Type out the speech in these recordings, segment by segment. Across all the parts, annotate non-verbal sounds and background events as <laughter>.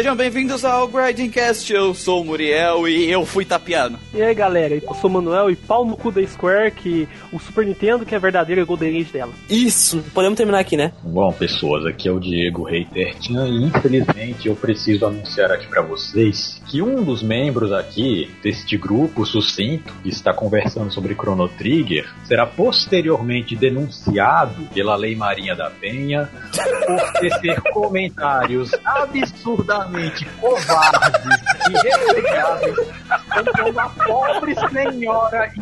Sejam bem-vindos ao Grinding Cast. Eu sou o Muriel e eu fui tapiado. E aí galera, eu sou o Manuel e pau no cu da Square que o Super Nintendo que é a verdadeira Golden Age dela. Isso, podemos terminar aqui, né? Bom, pessoas, aqui é o Diego Reiter e infelizmente eu preciso anunciar aqui para vocês que um dos membros aqui deste grupo sucinto que está conversando sobre Chrono Trigger será posteriormente denunciado pela Lei Marinha da Penha por tecer comentários absurdamente covardes e irresponsáveis contra uma pobre senhora <laughs>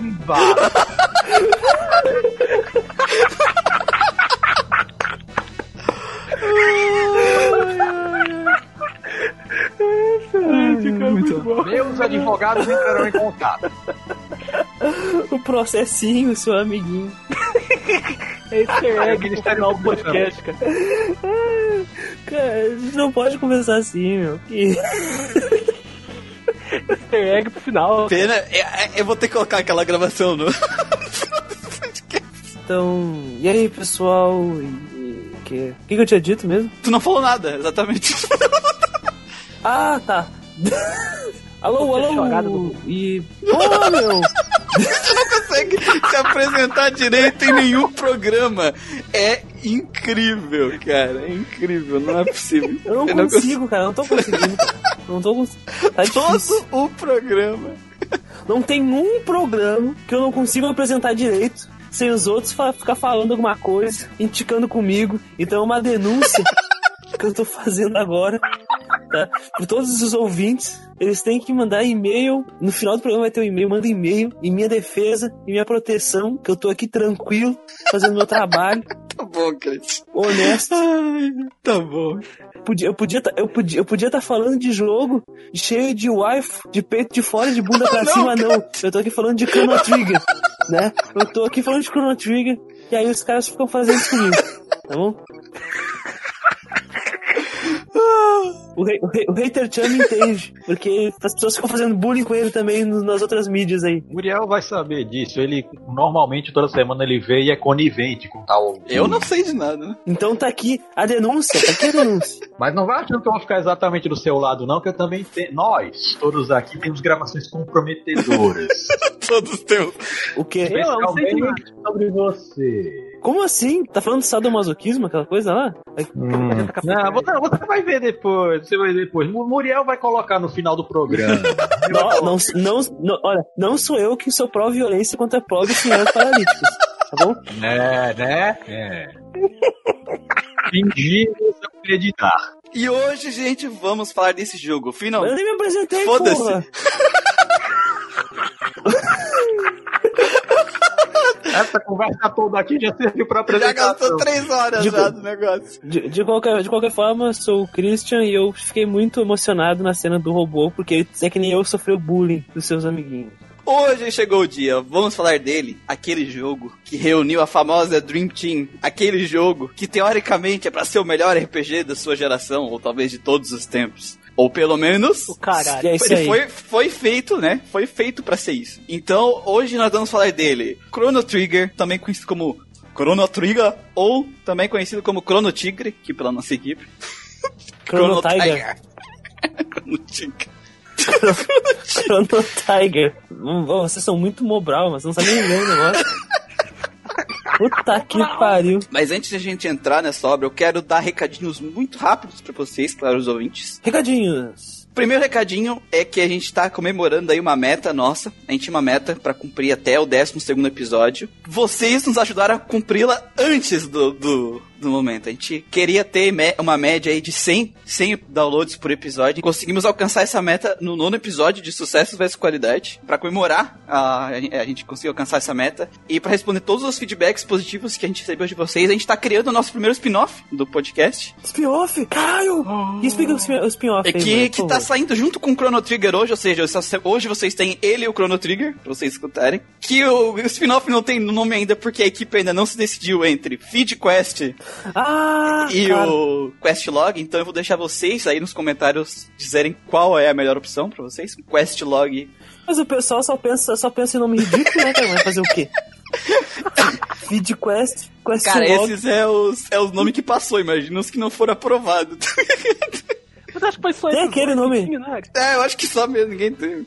em bar. Meus advogados entrarão em contato. <laughs> O processinho, seu amiguinho. É easter egg no final do podcast, cara. Cara, a gente não pode conversar assim, meu. Que... <laughs> Easter egg pro final. Pena, é- é- eu vou ter que colocar aquela gravação no. <laughs> Então, e aí, pessoal? E- e- O que, o que que eu tinha dito mesmo? tu não falou nada, exatamente. Ah, tá. <laughs> alô, <laughs> Você alô. E. Porra, meu! tu não consegue se apresentar direito em nenhum programa. É incrível, cara. É incrível, não é possível. Eu não Eu consigo, cara. Eu não tô conseguindo. Não tô conseguindo. Tá. Todo o programa. Não tem um programa que eu não consigo apresentar direito sem os outros fa ficar falando alguma coisa, indicando comigo. Então é uma denúncia <laughs> que eu tô fazendo agora, tá? Por todos os ouvintes, eles têm que mandar e-mail. No final do programa vai ter um e-mail, manda e-mail em minha defesa, em minha proteção, que eu tô aqui tranquilo, fazendo meu trabalho, <laughs> Tá bom, Cris. honesto. Ai, tá bom. Podia, eu podia tá, eu podia eu podia estar falando de jogo cheio de wife, de peito de fora, de bunda pra Não, cima, não. Eu tô aqui falando de Chrono Trigger, né? Eu tô aqui falando de Chrono Trigger e aí os caras ficam fazendo isso comigo, tá bom? O, rei, o, rei, o hater Chan me entende, porque as pessoas ficam fazendo bullying com ele também nas outras mídias aí. Muriel vai saber disso. Ele normalmente toda semana ele vê e é conivente com tal. Eu não sei de nada, né? Então tá aqui a denúncia, tá aqui a denúncia. <laughs> Mas não vai achando que eu vou ficar exatamente do seu lado, não, que eu também tenho. Nós, todos aqui, temos gravações comprometedoras. <laughs> Todos temos. O quê? Eu não sei de nada. Especialmente sobre você. Como assim? Tá falando de sadomasoquismo, aquela coisa lá? Hum. Não, você, você vai ver depois. Você vai ver depois. O Muriel vai colocar no final do programa. <laughs> Não, não, não, não- olha, não sou eu que sou pró-violência contra pobres senhores paralíticos, tá bom? É, né? É. <laughs> Fingimos acreditar. E hoje, gente, vamos falar desse jogo. Eu Finalmente. nem me apresentei, Foda-se. <laughs> Essa conversa toda aqui já serviu pra Já apresentação. gastou três horas Digo- já do negócio. De, de qualquer, de qualquer forma, sou o Christian e eu fiquei muito emocionado na cena do robô, porque ele é que nem eu sofreu bullying dos seus amiguinhos. Hoje chegou o dia, vamos falar dele, aquele jogo que reuniu a famosa Dream Team, aquele jogo que teoricamente é pra ser o melhor RPG da sua geração, ou talvez de todos os tempos. Ou pelo menos O caralho. É isso ele aí. foi, foi feito, né? Foi feito pra ser isso. Então, hoje nós vamos falar dele. Chrono Trigger, também conhecido como Chrono Trigger, ou também conhecido como Chrono Tigre, que pela nossa equipe. <laughs> Chrono Tiger. <laughs> Chrono Tigre. Chrono Tiger. Hum, vocês são muito mobral, mas não sabem nem ler o negócio. <laughs> Puta que pariu. Mas antes de a gente entrar nessa obra, eu quero dar recadinhos muito rápidos pra vocês, para os ouvintes. Recadinhos. Primeiro recadinho é que a gente tá comemorando aí uma meta nossa. A gente tinha uma meta pra cumprir até o 12 segundo episódio. Vocês nos ajudaram a cumpri-la antes do, do, do momento. A gente queria ter uma média aí de 100, 100 downloads por episódio. Conseguimos alcançar essa meta no nono episódio de Sucesso versus Qualidade. Pra comemorar, a, a gente conseguiu alcançar essa meta. E pra responder todos os feedbacks positivos que a gente recebeu de vocês, a gente tá criando o nosso primeiro spin-off do podcast. Spin-off? Caralho! E explica o spin- o spin-off É que, que tá saindo junto com o Chrono Trigger hoje, ou seja, hoje vocês têm ele e o Chrono Trigger, pra vocês escutarem. Que o, o spin-off não tem nome ainda porque a equipe ainda não se decidiu entre Feed Quest Ah, e cara. o Quest Log, então eu vou deixar vocês aí nos comentários dizerem qual é a melhor opção pra vocês. Quest Log. Mas o pessoal só pensa, só pensa em nome ridículo, né, cara? Vai fazer o quê? <laughs> Feed Quest, Quest Cara, Log. esses é os, é os nomes que passou, imagina os que não foram aprovados. Mas acho que foi só Tem aquele nome. tinha, né? É, eu acho que só mesmo, ninguém tem.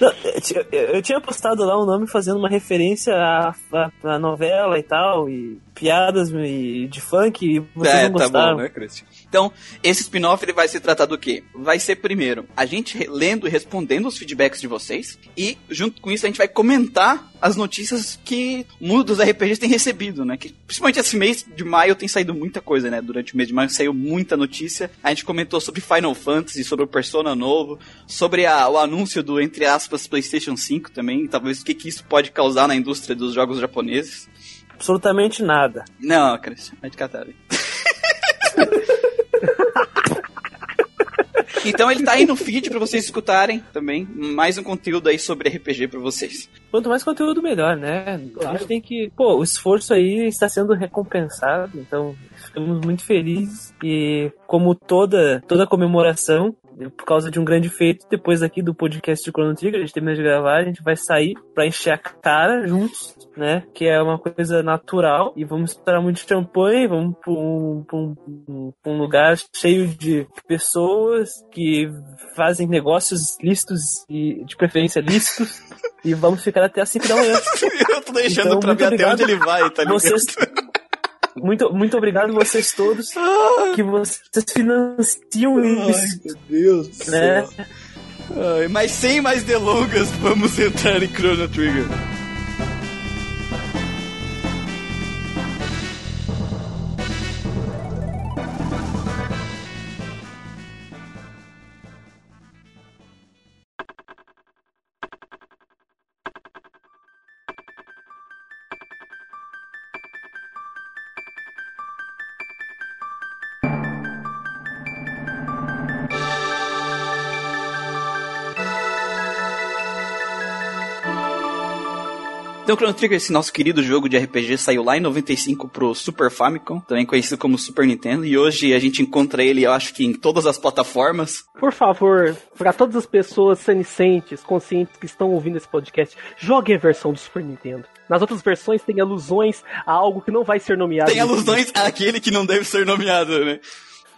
Não, eu tinha- Eu tinha postado lá um nome fazendo uma referência à, à- à novela e tal, e piadas de funk, e vocês é, não tá gostaram. bom, né, Christian? Então, esse spin-off ele vai se tratar do quê? Vai ser primeiro a gente lendo e respondendo os feedbacks de vocês e junto com isso a gente vai comentar as notícias que o mundo dos RPGs tem recebido, né? Que principalmente esse mês de maio tem saído muita coisa, né? Durante o mês de maio saiu muita notícia. A gente comentou sobre Final Fantasy, sobre o Persona novo, sobre a- o anúncio do entre aspas PlayStation 5 também, talvez o que, que isso pode causar na indústria dos jogos japoneses. Absolutamente nada. Não, Christian, vai de catar. aí. <laughs> Então ele tá aí no feed pra vocês escutarem também. Mais um conteúdo aí sobre RPG pra vocês. Quanto mais conteúdo, melhor, né? A gente tem que. Pô, o esforço aí está sendo recompensado, então ficamos muito felizes. E como toda, toda comemoração, por causa de um grande feito, depois aqui do podcast de Chrono Trigger, a gente termina de gravar, a gente vai sair pra encher a cara juntos, né? Que é uma coisa natural. E vamos esperar muito champanhe, vamos pra um, pra um, pra um lugar cheio de pessoas que fazem negócios lícitos e de preferência lícitos. <laughs> e vamos ficar até as 5 da manhã. <laughs> Eu tô deixando Então, pra ver até onde ele vai, tá ligado? Vocês, muito, muito obrigado vocês todos <laughs> que vocês financiam isso, Meu Deus do né? céu. Ai, mas sem mais delongas, vamos entrar em Chrono Trigger. Então, Chrono Trigger, esse nosso querido jogo de RPG, saiu lá em 95 pro Super Famicom, também conhecido como Super Nintendo, e hoje a gente encontra ele, eu acho que em todas as plataformas. Por favor, pra todas as pessoas senicentes, conscientes que estão ouvindo esse podcast, joguem a versão do Super Nintendo. Nas outras versões tem alusões a algo que não vai ser nomeado. Tem alusões àquele que não deve ser nomeado, né?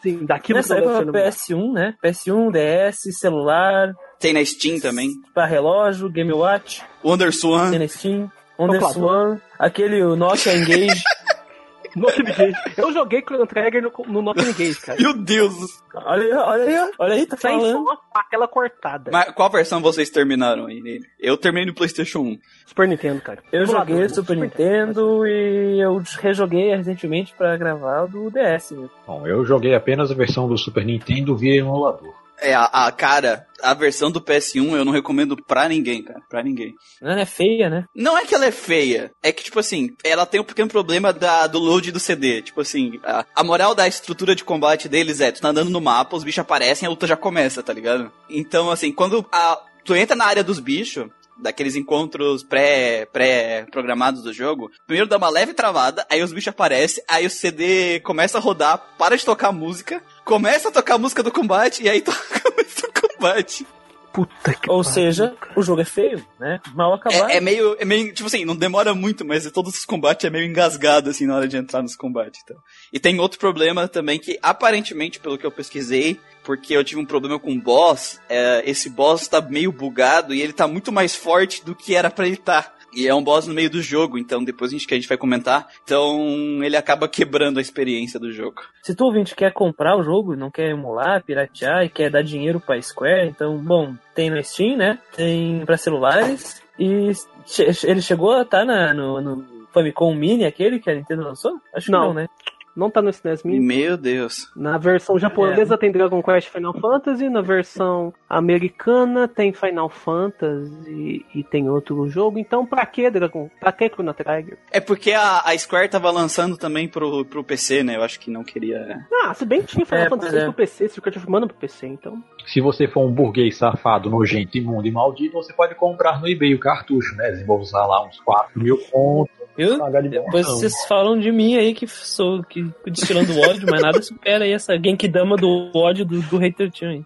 Sim, daquilo que Nessa não deve ser nomeado. PS1, né? PS1, DS, celular, Tem na Steam também. para relógio, Game Watch, Wonder tem Swan. na Steam, Wonder Calculador. Swan, aquele o Nokia Engage. <laughs> Nokia Engage. Eu joguei Chrono Trigger no, no Nokia Engage, cara. Meu Deus! olha aí, olha aí, olha aí, tá Sem falando. só aquela cortada. Mas qual versão vocês terminaram aí nele? Eu terminei no PlayStation 1. Super Nintendo, cara. Eu joguei né? Super Nintendo e eu rejoguei recentemente pra gravar o do DS. mesmo. Bom, eu joguei apenas a versão do Super Nintendo via emulador. É, a, a cara, a versão do PS1 eu não recomendo pra ninguém, cara. Pra ninguém. Ela é feia, né? Não é que ela é feia, é que, tipo assim, ela tem um pequeno problema da, do load do CD. Tipo assim, a, a moral da estrutura de combate deles é, tu tá andando no mapa, os bichos aparecem, a luta já começa, tá ligado? Então, assim, quando a, tu entra na área dos bichos, daqueles encontros pré, pré-programados do jogo, primeiro dá uma leve travada, aí os bichos aparecem, aí o CD começa a rodar, para de tocar a música, começa a tocar a música do combate, e aí <laughs> toca a música do combate. Puta que Ou pariu, seja, o jogo é feio, né? Mal acabado. É, é meio, é meio, tipo assim, não demora muito, mas todos os combates é meio engasgado, assim, na hora de entrar nos combates, então. E tem outro problema também que, aparentemente, pelo que eu pesquisei, porque eu tive um problema com o boss, é, esse boss tá meio bugado e ele tá muito mais forte do que era pra ele estar. E é um boss no meio do jogo, então depois a gente, que a gente vai comentar. Então ele acaba quebrando a experiência do jogo. Se tu ouvinte quer comprar o jogo, não quer emular, piratear e quer dar dinheiro pra Square, então, bom, tem no Steam, né? Tem pra celulares e che- ele chegou a estar na, no, no Famicom Mini, aquele que a Nintendo lançou? Acho que Não. não, né? Não tá no SNES Mini. Meu Deus. Na versão japonesa tem Dragon Quest Final Fantasy, na versão americana tem Final Fantasy e tem outro jogo. Então, pra que Dragon? Pra que Chrono Trigger? É porque a, a Square tava lançando também pro, pro PC, né? Eu acho que não queria. Ah, se bem tinha Final É, Fantasy é. pro PC, Secret of Mana pro PC, então. Se você for um burguês safado, nojento, imundo e maldito, você pode comprar no eBay o cartucho, né? Vou usar lá uns 4 mil pontos. Eu, depois vocês falam de mim aí que sou que destilando ódio, mas nada supera aí essa Genkidama do ódio do, do Hater Chan aí.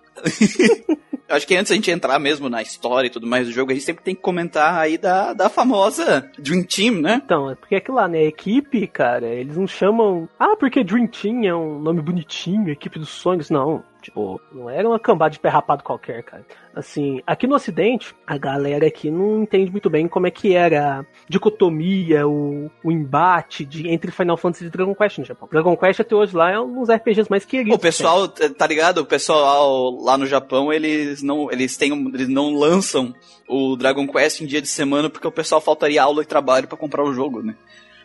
Eu acho que antes a gente entrar mesmo na história e tudo mais do jogo, a gente sempre tem que comentar aí da, da famosa Dream Team, né? Então, é porque aquilo lá, né? Equipe, cara, eles não chamam. Ah, porque Dream Team é um nome bonitinho, equipe dos sonhos. Não. Tipo, não era uma cambada de pé rapado qualquer, cara. Assim, aqui no ocidente, a galera aqui não entende muito bem como é que era a dicotomia, o, o embate de, entre Final Fantasy e Dragon Quest no Japão. Dragon Quest até hoje lá é um dos RPGs mais queridos. O pessoal, tá ligado? O pessoal lá no Japão, eles não, eles têm, eles não lançam o Dragon Quest em dia de semana porque o pessoal faltaria aula e trabalho para comprar o jogo, né?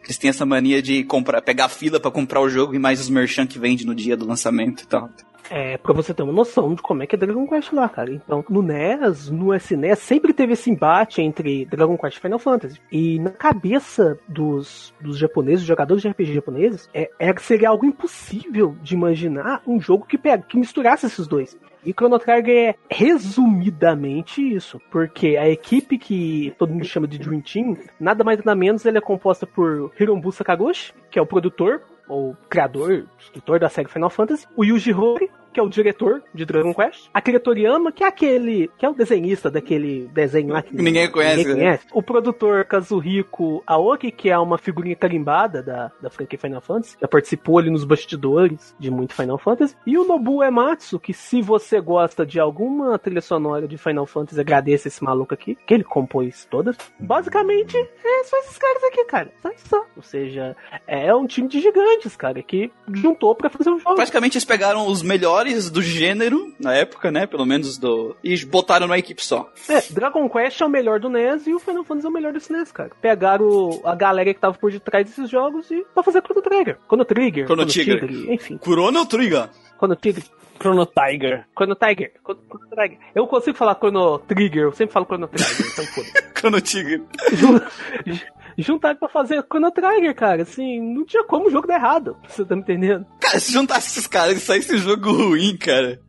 Eles têm essa mania de comprar, pegar fila para comprar o jogo e mais os merchan que vende no dia do lançamento e tal. É, pra você ter uma noção de como é que é Dragon Quest lá, cara. Então, no NES, no SNES, sempre teve esse embate entre Dragon Quest e Final Fantasy. E na cabeça dos, dos japoneses, dos jogadores de RPG japoneses, é, é, seria algo impossível de imaginar um jogo que, pega, que misturasse esses dois. E Chrono Trigger é resumidamente isso, porque a equipe que todo mundo chama de Dream Team, nada mais nada menos, ele é composta por Hirobu Sakaguchi, que é o produtor, ou criador, escritor da série Final Fantasy, o Yuji Horii, que é o diretor de Dragon Quest, Akira Toriyama, que é aquele, que é o desenhista daquele desenho lá que ninguém conhece, ninguém conhece. Né? o produtor Kazuhiko Aoki, que é uma figurinha carimbada da, da franquia Final Fantasy, já participou ali nos bastidores de muito Final Fantasy, e o Nobuo Ematsu, que se você gosta de alguma trilha sonora de Final Fantasy, agradeça esse maluco aqui, que ele compôs todas. Basicamente, é só esses caras aqui, cara. Só isso. Ou seja, é um time de gigantes, cara, que juntou para fazer um jogo. Praticamente eles pegaram os melhores melhores do gênero, na época, né? Pelo menos do. E botaram numa equipe só. É, Dragon Quest é o melhor do NES e o Final Fantasy é o melhor do SNES, cara. Pegaram a galera que tava por detrás desses jogos e pra fazer Chrono Trigger. Chrono Trigger. Chrono, Chrono Trigger. Trigger. Enfim. Chrono Trigger. Chrono Trigger. Chrono Tiger. Chrono Tiger. Chrono Trigger. Eu consigo falar Chrono Trigger, eu sempre falo Chrono Trigger, então foda <laughs> Chrono Trigger. <laughs> juntar pra fazer Chrono Trigger, cara. Assim, não tinha como o jogo dar errado. Você tá me entendendo? Cara, se juntasse esses caras e saísse um jogo ruim, cara.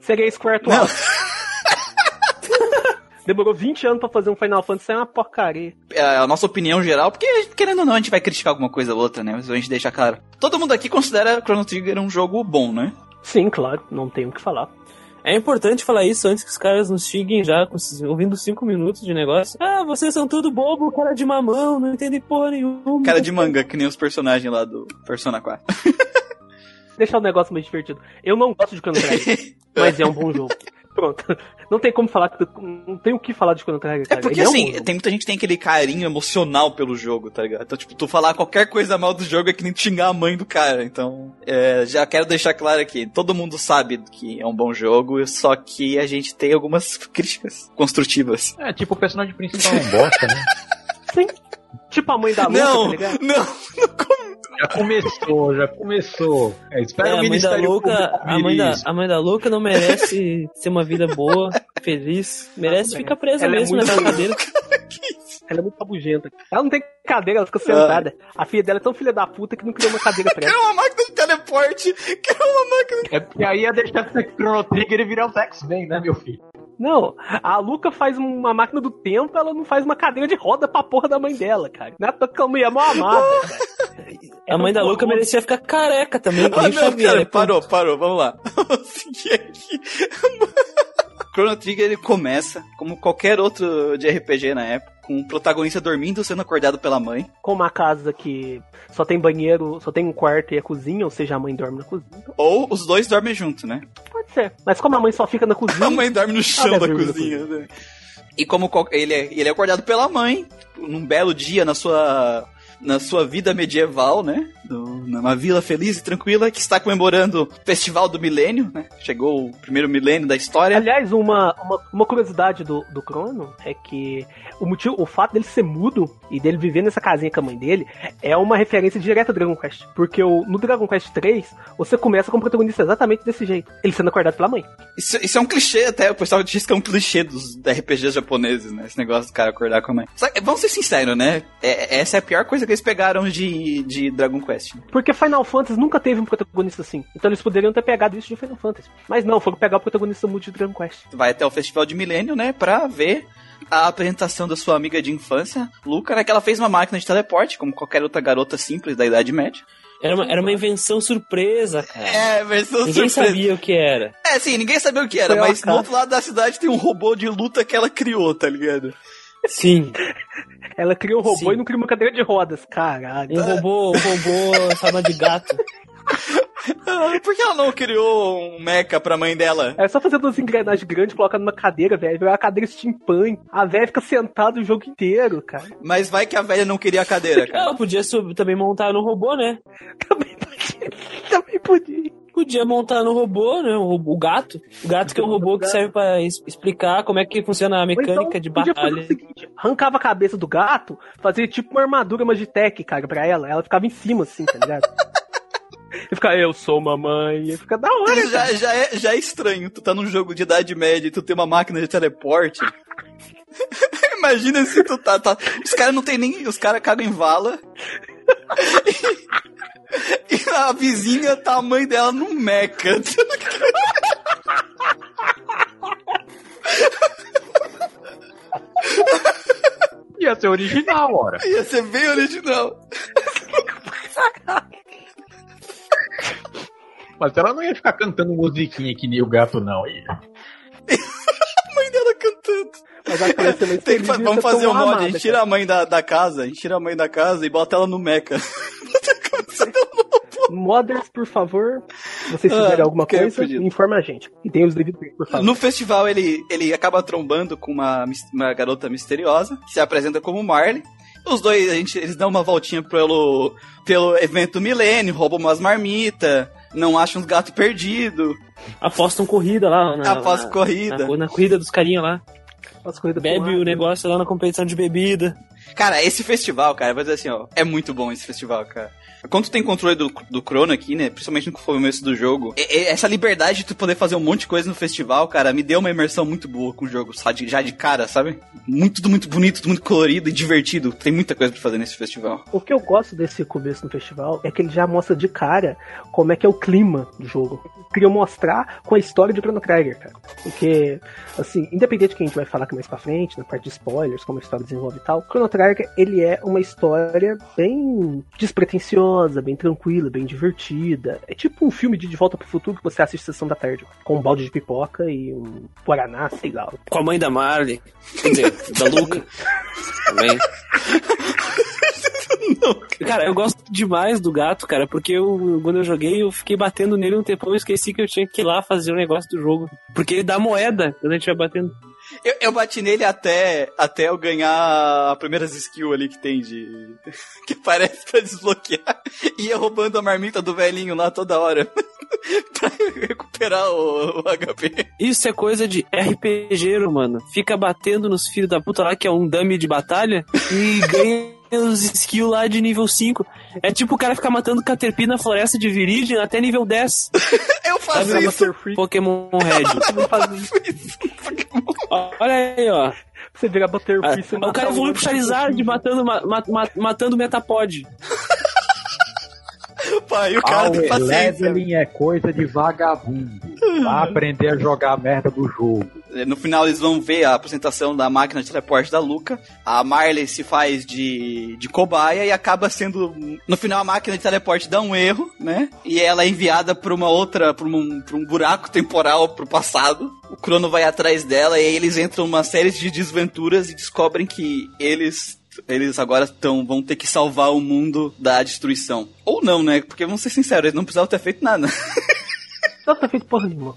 Seria Square atual. <laughs> Demorou 20 anos pra fazer um Final Fantasy, é uma porcaria. É a nossa opinião geral, porque querendo ou não, a gente vai criticar alguma coisa ou outra, né? Mas a gente deixa claro. Todo mundo aqui considera Chrono Trigger um jogo bom, né? Sim, claro, não tenho o que falar. É importante falar isso antes que os caras nos xinguem já, ouvindo cinco minutos de negócio. Ah, vocês são tudo bobo, cara de mamão, não entendem porra nenhuma. Cara de manga, que nem os personagens lá do Persona 4. Deixar o negócio mais divertido. Eu não gosto de Chrono Trigger, <laughs> mas é um bom jogo. Pronto. Não tem como falar, não tem o que falar de Chrono Trigger, é cara. É porque Ele assim, é um tem muita gente que tem aquele carinho emocional pelo jogo, tá ligado? Então, tipo, tu falar qualquer coisa mal do jogo é que nem xingar a mãe do cara. Então, é, já quero deixar claro aqui, todo mundo sabe que é um bom jogo, só que a gente tem algumas <laughs> críticas construtivas. É, tipo, o personagem principal é um <laughs> bosta, né? Sim. Tipo a mãe da Luca, não, tá ligado? Não, não, já começou, já começou. É, espera é, a mãe da Luca, a mãe da, a mãe da Luca não merece <laughs> ter uma vida boa, feliz. Merece ficar presa ela é mesmo é naquela cadeira. Ela é muito rabugenta. Ela não tem cadeira, ela fica sentada. Ah. A filha dela é tão filha da puta que não criou uma cadeira pra ela. Criou uma máquina de teleporte. Criou uma máquina de... É porque aí ia deixar de ser Chrono Trigger e virar o X-Men, né, meu filho? Não, a Luca faz uma máquina do tempo, ela não faz uma cadeira de roda pra porra da mãe dela, cara. Na tua cama é mó amada, A mãe da Luca merecia ficar careca também. Ah, não, cara, parou, parou, vamos lá. <laughs> Vamos seguir aqui. Chrono Trigger ele começa, como qualquer outro de RPG na época, com o protagonista dormindo sendo acordado pela mãe. Com uma casa que só tem banheiro, só tem um quarto e a cozinha, ou seja, a mãe dorme na cozinha. Ou os dois dormem juntos, né? Pode ser. Mas como a mãe só fica na <laughs> cozinha. a mãe dorme no chão da cozinha. Né? E como ele é, ele é acordado pela mãe, num belo dia na sua na sua vida medieval, né? Do, numa vila feliz e tranquila que está comemorando o Festival do Milênio, né? Chegou o primeiro milênio da história. Aliás, uma, uma, uma curiosidade do, do Crono é que o motivo, o fato dele ser mudo e dele viver nessa casinha com a mãe dele é uma referência direta a Dragon Quest. Porque o, no Dragon Quest 3, você começa com o protagonista exatamente desse jeito. Ele sendo acordado pela mãe. Isso, isso é um clichê até, o pessoal diz que é um clichê dos RPGs japoneses, né? Esse negócio do cara acordar com a mãe. Só, vamos ser sinceros, né? É, essa é a pior coisa que eles pegaram de, de Dragon Quest. Porque Final Fantasy nunca teve um protagonista assim. Então eles poderiam ter pegado isso de Final Fantasy. Mas não, foram pegar o protagonista mudo de Dragon Quest. Vai até o Festival de Milênio, né? Pra ver a apresentação da sua amiga de infância, Luca, né? Que ela fez uma máquina de teleporte, como qualquer outra garota simples da Idade Média. Era uma, era uma invenção surpresa, cara. É, invenção ninguém surpresa. Ninguém sabia o que era. É, sim, ninguém sabia o que era, Foi mas no outro lado da cidade tem um robô de luta que ela criou, tá ligado? Sim. Ela criou um robô Sim. e não criou uma cadeira de rodas, caralho. Um robô, um robô, forma de gato. Ah, Por que ela não criou um mecha pra mãe dela? É só fazer duas engrenagens grandes, colocar numa cadeira, velho. Uma cadeira steampunk. A velha fica sentada o jogo inteiro, cara. Mas vai que a velha não queria a cadeira, cara. Ela podia sub- também montar no robô, né? Também podia. <laughs> Também podia. Podia montar no robô, né? O, robô- o gato. O gato que é um robô que serve pra es- explicar como é que funciona a Ou mecânica então, de podia fazer batalha. o seguinte, arrancava a cabeça do gato, fazia tipo uma armadura Magitech, cara, pra ela. Ela ficava em cima, assim, tá ligado? <laughs> E fica, eu sou mamãe. E fica da hora, Já, já, é, já é estranho. Tu tá num jogo de idade média e tu tem uma máquina de teleporte. <laughs> Imagina se tu tá. tá- os caras não tem nem. Os caras cagam em vala. <laughs> E, a vizinha tá a mãe dela no meca. Ia ser original, ora. Ia ser bem original. Mas ela não ia ficar cantando musiquinha que nem o gato, não. Ia. <laughs> A mãe dela cantando. Mas a criança <laughs> Tem que vamos fazer o mod, a gente tira a mãe da, da casa, a gente tira a mãe da casa e bota ela no meca. <laughs> Modders, por favor, se vocês Ah, fizerem alguma é coisa, fudido. informa a gente. E tem os devidos por favor. No festival ele, ele acaba trombando com uma, uma garota misteriosa que se apresenta como Marley. Os dois, a gente, eles dão uma voltinha pelo, pelo evento milênio, roubam umas marmitas, não acham uns gatos perdidos, Apostam corrida lá. Na, após na- corrida. Na, na corrida dos carinha lá. As corridas Bebe o negócio lá na competição de bebida. Cara, esse festival, cara, vou dizer assim, ó, é muito bom esse festival, cara. Quando tu tem controle do, do Chrono aqui, né, principalmente no começo do jogo, e- e essa liberdade de tu poder fazer um monte de coisa no festival, cara, me deu uma imersão muito boa com o jogo, só de- já de cara, sabe? Muito, tudo muito bonito, tudo muito colorido e divertido. Tem muita coisa pra fazer nesse festival. O que eu gosto desse começo no festival é que ele já mostra de cara como é que é o clima do jogo. Queria mostrar com a história de Chrono Trigger, cara. Porque, assim, independente do que a gente vai falar aqui mais pra frente, na parte de spoilers, como a história desenvolve e tal, Chrono Trigger, ele é uma história bem despretensiosa, bem tranquila, bem divertida. É tipo um filme de De Volta pro Futuro que você assiste sessão da tarde, com um balde de pipoca e um Guaraná, sei lá. Com a mãe da Marley. Quer dizer, <laughs> da Luca. Também. <laughs> Cara, eu gosto demais do gato, cara, porque eu, quando eu joguei, eu fiquei batendo nele um tempão e esqueci que eu tinha que ir lá fazer o negócio do jogo. Porque ele dá moeda quando a gente vai batendo. Eu, eu bati nele até, até eu ganhar a primeiras skills ali que tem de. <laughs> que aparece pra desbloquear. E ia roubando a marmita do velhinho lá toda hora. <laughs> pra recuperar o, o HP. Isso é coisa de RPGero, mano. Fica batendo nos filhos da puta lá, que é um dummy de batalha, e <laughs> ganha os skills lá de nível 5. É tipo o cara ficar matando Caterpie na floresta de Viridian até nível 10. Eu faço Sabe, isso. Pokémon Red. não faz isso. Olha aí, ó. Você vira Butterfree, Ah, o cara evolui pro Charizard matando, ma- ma- ma- matando Metapod. <laughs> Pai, o cara tem Power paciência. leveling é coisa de vagabundo. Vai <laughs> aprender a jogar a merda do jogo. No final eles vão ver a apresentação da máquina de teleporte da Luca. A Marley se faz de, de cobaia e acaba sendo. No final a máquina de teleporte dá um erro, né? E ela é enviada pra uma outra. pra um, pra um buraco temporal pro passado. O Crono vai atrás dela e aí eles entram numa série de desventuras e descobrem que eles. Eles agora tão, vão ter que salvar o mundo da destruição. Ou não, né? Porque vamos ser sinceros, eles não precisavam ter feito nada. Não tá feito porra nenhuma.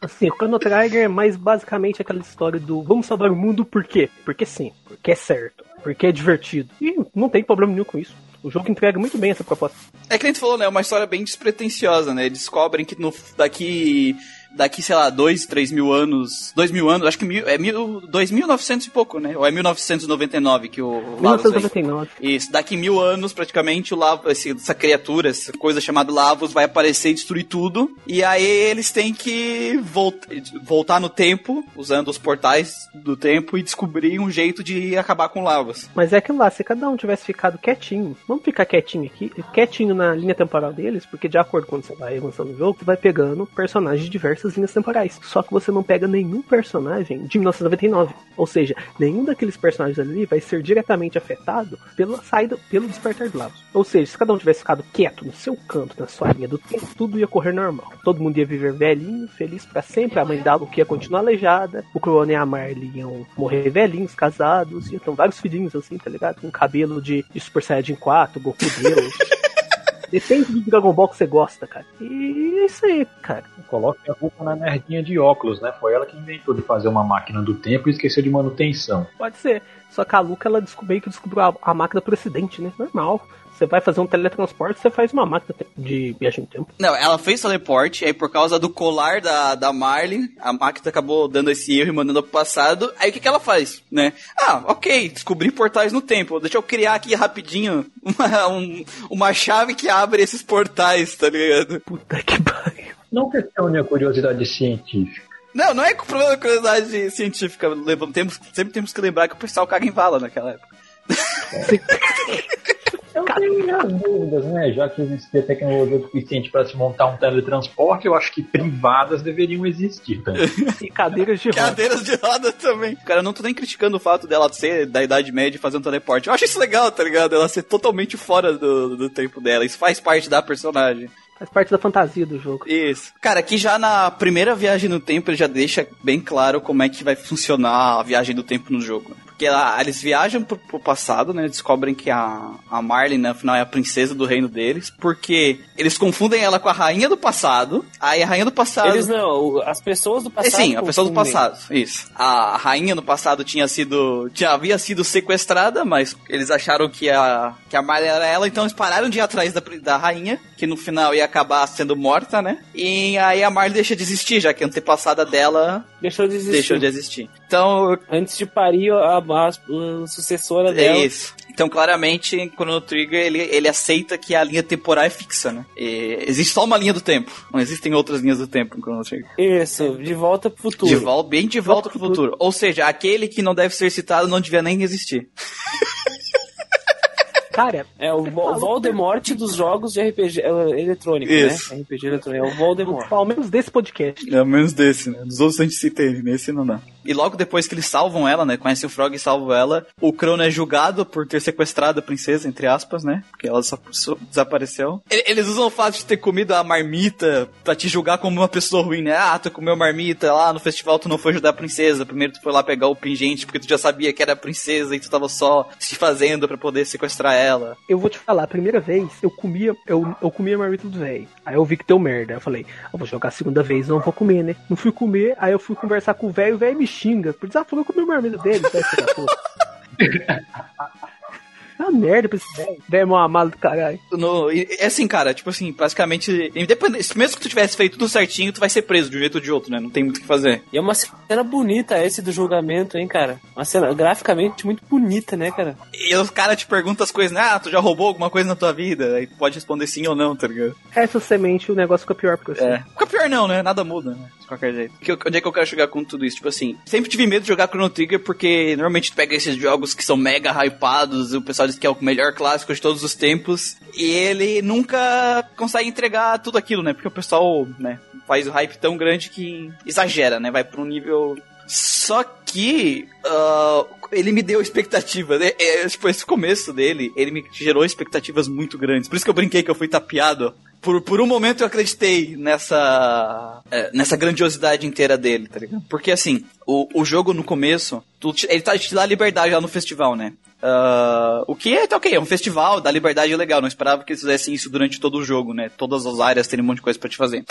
Assim, o Chrono Trigger é mais basicamente aquela história do vamos salvar o mundo por quê? Porque sim, porque é certo, porque é divertido. E não tem problema nenhum com isso. O jogo entrega muito bem essa proposta. É que a gente falou, né? É uma história bem despretensiosa, né? Descobrem que no, daqui, daqui, sei lá, dois, três mil anos. Dois mil anos, acho que mil, é mil, dois mil novecentos e pouco, né? Ou é 1999 que o Lavos vem. 1999. Isso, daqui mil anos, praticamente, o Lavos, esse- essa criatura, essa coisa chamada Lavos, vai aparecer e destruir tudo. E aí eles têm que volt, voltar no tempo, usando os portais do tempo, e descobrir um jeito de acabar com Lavos. Mas é aquilo lá, se cada um tivesse ficado quietinho, vamos ficar quietinho aqui, quietinho na linha temporal deles, porque de acordo com quando você vai avançando no jogo, você vai pegando personagens de diversas linhas temporais. Só que você não pega nenhum personagem de 1999. Ou seja, nenhum daqueles personagens ali vai ser diretamente afetado pela saída, pelo despertar do Lavos. Ou seja, se cada um tivesse ficado quieto no seu canto, na sua linha do tempo, tudo ia correr normal. Todo mundo ia viver velhinho, feliz pra sempre, a mãe da Luke ia continuar aleijada, o Clone e a Marley iam morrer velhinhos, casados, ia ter vários filhinhos assim, tá ligado? Com cabelo de, de Super Saiyajin 4, Goku Deus. <laughs> Depende do Dragon Ball que você gosta, cara. E é isso aí, cara. Coloque a culpa na nerdinha de óculos, né? Foi ela que inventou de fazer uma máquina do tempo e esqueceu de manutenção. Pode ser. Só que a Luca, ela descobriu que descobriu a, a máquina por acidente, né? Normal. Você vai fazer um teletransporte, você faz uma máquina de viagem no tempo. Não, ela fez teleporte, aí por causa do colar da, da Marley, a máquina acabou dando esse erro e mandando pro passado. Aí o que, que ela faz, né? Ah, ok, descobri portais no tempo. Deixa eu criar aqui rapidinho uma, um- uma chave que abre esses portais, tá ligado? Puta que pariu. Não questione a curiosidade científica. Não, não é com problema da curiosidade científica. Levamos- temos- sempre temos que lembrar que o pessoal caga em vala naquela época. <laughs> Eu tenho minhas dúvidas, né? Já que existia tecnologia suficiente para se montar um teletransporte, eu acho que privadas deveriam existir também. E cadeiras de roda. Cadeiras de roda também. Cara, eu não tô nem criticando o fato dela ser da Idade Média e fazer um teleporte. Eu acho isso legal, tá ligado? Ela ser totalmente fora do, do tempo dela. Isso faz parte da personagem. Faz parte da fantasia do jogo. Isso. Cara, aqui já na primeira viagem no tempo ele já deixa bem claro como é que vai funcionar a viagem do tempo no jogo. Porque ela- eles viajam pro, pro passado, né? Descobrem que a, a Marley, né, afinal, é a princesa do reino deles. Porque eles confundem ela com a rainha do passado. Aí a rainha do passado. Eles não, as pessoas do É, passado. sim, a pessoa do passado, isso. A rainha no passado tinha sido. Tinha, havia sido sequestrada, mas eles acharam que a, que a Marley era ela, então eles pararam de ir atrás da, da rainha, que no final ia acabar sendo morta, né? E aí a Marley deixa de existir, já que a antepassada dela Deixou de existir. deixou de existir. Então, Antes de parir a, a- a sucessora é dela. isso. Então, claramente, Chrono Trigger, ele, ele aceita que a linha temporal é fixa, né? E existe só uma linha do tempo. Não existem outras linhas do tempo em Chrono Trigger. Isso, de volta pro futuro. De volta, bem de volta pro futuro. Ou seja, aquele que não deve ser citado não devia nem existir. <laughs> Cara, É o, Voldemort dos jogos de RPG é, eletrônico, Isso. né? RPG eletrônico, é o Voldemort. ao menos desse podcast. É menos desse, né? Dos outros a gente cita ele, nesse não dá. E logo depois que eles salvam ela, né? Conhecem o Frog e salvam ela, o Crono é julgado por ter sequestrado a princesa, entre aspas, né? Porque ela só só desapareceu. Eles usam o fato de ter comido a marmita pra te julgar como uma pessoa ruim, né? Ah, tu comeu marmita lá no festival, tu não foi ajudar a princesa. Primeiro tu foi lá pegar o pingente porque tu já sabia que era a princesa e tu tava só se fazendo pra poder sequestrar ela. Eu vou te falar, a primeira vez eu comia, eu, eu comia marmita do velho. Aí eu vi que deu merda. Eu falei, eu vou jogar a segunda vez, não vou comer, né? Não fui comer, aí eu fui conversar com o velho, o velho me xinga. Por desafio, eu comi a marmita dele, velho, <laughs> uma merda pra esse velho. Velho é amado do caralho. No, e- é assim, cara, tipo assim, basicamente, independente, mesmo que tu tivesse feito tudo certinho, tu vai ser preso de um jeito ou de outro, né? Não tem muito o que fazer. E é uma cena bonita esse do julgamento, hein, cara? Uma cena graficamente muito bonita, né, cara? E os caras te perguntam as coisas, né? Ah, tu já roubou alguma coisa na tua vida? Aí tu pode responder sim ou não, tá ligado? Essa semente o negócio fica pior pra você. É. Fica pior não, né? Nada muda, né? De qualquer jeito. Que, onde é que eu quero chegar com tudo isso? Tipo assim, sempre tive medo de jogar Chrono Trigger porque normalmente tu pega esses jogos que são mega hypados, e o pessoal que é o melhor clássico de todos os tempos, e ele nunca consegue entregar tudo aquilo, né? Porque o pessoal, né, faz o hype tão grande que exagera, né? Vai pra um nível só que ah, ele me deu expectativa, né? É, tipo, esse começo dele, ele me gerou expectativas muito grandes. Por isso que eu brinquei que eu fui tapeado. Por, por um momento eu acreditei nessa é, nessa grandiosidade inteira dele, tá ligado? Porque assim, o, o jogo no começo, tu ele tá, te dá liberdade lá no festival, né? Ah, o que é, tá ok, é um festival, dá liberdade legal. Não esperava que eles fizessem isso durante todo o jogo, né? Todas as áreas terem um monte de coisa pra te fazer.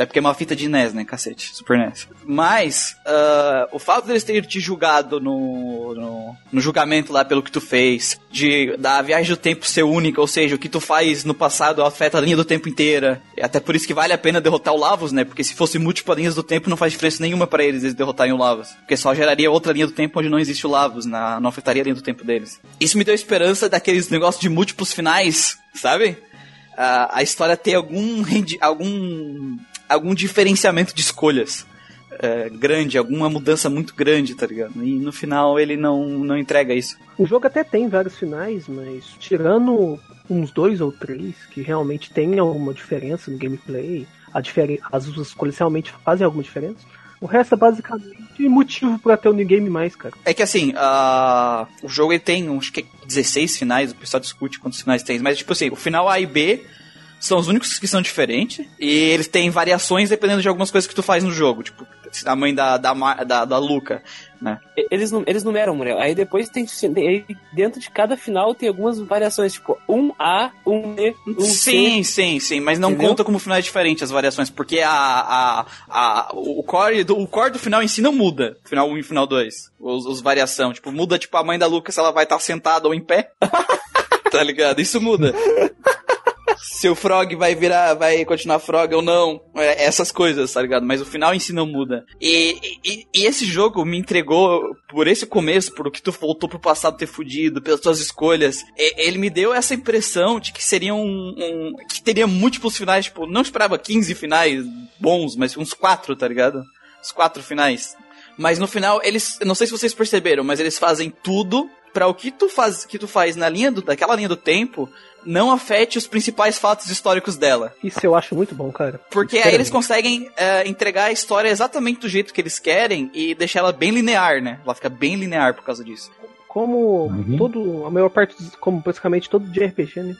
Até porque é uma fita de NES, né, cacete? Super NES. Mas, ah, o fato deles terem te julgado no, no, no julgamento lá pelo que tu fez, de da viagem do tempo ser única, ou seja, o que tu faz no passado afeta a linha do tempo inteira. E até por isso que vale a pena derrotar o Lavos, né? Porque se fosse múltiplas linhas do tempo, não faz diferença nenhuma pra eles eles derrotarem o Lavos. Porque só geraria outra linha do tempo onde não existe o Lavos, na, não afetaria a linha do tempo deles. Isso me deu esperança daqueles negócios de múltiplos finais, sabe? a, a história ter algum algum algum diferenciamento de escolhas é, grande, alguma mudança muito grande, tá ligado? E no final ele não, não entrega isso. O jogo até tem vários finais, mas tirando uns dois ou três que realmente tem alguma diferença no gameplay, a difere as escolhas realmente fazem alguma diferença. O resto é basicamente motivo pra ter o New Game mais, cara. É que assim, a- o jogo ele tem, acho que 16 finais, o pessoal discute quantos finais tem, mas tipo assim, o final A e B são os únicos que são diferentes, e eles têm variações dependendo de algumas coisas que tu faz no jogo. Tipo, a mãe da, da, da, da Luca, né? Eles, eles numeram, Muriel. Aí depois tem. dentro de cada final tem algumas variações, tipo, um A, um B, um sim, C. sim, sim, mas não Entendeu? conta como finais diferentes as variações, porque a, a, a, o, core do, o core do final em si não muda, final 1 e final 2, os, os variação, tipo, muda tipo a mãe da Luca se ela vai estar sentada ou em pé, <laughs> tá ligado? Isso muda. Se o Frog vai virar, vai continuar Frog ou não, é, essas coisas, tá ligado? Mas o final em si não muda. E, e, e esse jogo me entregou, por esse começo, por o que tu voltou pro passado ter fudido, pelas tuas escolhas, e- ele me deu essa impressão de que seria um, um- que teria múltiplos finais, tipo, não esperava 15 finais bons, mas uns quatro, tá ligado? Os quatro finais. Mas no final, eles, não sei se vocês perceberam, mas eles fazem tudo pra o que tu faz, que tu faz na linha do, daquela linha do tempo não afete os principais fatos históricos dela. Isso eu acho muito bom, cara. Porque aí eles conseguem é, entregar a história exatamente do jeito que eles querem e deixar ela bem linear, né? Ela fica bem linear por causa disso. Como Uhum. todo, a maior parte, dos- como praticamente todo de RPG, né?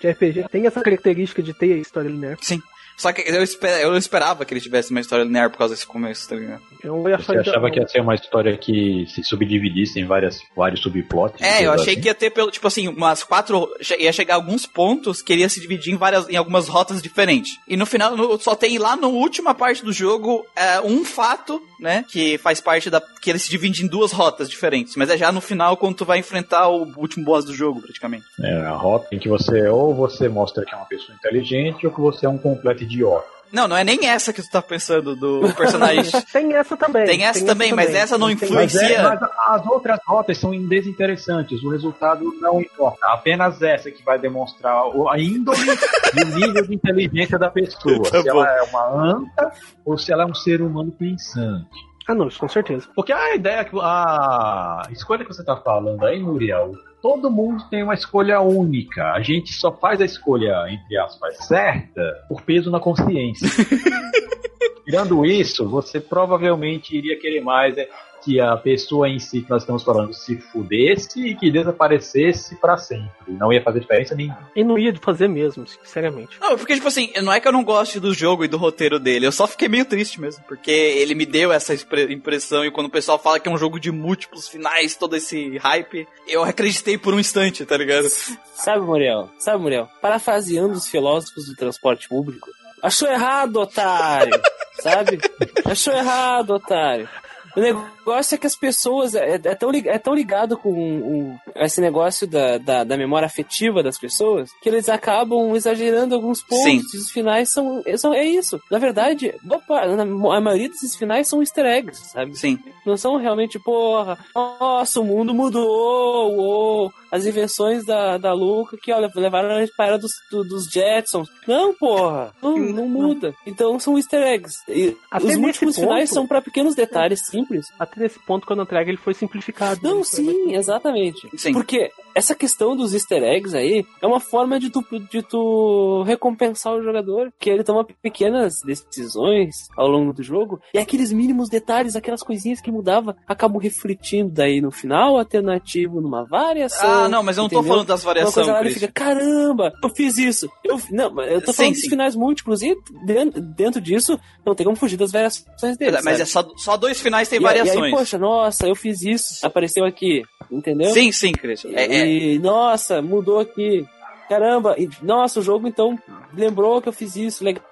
De RPG tem essa característica de ter história linear. Sim. Só que eu, esper- eu esperava que ele tivesse uma história linear por causa desse começo, tá ligado? Eu Você achava que ia ser uma história que se subdividisse em várias, vários subplots? É, eu achei assim? que ia ter, pelo, tipo assim, umas quatro. ia chegar alguns pontos que ele ia se dividir em várias, em algumas rotas diferentes. E no final, no- só tem lá na última parte do jogo é, um fato, né? Que faz parte da. que ele se divide em duas rotas diferentes. Mas é já no final quando tu vai enfrentar o último boss do jogo, praticamente. É, a rota em que você ou você mostra que é uma pessoa inteligente ou que você é um completo idiota. Não, não é nem essa que tu tá pensando do personagem. <laughs> Tem essa também. Tem essa também, mas essa não Tem- influi- Mas, é, Influencia. mas as outras rotas são desinteressantes, o resultado não importa. Apenas essa que vai demonstrar a índole <laughs> e o nível de inteligência da pessoa. Tá se bom. ela é uma anta ou se ela é um ser humano pensante. Ah, não, isso com certeza. Porque a ideia que. A escolha que você tá falando aí, Muriel, todo mundo tem uma escolha única. A gente só faz a escolha, entre aspas, certa por peso na consciência. <laughs> Tirando isso, você provavelmente iria querer mais é, que a pessoa em si que nós estamos falando se fudesse e que desaparecesse pra sempre. Não ia fazer diferença nenhuma. E não ia fazer mesmo, sinceramente. Não, porque, tipo assim, não é que eu não goste do jogo e do roteiro dele, eu só fiquei meio triste mesmo. Porque ele me deu essa impressão e quando o pessoal fala que é um jogo de múltiplos finais, todo esse hype, eu acreditei por um instante, tá ligado? <laughs> Sabe, Muriel? Sabe, Muriel? Parafraseando os filósofos do transporte público. Achou errado, otário! <laughs> sabe? Achou errado, otário. O negócio é que as pessoas é, é tão, é tão ligado com esse negócio da, da, da memória afetiva das pessoas que eles acabam exagerando alguns pontos Sim. e os finais são, são é isso. Na verdade, na- a maioria desses finais são easter eggs, sabe? Sim. Não são realmente, porra, nossa, o mundo mudou, uou, as invenções da, da Luca que olha, levaram a gente para a era dos, do- dos Jetsons. Não, porra, não, não muda. Então são easter eggs. E Até os múltiplos ponto- finais são para pequenos detalhes simples. Até nesse ponto, quando eu trago, ele foi simplificado. Não, mais- sim, exatamente. Sim. Porque essa questão dos easter eggs aí é uma forma de tu, de tu recompensar o jogador, que ele toma pequenas decisões ao longo do jogo, e aqueles mínimos detalhes, aquelas coisinhas que mudava, acabam refletindo daí no final alternativo, numa variação. Ah, não, mas eu não tô entendeu? falando das Uma coisa variações, lá ele fica, caramba, eu fiz isso. Eu, não, mas eu tô Sim, falando sim. dos finais múltiplos e dentro, dentro disso não tem como fugir das variações dele. Mas sabe? é só, só dois finais tem E, aí- e variações. aí, poxa, nossa, eu fiz isso, apareceu aqui, entendeu? sim, sim, Chris. É, é, E, nossa, mudou aqui. Caramba, e, nossa, o jogo então lembrou que eu fiz isso, legal.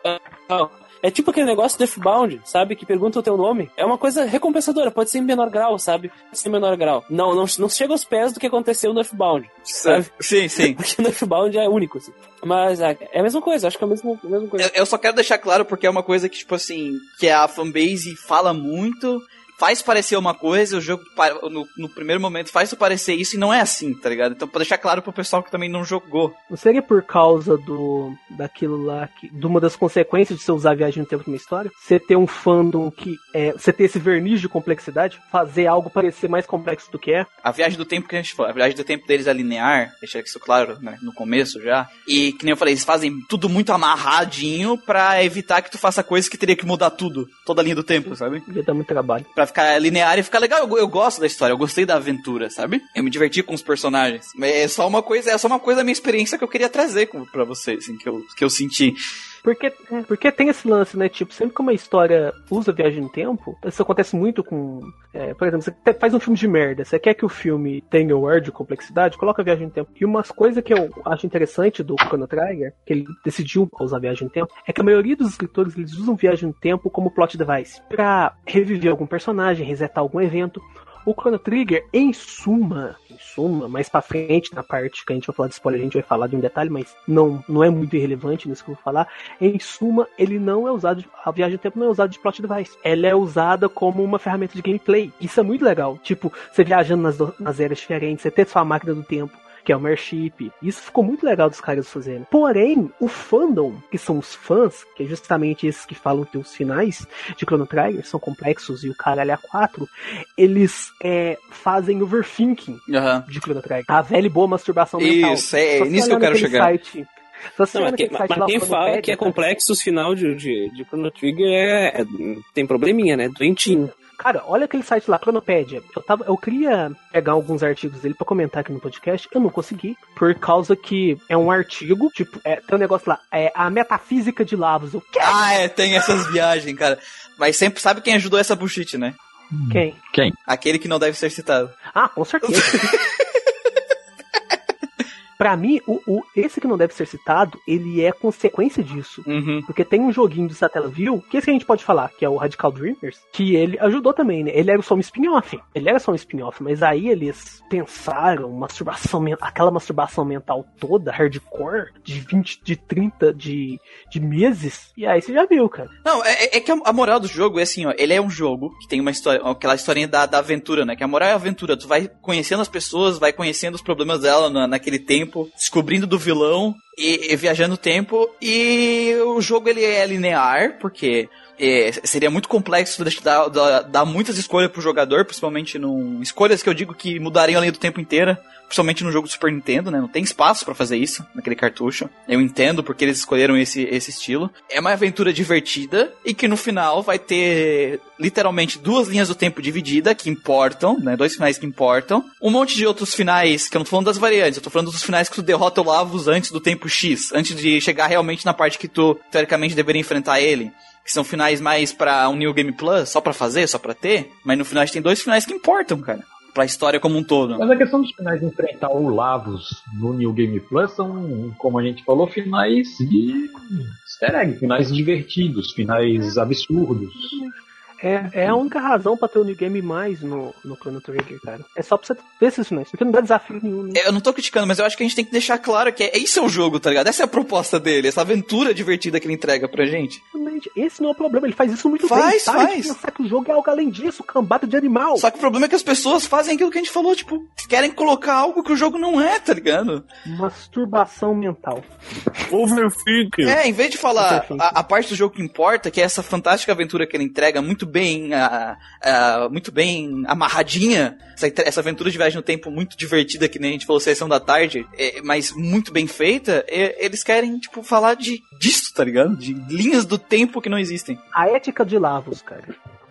É tipo aquele negócio do F-Bound, sabe? Que pergunta o teu nome. É uma coisa recompensadora, pode ser em menor grau, sabe? Pode ser em menor grau. Não, não, não chega aos pés do que aconteceu no F-Bound, sabe? sim, sim. <laughs> Porque no F-Bound é único, assim. Mas é, é a mesma coisa, acho que é a mesma, a mesma coisa. Eu, eu só quero deixar claro porque é uma coisa que, tipo assim, que a fanbase fala muito, faz parecer uma coisa, o jogo no, no primeiro momento faz parecer isso e não é assim, tá ligado? Então pra deixar claro pro pessoal que também não jogou. Não seria por causa do daquilo lá, que, de uma das consequências de você usar a viagem no tempo numa história? Você ter um fandom que é. Você ter esse verniz de complexidade, fazer algo parecer mais complexo do que é. A viagem do tempo que a gente falou, a viagem do tempo deles é linear, deixar isso claro, né, no começo já. E que nem eu falei, eles fazem tudo muito amarradinho pra evitar que tu faça coisas que teria que mudar tudo, toda a linha do tempo, sabe? Ia dar muito trabalho. Pra ficar linear e ficar legal. Eu, eu gosto da história, eu gostei da aventura, sabe? Eu me diverti com os personagens. Mas É só uma coisa, é só uma coisa da minha experiência que eu queria trazer pra vocês, assim, que eu, que eu senti. Porque, é, porque tem esse lance, né? Tipo, sempre que uma história usa viagem no tempo, isso acontece muito com. É, por exemplo, você faz um filme de merda, você quer que o filme tenha o ar de complexidade, coloca viagem no tempo. E umas coisas que eu acho interessante do Chrono Trigger, que ele decidiu usar viagem no tempo, é que a maioria dos escritores eles usam viagem no tempo como plot device. Pra reviver algum personagem, resetar algum evento. O Chrono Trigger, em suma, em suma, mais pra frente, na parte que a gente vai falar de spoiler, a gente vai falar de um detalhe, mas não, não é muito irrelevante nisso que eu vou falar. Em suma, ele não é usado, a viagem do tempo não é usada de plot device. Ela é usada como uma ferramenta de gameplay. Isso é muito legal. Tipo, você viajando nas, nas eras diferentes, você ter sua máquina do tempo que é o Mership. Isso ficou muito legal dos caras fazerem. Porém, o fandom, que são os fãs, que é justamente esses que falam que os finais de Chrono Trigger são complexos e o caralho a 4, eles é, fazem overthinking Aham. de Chrono Trigger. A velha e boa masturbação mental. Isso, é você nisso que eu quero chegar. Site, Não, olhar mas, site mas quem o fala Chronopedia, que é cara, complexo os final de, de, de Chrono Trigger é, é- tem probleminha, né? Doentinho. Cara, olha aquele site lá, Cronopédia. Eu, tava, eu queria pegar alguns artigos dele pra comentar aqui no podcast. Eu não consegui. Por causa que é um artigo, tipo, é, tem um negócio lá, é a metafísica de Lavos. O quê? Ah, é, tem essas viagens, cara. Mas sempre sabe quem ajudou essa bullshit, né? Quem? Quem? Aquele que não deve ser citado. Ah, com certeza. <laughs> pra mim, o, o- esse que não deve ser citado, ele é consequência disso. Uhum. Porque tem um joguinho do Satellaview, que esse que a gente pode falar, que é o Radical Dreamers, que ele ajudou também, né? Ele era só um spin-off. Ele era só um spin-off, mas aí eles pensaram masturbação aquela masturbação mental toda, hardcore, de 20, de 30 de, de meses. E aí você já viu, cara. Não, é, é que a, a moral do jogo é assim, ó. Ele é um jogo que tem uma história, aquela historinha da, da aventura, né? Que a moral é a aventura. Tu vai conhecendo as pessoas, vai conhecendo os problemas dela na- naquele tempo, descobrindo do vilão e, e viajando o tempo. E o jogo ele é linear, porque é, seria muito complexo dar, dar, dar muitas escolhas pro jogador, principalmente num. Escolhas que eu digo que mudariam a linha do tempo inteira. Principalmente no jogo do Super Nintendo, né? Não tem espaço pra fazer isso naquele cartucho. Eu entendo porque eles escolheram esse, esse estilo. É uma aventura divertida e que no final vai ter literalmente duas linhas do tempo divididas que importam, né? Dois finais que importam. Um monte de outros finais, que eu não tô falando das variantes, eu tô falando dos finais que tu derrota o Lavos antes do tempo X, antes de chegar realmente na parte que tu teoricamente deveria enfrentar ele. Que são finais mais pra um New Game Plus, só pra fazer, só pra ter. Mas no final a gente tem dois finais que importam, cara. Pra história como um todo. Mas a questão dos finais de enfrentar o Lavos no New Game Plus são, como a gente falou, finais de easter egg, finais divertidos, finais absurdos. É, é a única razão pra ter o New Game mais no, no Chrono Trigger, cara. É só pra você ver esses finais, porque não dá desafio nenhum, né? Eu não tô criticando, mas eu acho que a gente tem que deixar claro que é, isso é o jogo, tá ligado? Essa é a proposta dele, essa aventura divertida que ele entrega pra gente. Esse não é o problema, ele faz isso muito Faz, bem. Faz. de pensar que o jogo é algo além disso, cambada de animal. Só que o problema é que as pessoas fazem aquilo que a gente falou, tipo, querem colocar algo que o jogo não é, tá ligado? Masturbação mental. Overthinking. É, em vez de falar a, a parte do jogo que importa, que é essa fantástica aventura que ele entrega muito bem, a- a- muito bem amarradinha, essa, essa aventura de viagem no tempo muito divertida, que nem a gente falou, sessão da tarde, é, mas muito bem feita, é, eles querem, tipo, falar de disso, tá ligado? De linhas do tempo que não existem. A ética de Lavos, cara.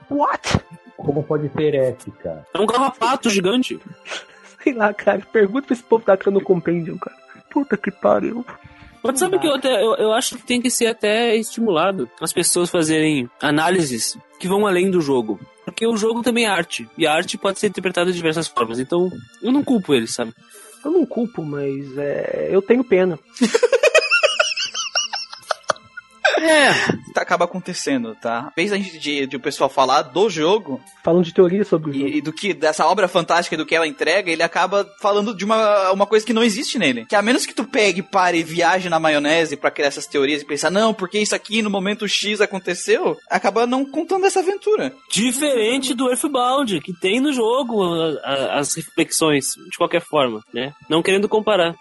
What? Como pode ter ética? É um carrapato gigante. <laughs> Sei lá, cara. Pergunta pra esse povo da no Compendium, cara. Puta que pariu. Mas sabe que eu, até, eu, eu acho que tem que ser até estimulado as pessoas fazerem análises que vão além do jogo. Porque o jogo também é arte. E a arte pode ser interpretada de diversas formas. Então, eu não culpo eles, sabe? Eu não culpo, mas é, eu tenho pena. <laughs> É. Tá, acaba acontecendo, tá? Em vez da gente de, de o pessoal falar do jogo Falando de teoria sobre o jogo. e, e do que dessa obra fantástica e do que ela entrega, ele acaba falando de uma, uma coisa que não existe nele. Que a menos que tu pegue, pare e viaje na maionese pra criar essas teorias e pensar, não, porque isso aqui no momento X aconteceu, acaba não contando essa aventura. Diferente do Earthbound, que tem no jogo a- a- as reflexões, de qualquer forma, né? Não querendo comparar.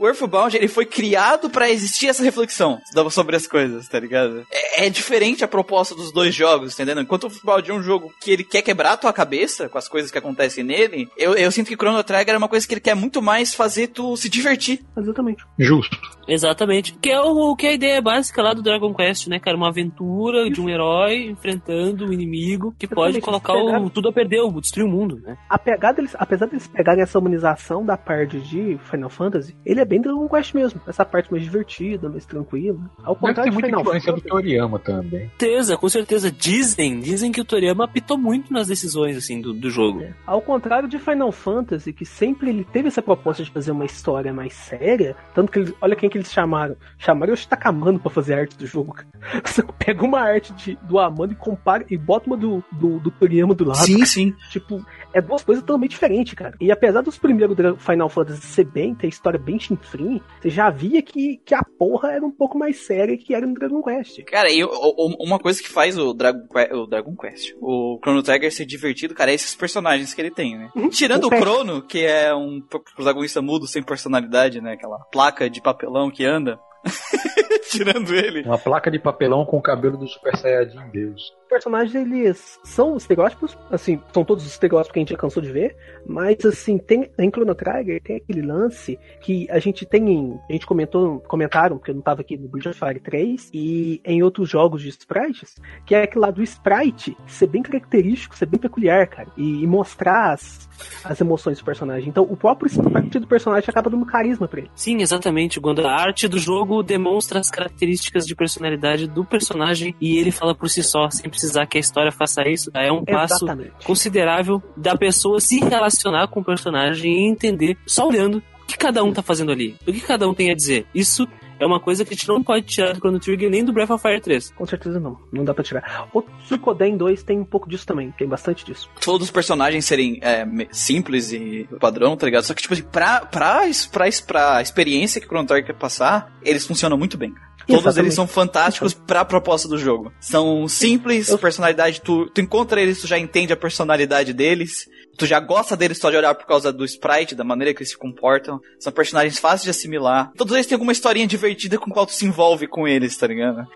O Earthbound, ele foi criado pra existir essa reflexão sobre as coisas, tá ligado? É, é diferente a proposta dos dois jogos, entendendo? Enquanto o Earthbound é um jogo que ele quer quebrar a tua cabeça com as coisas que acontecem nele, eu, eu sinto que Chrono Trigger é uma coisa que ele quer muito mais fazer tu se divertir. Exatamente. Justo. Exatamente. Que é o que é a ideia básica lá do Dragon Quest, né, cara? Uma aventura de um herói enfrentando um inimigo que pode Exatamente, colocar eles o, pegaram- tudo a perder, o- destruir o mundo, né? A pegada, deles, apesar deles pegarem essa humanização da parte de Final Fantasy, ele é bem Dragon Quest mesmo. Essa parte mais divertida, mais tranquila. Ao Deve ter contrário de muita Final influência do Fantasy. Toriyama também. certeza, com certeza. Dizem, dizem que o Toriyama apitou muito nas decisões, assim, do, do jogo. É. Ao contrário de Final Fantasy, que sempre ele teve essa proposta de fazer uma história mais séria, tanto que eles, olha quem que eles chamaram. Chamaram o Shitakamano pra fazer a arte do jogo. <laughs> Você pega uma arte de- do Amano e compara e bota uma do, do, do Toriyama do lado. Sim, sim. Tipo, é duas coisas totalmente diferentes, cara. E apesar dos primeiros Final Fantasy ser bem, ter história bem chinfrim, você já via que, que a porra era um pouco mais séria que era no Dragon Quest. Cara, e o- o- uma coisa que faz o o Dragon Quest, o Chrono Trigger ser divertido, cara, é esses personagens que ele tem, né? Uhum. Tirando o O. Crono, que é um pro- protagonista mudo sem personalidade, né? Aquela placa de papelão que anda. <laughs> Tirando ele. Uma placa de papelão com o cabelo do Super Saiyajin Deus. Os personagens, eles são estereótipos, assim, são todos os estereótipos que a gente já cansou de ver, mas, assim, tem, em Chrono Trigger tem aquele lance que a gente tem em, a gente comentou, comentaram, porque eu não tava aqui no Bridge of Fire 3, e em outros jogos de sprites, que é aquele lado do sprite ser bem característico, ser bem peculiar, cara, e, e mostrar as, as emoções do personagem. Então, o próprio sprite do personagem acaba dando carisma pra ele. Sim, exatamente. Quando a arte do jogo demonstra as características de personalidade do personagem e ele fala por si só, sem precisar que a história faça isso, é um passo Exatamente. considerável da pessoa se relacionar com o personagem e entender, só olhando, o que cada um tá fazendo ali, o que cada um tem a dizer. Isso é uma coisa que a gente não pode tirar do Chrono Trigger nem do Breath of Fire 3. Com certeza não, não dá pra tirar. O Suikoden 2 tem um pouco disso também, tem bastante disso. Todos os personagens serem é, simples e padrão, tá ligado? Só que, tipo assim, pra, pra, pra, pra experiência que o Chrono Trigger quer passar, eles funcionam muito bem, cara. Todos Exatamente. eles são fantásticos pra proposta do jogo. São simples, Eu- personalidade, tu, tu encontra eles, tu já entende a personalidade deles, tu já gosta deles só de olhar por causa do sprite, da maneira que eles se comportam. São personagens fáceis de assimilar. Todos eles têm alguma historinha divertida com qual tu se envolve com eles, tá ligado?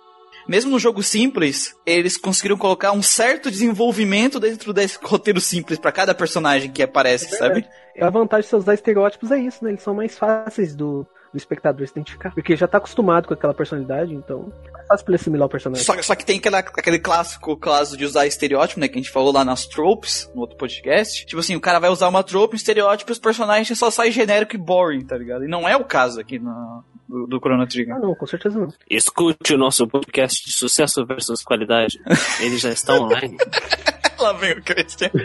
Mesmo no jogo simples, eles conseguiram colocar um certo desenvolvimento dentro desse <laughs> roteiro simples pra cada personagem que aparece, É sabe? A vantagem de você usar estereótipos é isso, né? Eles são mais fáceis do, do espectador se identificar. Porque já tá acostumado com aquela personalidade, então fácil pra ele assimilar o personagem. Só, só que tem aquela, aquele clássico caso de usar estereótipo, né? Que a gente falou lá nas tropes, no outro podcast. Tipo assim, o cara vai usar uma trope, um estereótipo, e os personagens só saem genérico e boring, tá ligado? E não é o caso aqui na, do, do Chrono Trigger. Ah, não, com certeza não. Escute o nosso podcast de sucesso versus qualidade. Ele já está online. <laughs> Lá vem o Christian. <laughs>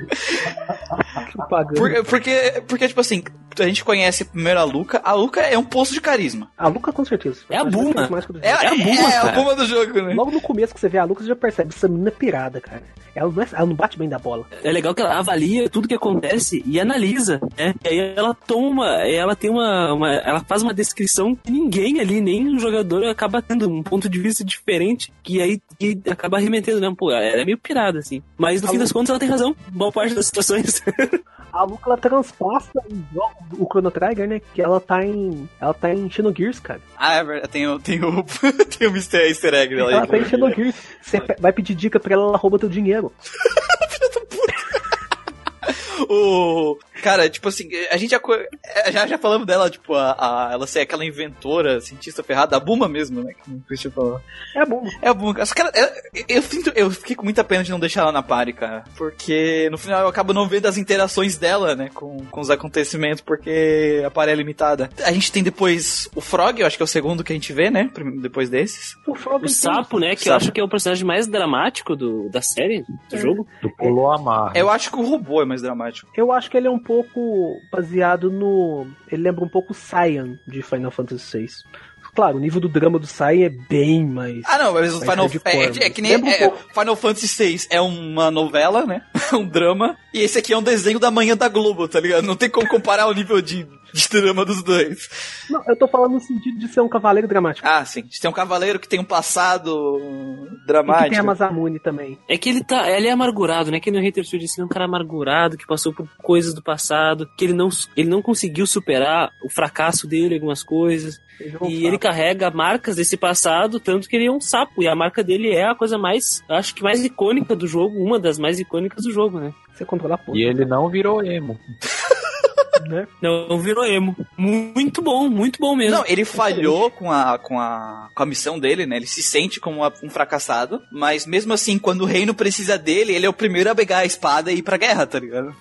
Por- porque, porque, tipo assim, a gente conhece primeiro a Luca. A Luca é um poço de carisma. A Luca, com certeza. É a Buma. É, jogo. é, a Buma, é a. Buma do jogo, né? Logo no começo que você vê a Luca, você já percebe, essa menina é pirada, cara. Ela não, é- ela não bate bem da bola. É legal que ela avalia tudo que acontece e analisa, né? E aí ela toma, ela tem uma, uma- ela faz uma descrição que ninguém ali, nem o jogador acaba tendo um ponto de vista diferente, que aí que acaba arremetendo, né? Pô, ela é meio pirada, assim. Mas no fim das contas ela tem razão, boa parte das situações. <laughs> A Luca, ela transpassa o Chrono Trigger, né? Que ela tá em. Ela tá em Xenogears, cara. Ah, é verdade. Tem o, tem o, <laughs> tem o Mr. Easter Egg dela Ela aí. tá em Xenogears. Você vai pedir dica pra ela, ela rouba teu dinheiro. <laughs> <laughs> O. Cara, tipo assim, a gente já, é, já, já falamos dela, tipo, a, a- ela ser aquela inventora, cientista ferrada, a Buma mesmo, né? Que o Christian falou. É. É a Buma. Só que ela- ela- eu, sinto, eu fiquei com muita pena de não deixar ela na party, cara. Porque no final eu acabo não vendo as interações dela, né? Com, com os acontecimentos, porque a party é limitada. A gente tem depois o Frog, eu acho que é o segundo que a gente vê, né? Depois desses. O, Frog O tem- sapo, né? Que Sapo. eu acho que é o personagem mais dramático do, da série, do jogo. Do Polo Amar. Eu acho que o robô é mais dramático. Eu acho que ele é um pouco baseado no. Ele lembra um pouco o Cyan de Final Fantasy VI. Claro, o nível do drama do Cyan é bem mais. Ah, não, mas o Mais Final hardcore, é, é, é que nem um é. Final Fantasy VI é uma novela, né? <laughs> um drama. E esse aqui é um desenho da manhã da Globo, tá ligado? Não tem como comparar o nível de, de drama dos dois. Não, eu tô falando no sentido de ser um cavaleiro dramático. Ah, sim. Tem um cavaleiro que tem um passado hum, E que dramático. tem a Masamune também. É que ele tá, ele é amargurado, né? Que no Hater Studio ele é um cara amargurado, que passou por coisas do passado, que ele não, ele não conseguiu superar o fracasso dele, em algumas coisas. Ele é um E sapo. ele carrega marcas desse passado, tanto que ele é um sapo. E a marca dele é a coisa mais, acho que mais icônica do jogo, uma das mais icônicas do jogo, né? Você controla a porra, E ele não virou emo. Né? Não virou emo. Muito bom, muito bom mesmo. Não, ele falhou com a, com, a, com a missão dele, né? Ele se sente como um fracassado, mas mesmo assim, quando o reino precisa dele, ele é o primeiro a pegar a espada e ir pra guerra, tá ligado?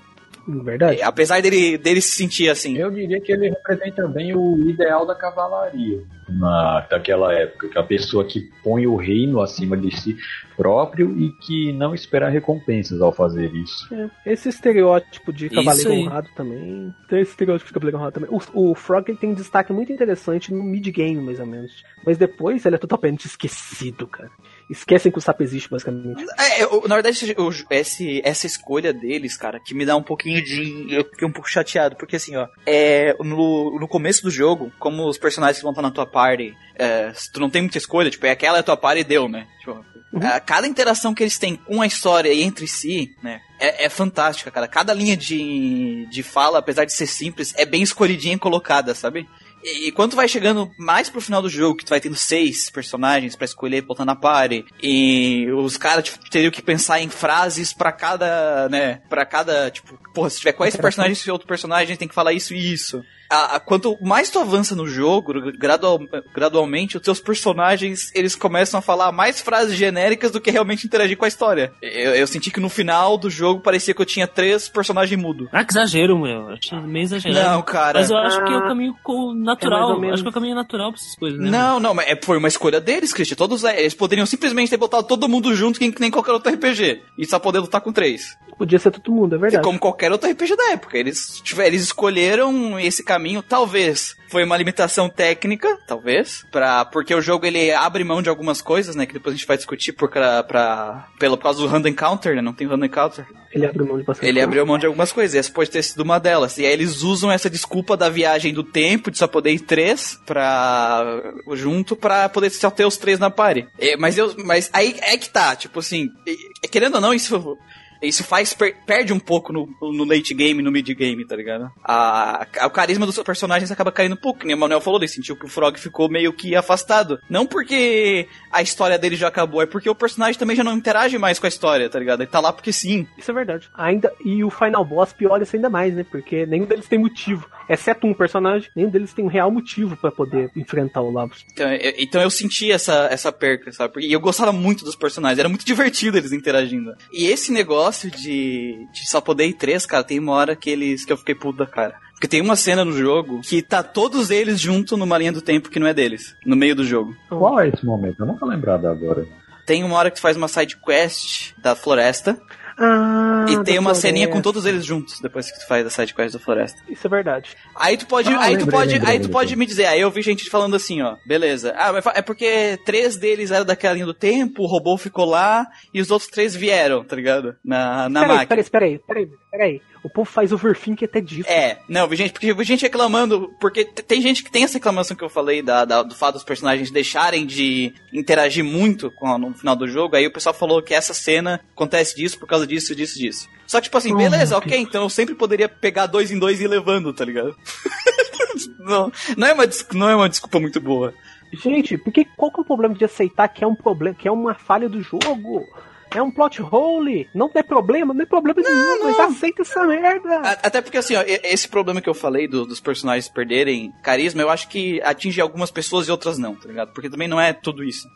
Verdade. É, apesar dele, dele se sentir assim. Eu diria que ele representa bem o ideal da cavalaria na, daquela época, que é a pessoa que põe o reino acima de si próprio e que não espera recompensas ao fazer isso. É, esse estereótipo de cavaleiro honrado também. Tem esse estereótipo de cavaleiro honrado também. O, o Frog tem um destaque muito interessante no mid-game, mais ou menos. Mas depois ele é totalmente esquecido, cara. Esquecem que o sapo existe, basicamente. É, eu- na verdade, eu- esse, essa escolha deles, cara, que me dá um pouquinho de. Eu fiquei um pouco chateado, porque assim, ó, é, no, no começo do jogo, como os personagens que vão estar na tua party, é, tu não tem muita escolha, tipo, é aquela é a tua party e deu, né? Tipo, a- cada interação que eles têm com a história e entre si, né, é, é fantástica, cara. Cada linha de, de fala, apesar de ser simples, é bem escolhidinha e colocada, sabe? E, e quando tu vai chegando mais pro final do jogo, que tu vai tendo seis personagens pra escolher botar na party, e os caras tipo, teriam que pensar em frases pra cada, né, pra cada, tipo, porra, se tiver quais personagens e outro personagem tem que falar isso e isso. A, a- quanto mais tu avança no jogo, gradual- gradualmente, os teus personagens, eles começam a falar mais frases genéricas do que realmente interagir com a história. Eu, eu senti que no final do jogo parecia que eu tinha três personagens mudos. Ah, que exagero, meu. Achei meio exagerado. Não, cara. Mas eu acho que é o Ah, caminho é natural. menos. acho que é o caminho natural pra essas coisas, né? Não, não, mas é- foi uma escolha deles, Christian. Todos é, eles poderiam simplesmente ter botado todo mundo junto, que nem qualquer outro RPG. E só poder lutar com três. Podia ser todo mundo, é verdade. Como qualquer outro RPG da época. Eles, tiver, eles escolheram esse caminho, talvez. Foi uma limitação técnica, talvez. Pra, porque o jogo ele abre mão de algumas coisas, né? Que depois a gente vai discutir por, pra, pra, pela, por causa do random encounter, né? Não tem random encounter. Ele abriu mão de bastante Ele abriu mão de algumas coisas, e essa pode ter sido uma delas. E aí eles usam essa desculpa da viagem do tempo, de só poder ir três pra. junto pra poder só ter os três na party. É, mas eu. Mas aí é que tá, tipo assim, querendo ou não, isso. Isso faz, per- perde um pouco no, no late game, no mid game, tá ligado? A, a- o carisma dos personagens acaba caindo um pouco, que nem o Manuel falou, ele sentiu que o Frog ficou meio que afastado. Não porque a história dele já acabou, é porque o personagem também já não interage mais com a história, tá ligado? Ele tá lá porque sim. Isso é verdade. Ainda, e o Final Boss piora isso ainda mais, né? Porque nenhum deles tem motivo. Exceto um personagem, nenhum deles tem um real motivo pra poder enfrentar o Lavos. Então eu, então eu senti essa, essa perca, sabe? E eu gostava muito dos personagens, era muito divertido eles interagindo. E esse negócio de, de só poder ir três, cara, tem uma hora que eles que eu fiquei puto da cara. Porque tem uma cena no jogo que tá todos eles junto numa linha do tempo que não é deles, no meio do jogo. Qual é esse momento? Eu nunca lembrado agora. Tem uma hora que tu faz uma side quest da floresta Ah, e tem uma ceninha com floresta. todos eles juntos depois que tu faz a side quest da floresta. Isso é verdade. Aí tu pode, Ah, aí tu lembrei, pode, lembrei, aí tu pode me dizer, aí eu vi gente falando assim, ó, beleza. Ah, mas é porque três deles eram daquela linha do tempo, o robô ficou lá e os outros três vieram, tá ligado? Na, na peraí, máquina. peraí, peraí, peraí, peraí. O povo faz overthink até disso. É, não, vi gente, porque gente reclamando, porque tem gente que tem essa reclamação que eu falei da, da- do fato dos personagens deixarem de interagir muito a- no final do jogo, aí o pessoal falou que essa cena acontece disso por causa disso, disso, disso. Só que, tipo assim, Oh, beleza, ok, então eu sempre poderia pegar dois em dois e ir levando, tá ligado? <laughs> não, não, é uma, não é uma desculpa muito boa. Gente, porque qual que é o problema de aceitar que é um problema, que é uma falha do jogo? É um plot hole. Não é problema, não é problema nenhum, mas aceita essa merda. Até porque, assim, ó, esse problema que eu falei do- dos personagens perderem carisma, eu acho que atinge algumas pessoas e outras não, tá ligado? Porque também não é tudo isso.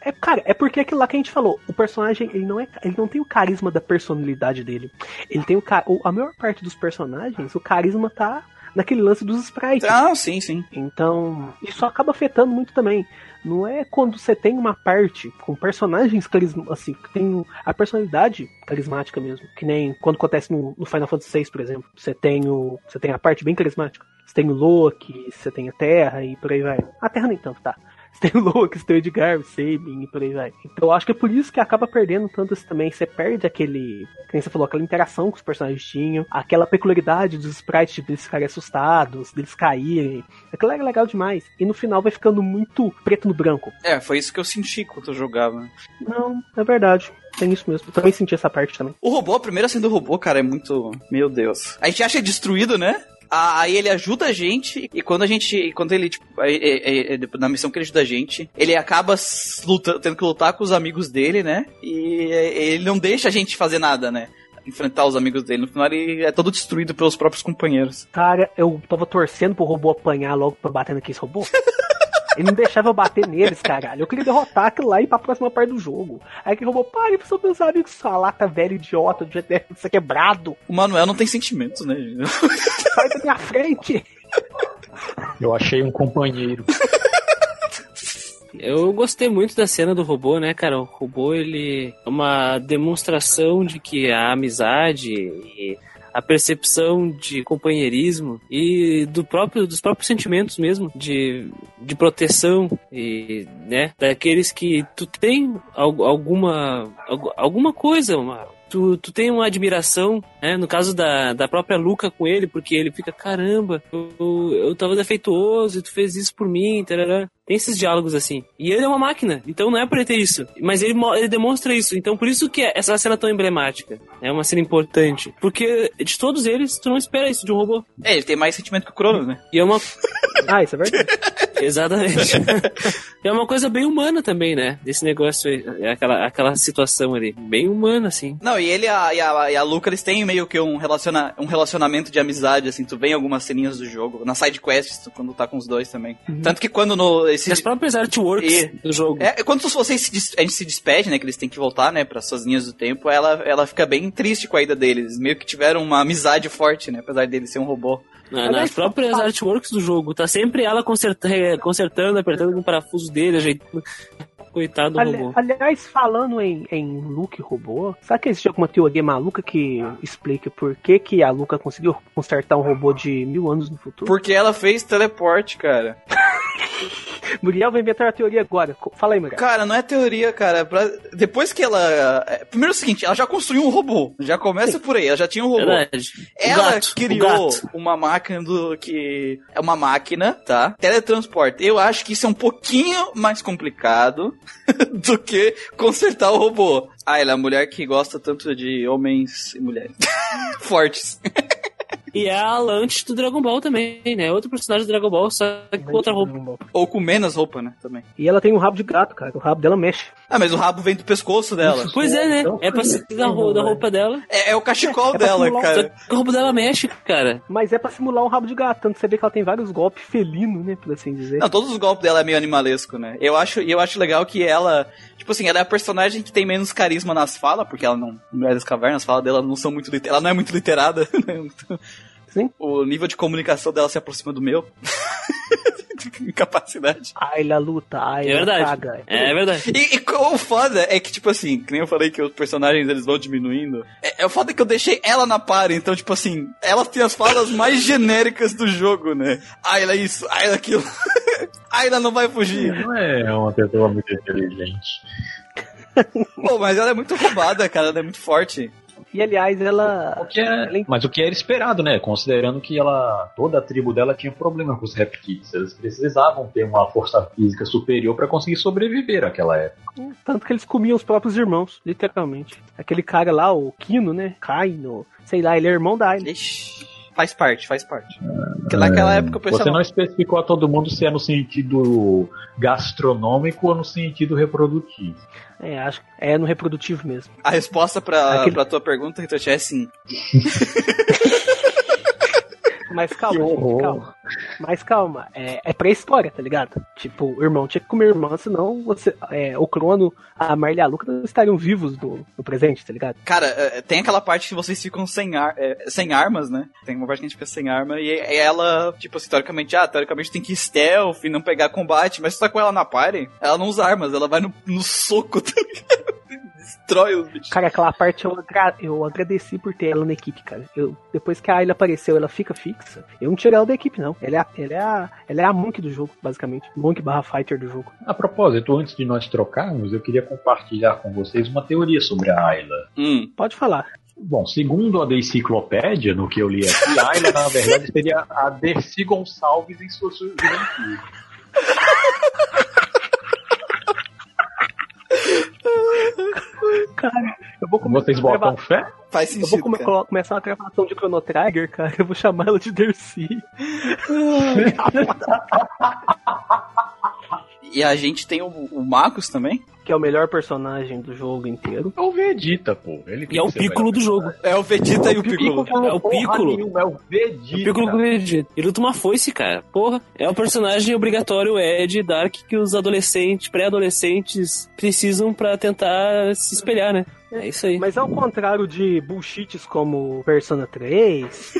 É, cara, é porque aquilo lá que a gente falou, o personagem, ele não é, ele não tem o carisma da personalidade dele. Ele tem o a maior parte dos personagens, o carisma tá naquele lance dos sprites. Ah, sim, sim. Então, isso acaba afetando muito também. Não é quando você tem uma parte com personagens carisma, assim, que tem a personalidade carismática mesmo. Que nem quando acontece no, no Final Fantasy VI, por exemplo. Você tem, o, você tem a parte bem carismática. Você tem o Loki, você tem a Terra e por aí vai. A Terra nem tanto, tá? Você <laughs> tem o Loki, você tem o Edgar, o Sabin e por aí vai. Então eu acho que é por isso que acaba perdendo tanto isso também. Você perde aquele, como você falou, aquela interação que os personagens tinham, aquela peculiaridade dos sprites deles ficarem assustados, deles caírem. Aquilo era legal demais. E no final vai ficando muito preto no branco. É, foi isso que eu senti quando eu jogava. Não, é verdade. Tem isso mesmo. Eu também senti essa parte também. O robô, a primeira cena do robô, cara, é muito. Meu Deus. A gente acha destruído, né? Aí ele ajuda a gente, e quando a gente. Quando ele, tipo, aí- aí- aí- na missão que ele ajuda a gente, ele acaba s- luta- tendo que lutar com os amigos dele, né? E ele não deixa a gente fazer nada, né? Enfrentar os amigos dele. No final ele é todo destruído pelos próprios companheiros. Cara, eu tava torcendo pro robô apanhar logo pra bater naquele robô. <laughs> Ele não deixava eu bater neles, caralho. Eu queria derrotar aquilo lá e ir pra próxima parte do jogo. Aí que roubou, pare, são meus amigos, sua lata velho idiota, de ser quebrado. O Manuel não tem sentimentos, né? Sai <laughs> da minha frente. Eu achei um companheiro. Eu gostei muito da cena do robô, né, cara? O robô, ele é uma demonstração de que a amizade e a percepção de companheirismo e do próprio, dos próprios sentimentos mesmo de, de proteção e, né, daqueles que tu tem alguma, alguma coisa, uma, tu, tu tem uma admiração, né? No caso da, da própria Luca com ele, porque ele fica, caramba, eu, eu tava defeituoso e tu fez isso por mim, tarará. Tem esses diálogos assim. E ele é uma máquina, então não é pra ele ter isso. Mas ele, ele demonstra isso. Então por isso que essa cena é tão emblemática. É uma cena importante. Porque de todos eles, tu não espera isso de um robô. É, ele tem mais sentimento que o Cronos, né? E é uma. <laughs> ah, isso é verdade. <laughs> Exatamente. é uma coisa bem humana também, né? Desse negócio aí. É aquela, aquela situação ali. Bem humana, assim. Não, e ele a, e a, e a Luca, eles têm meio que um, relaciona, um relacionamento de amizade, assim. Tu vê em algumas ceninhas do jogo. Na side quests, quando tá com os dois também. Uhum. Tanto que quando no esse... As próprias artworks e, do jogo. É, quando vocês se, a gente se despede, né, que eles têm que voltar, né, para suas linhas do tempo, ela, ela fica bem triste com a ida deles. Meio que tiveram uma amizade forte, né, apesar dele ser um robô. nas próprias artworks do jogo, tá sempre ela consertando, consertando apertando o parafuso dele, ajeitando. Coitado do Ali, robô. Aliás, falando em, em Luke robô, sabe que existe alguma teoria maluca que explica por que, que a Luca conseguiu consertar um robô de mil anos no futuro? Porque ela fez teleporte, cara. <laughs> Muriel vai inventar a teoria agora. Fala aí, Muriel. Cara, não é teoria, cara. Pra... Depois que ela. É, primeiro é o seguinte, ela já construiu um robô. Já começa Sim. por aí, ela já tinha um robô. Verdade. Ela gato, criou uma máquina do que. É uma máquina, tá? Teletransporte. Eu acho que isso é um pouquinho mais complicado <laughs> do que consertar o robô. Ah, ela é a mulher que gosta tanto de homens e mulheres. <laughs> Fortes. E é a Lante do Dragon Ball também, né? Outro personagem do Dragon Ball, só que com outra roupa. Ou com menos roupa, né? Também. E ela tem um rabo de gato, cara. O rabo dela mexe. Ah, mas o rabo vem do pescoço dela. <laughs> Pois é, né? Então, é pra ser da, roupa, da roupa dela. É, é o cachecol é, dela, um... cara. A roupa dela mexe, cara. Mas é pra simular um rabo de gato. Tanto você vê que ela tem vários golpes felinos, né? Por assim dizer. Não, todos os golpes dela é meio animalesco, né? Eu acho, eu acho legal que ela. Tipo assim, ela é a personagem que tem menos carisma nas falas, porque ela não. Mulher das Cavernas, as falas dela não são muito. Ela não é muito literada, <laughs> né? Sim. O nível de comunicação dela se aproxima do meu. <laughs> Capacidade. Ayla luta, Ayla é verdade. caga. É verdade. E, e o foda é que, tipo assim, que nem eu falei que os personagens eles vão diminuindo. É, é o foda que eu deixei ela na par, então, tipo assim, ela tem as falas mais genéricas do jogo, né? Ayla isso, Ayla aquilo. <laughs> Ayla não vai fugir. Não é uma pessoa muito inteligente. Pô, mas ela é muito roubada, cara, ela é muito forte. E aliás, ela. O que é, ela... Mas o que era esperado, né? Considerando que ela. toda a tribo dela tinha problema com os reptiles. Eles precisavam ter uma força física superior para conseguir sobreviver naquela época. Tanto que eles comiam os próprios irmãos, literalmente. Aquele cara lá, o Kino, né? Kaino, sei lá, ele é irmão da. Ixi. Faz parte, faz parte. Porque naquela é, época o pessoal. Você não especificou a todo mundo se é no sentido gastronômico ou no sentido reprodutivo. É, acho que é no reprodutivo mesmo. A resposta pra, Aquele... pra tua pergunta, Ritoshi, é sim. <laughs> Mas calma, gente, calma. Mas calma, é, é pré-história, tá ligado? Tipo, o irmão tinha que comer irmã, senão você, é, o Crono, a Marley e a Luca não estariam vivos do, no presente, tá ligado? Cara, é, tem aquela parte que vocês ficam sem, ar, é, sem armas, né? Tem uma parte que a gente fica sem arma e ela, tipo assim, teoricamente, ah, teoricamente tem que ir stealth e não pegar combate, mas se tá com ela na party, ela não usa armas, ela vai no, no soco, <laughs> tá ligado? Destrói os bichos. Cara, aquela parte eu, agra eu agradeci por ter ela na equipe, cara. Eu, depois que a Ayla apareceu, ela fica fixa. Eu não tirei ela da equipe, não. Ela é, a, ela é, a, ela é a Monk do jogo, basicamente. Monk barra Fighter do jogo. A propósito, antes de nós trocarmos, eu queria compartilhar com vocês uma teoria sobre a Ayla. Hum. Pode falar. Bom, segundo a The Enciclopédia, no que eu li aqui, a Ayla, na verdade, seria a Dercy Gonçalves em sua juventude. <laughs> <laughs> Cara, eu vou começar Vocês botam fé? Faz sentido. Eu vou come começar uma gravação de Chrono Trigger, cara. Eu vou chamar ela de Dercy. <laughs> <laughs> e a gente tem o, o Marcos também. que é o melhor personagem do jogo inteiro. É o Vegeta, pô. Ele E é o Piccolo do jogo. É o Vegeta e o Piccolo. É o Piccolo. É o Vegeta. O Piccolo com Vegeta. Ele luta uma foice, cara. Porra. É o personagem obrigatório Ed Dark que os adolescentes, pré-adolescentes precisam pra tentar se espelhar, né? É isso aí. Mas ao contrário de bullshits como Persona 3,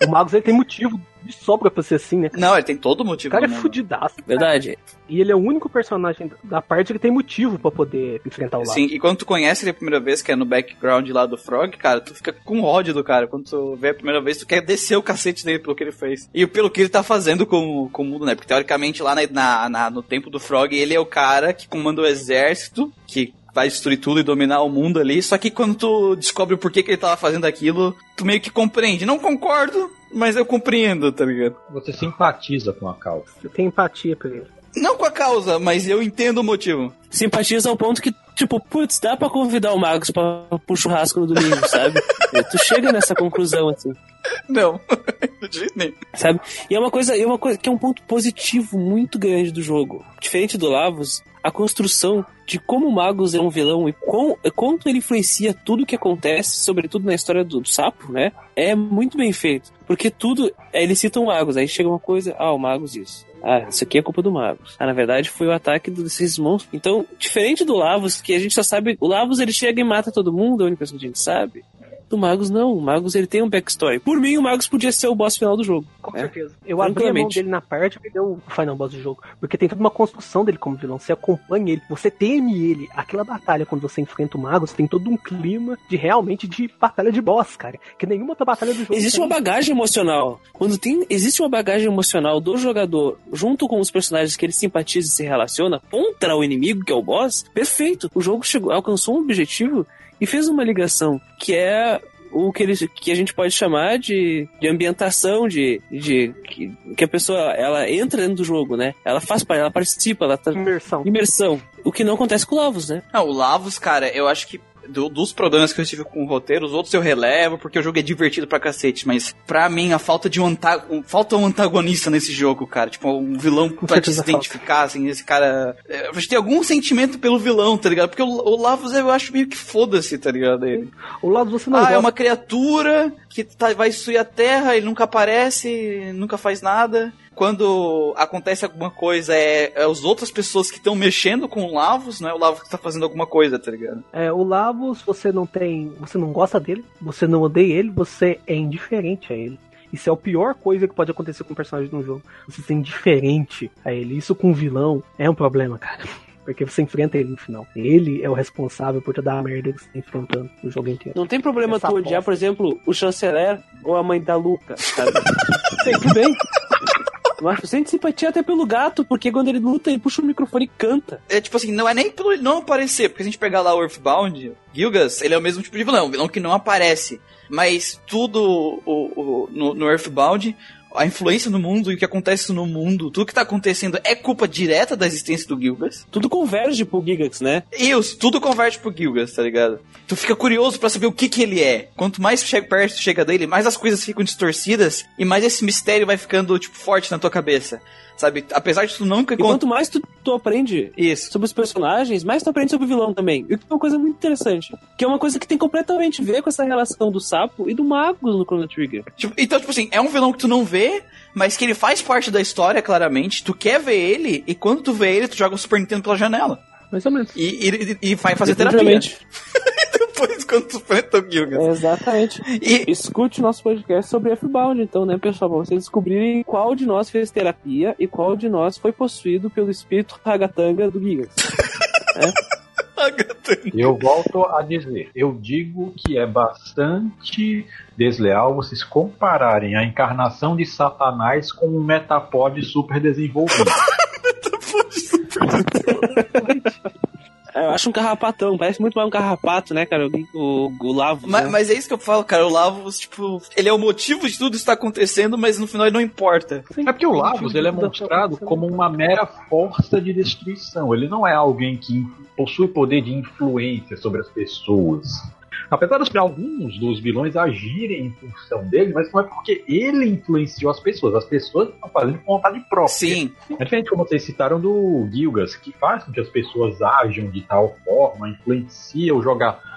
é, o Magus ele tem motivo de sobra pra ser assim, né? Não, ele tem todo O motivo. cara é né? fudidaço. Verdade. E ele é o único personagem da parte que tem motivo pra poder enfrentar o lado. Sim, e quando tu conhece ele a primeira vez, que é no background lá do Frog, cara, tu fica com ódio do cara. Quando tu vê a primeira vez, tu quer descer o cacete dele pelo que ele fez. E pelo que ele tá fazendo com, com o mundo, né? Porque teoricamente lá na, na- na- no tempo do Frog, ele é o cara que comanda o exército, que vai destruir tudo e dominar o mundo ali. Só que quando tu descobre o porquê que ele tava fazendo aquilo, tu meio que compreende. Não concordo, mas eu compreendo, tá ligado? Você simpatiza com a causa. Você tem empatia por ele. Não com a causa, mas eu entendo o motivo. Simpatiza ao ponto que, tipo, putz, dá pra convidar o Magus pra, pro churrasco no domingo, <laughs> sabe? Tu chega nessa conclusão, assim. Não, <laughs> de jeito nenhum. sabe? E é uma coisa, é uma coisa que é um ponto positivo muito grande do jogo. Diferente do Lavos, a construção de como o Magus é um vilão e quão, quanto ele influencia tudo que acontece, sobretudo na história do, do sapo, né? É muito bem feito. Porque tudo. é, Eles citam o Magus, aí chega uma coisa, ah, o Magus isso. Ah, isso aqui é culpa do Magus. Ah, na verdade foi o ataque desses monstros. Então, diferente do Lavos, que a gente só sabe. O Lavos ele chega e mata todo mundo, é a única coisa que a gente sabe. Do Magus não. O Magus ele tem um backstory. Por mim, o Magus podia ser o boss final do jogo. Com É. certeza. Eu abri a mão dele na parte e deu o final boss do jogo. Porque tem toda uma construção dele como vilão. Você acompanha ele, você teme ele. Aquela batalha, quando você enfrenta o Magus, tem todo um clima de realmente de batalha de boss, cara. Que nenhuma outra batalha do jogo. Existe tem. uma bagagem emocional. Quando tem, existe uma bagagem emocional do jogador junto com os personagens que ele simpatiza e se relaciona contra o inimigo, que é o boss, perfeito. O jogo chegou, alcançou um objetivo e fez uma ligação, que é o que, eles, que a gente pode chamar de, de ambientação, de, de que, que a pessoa ela entra dentro do jogo, né? Ela faz parte, ela participa, ela tá Imersão. imersão. O que não acontece com o Lavos, né? Não, o Lavos, cara, eu acho que do- dos problemas que eu tive com o roteiro, os outros eu relevo, porque o jogo é divertido pra cacete, mas pra mim a falta de um, anta um- falta um antagonista nesse jogo, cara, tipo um vilão pra te se identificar, assim, esse cara, é, a gente tem algum sentimento pelo vilão, tá ligado? Porque o, o Lavos eu acho meio que foda-se, tá ligado? Ele. O lado você não ah, gosta. é uma criatura que tá- vai destruir a Terra, ele nunca aparece, nunca faz nada. Quando acontece alguma coisa, é, é as outras pessoas que estão mexendo com o Lavos, não é o Lavos que tá fazendo alguma coisa, tá ligado? É, o Lavos, você não tem. Você não gosta dele, você não odeia ele, você é indiferente a ele. Isso é a pior coisa que pode acontecer com um personagem no jogo. Você ser indiferente a ele. Isso com um vilão é um problema, cara. <laughs> Porque você enfrenta ele no final. Ele é o responsável por toda a merda que você tá enfrentando o jogo inteiro. Não tem problema Essa tu odiar, por exemplo, o chanceler ou a mãe da Luca, sabe? <laughs> Sempre bem. Mas você sente simpatia até pelo gato, porque quando ele luta, ele puxa o microfone e canta. É tipo assim, não é nem pelo não aparecer, porque se a gente pegar lá o Earthbound, Gilgas, ele é o mesmo tipo de vilão, vilão que não aparece. Mas tudo o, o- no, no Earthbound, a influência no mundo e o que acontece no mundo, tudo que tá acontecendo é culpa direta da existência do Gilgas. Tudo converge pro Gigax, né? Isso, tudo converte pro Gilgas, tá ligado? Tu fica curioso pra saber o que que ele é. Quanto mais chega perto chega dele, mais as coisas ficam distorcidas e mais esse mistério vai ficando, tipo, forte na tua cabeça. Sabe? Apesar de tu nunca E quanto mais tu, tu aprende Isso. sobre os personagens, mais tu aprende sobre o vilão também. E que é uma coisa muito interessante. Que é uma coisa que tem completamente a ver com essa relação do sapo e do Magus no Chrono Trigger. Tipo, então, tipo assim, é um vilão que tu não vê, mas que ele faz parte da história, claramente. Tu quer ver ele, e quando tu vê ele, tu joga o Super Nintendo pela janela. Mais ou menos. E, e, e vai fazer terapia. <laughs> Depois, quando tu enfrenta o Gilgas. É, exatamente. E, Escute nosso podcast sobre F-Bound, então, né, pessoal? Pra vocês descobrirem qual de nós fez terapia e qual de nós foi possuído pelo espírito ragatanga do Gigas. <laughs> Eu volto a dizer, eu digo que é bastante desleal vocês compararem a encarnação de Satanás com um Metapod super desenvolvido. <laughs> É, <laughs> Eu acho um carrapatão, parece muito mais um carrapato, né, cara? O, o, o Lavo. mas, né? mas é isso que eu falo, cara. O Lavos, tipo, ele é o motivo de tudo isso tá acontecendo, mas no final ele não importa. Sim. É porque o Lavos ele é mostrado como uma mera força de destruição. Ele não é alguém que possui poder de influência sobre as pessoas. Apesar de alguns dos vilões agirem em função dele, mas não é porque ele influenciou as pessoas. As pessoas estão fazendo com vontade própria. Sim. É diferente como vocês citaram do Gilgas, que faz com que as pessoas ajam de tal forma, influencia o jogador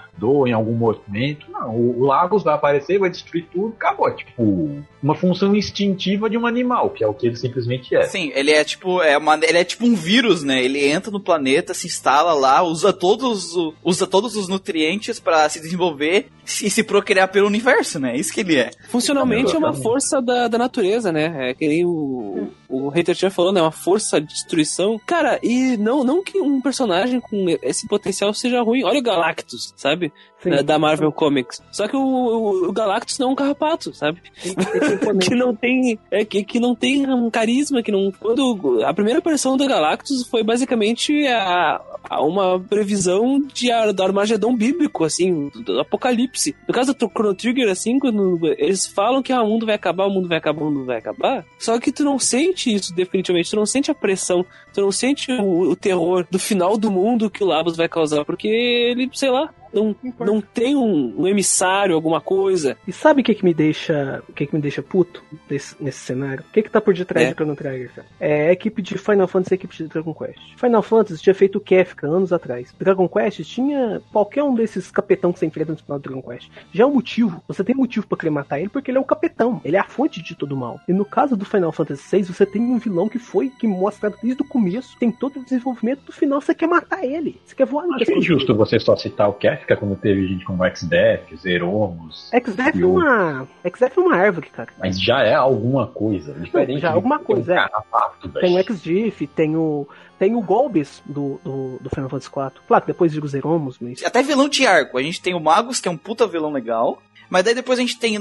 em algum movimento. Não, o, o Lagos vai aparecer, vai destruir tudo, acabou. É tipo uma função instintiva de um animal, que é o que ele simplesmente é. Sim, ele é tipo, é uma, ele é tipo um vírus, né? Ele entra no planeta, se instala lá, usa todos, usa todos os nutrientes pra se desenvolver e se procriar pelo universo, né? Isso que ele é. Funcionalmente é uma força da, da natureza, né? É que nem o, o Hater tinha falando, é uma força de destruição. Cara, e não, não que um personagem com esse potencial seja ruim. Olha o Galactus, sabe? Sim. Da, da Marvel Comics. Só que o, o, o Galactus não é um carrapato, sabe? <laughs> Que não tem é que, que não tem um carisma que não quando a primeira versão do Galactus foi basicamente a, a uma previsão de a- do Armagedon bíblico assim do, do apocalipse no caso do Chrono Trigger assim quando eles falam que ah, o mundo vai acabar o mundo vai acabar o mundo vai acabar só que tu não sente isso definitivamente tu não sente a pressão tu não sente o, o terror do final do mundo que o Labos vai causar porque ele sei lá não, não tem um, um emissário, alguma coisa. E sabe o que que me deixa, o que que me deixa puto nesse, nesse cenário? O que que tá por detrás É. de Chrono Trigger, cara? É a equipe de Final Fantasy e a equipe de Dragon Quest. Final Fantasy tinha feito o Kefka anos atrás. Dragon Quest tinha qualquer um desses capetão que você enfrenta no final do Dragon Quest. Já é um motivo, você tem motivo pra querer matar ele porque ele é o capetão, ele é a fonte de todo mal. E no caso do Final Fantasy VI, você tem um vilão que foi, que mostra desde o começo, tem todo o desenvolvimento, no final você quer matar ele. Você quer voar no Acho que é injusto você só citar o Kefka quando teve gente como X-Death, Zeromos, XDF E é uma. É uma árvore, cara. mas já é alguma coisa. Diferente já é alguma coisa, um é. carrapato. Tem o XGIF, tem o. Tem o Golbes do, do, do Final Fantasy IV. Claro, que depois digo Zeromos, mas. Até vilão de arco. A gente tem o Magus, que é um puta vilão legal. Mas daí depois a gente tem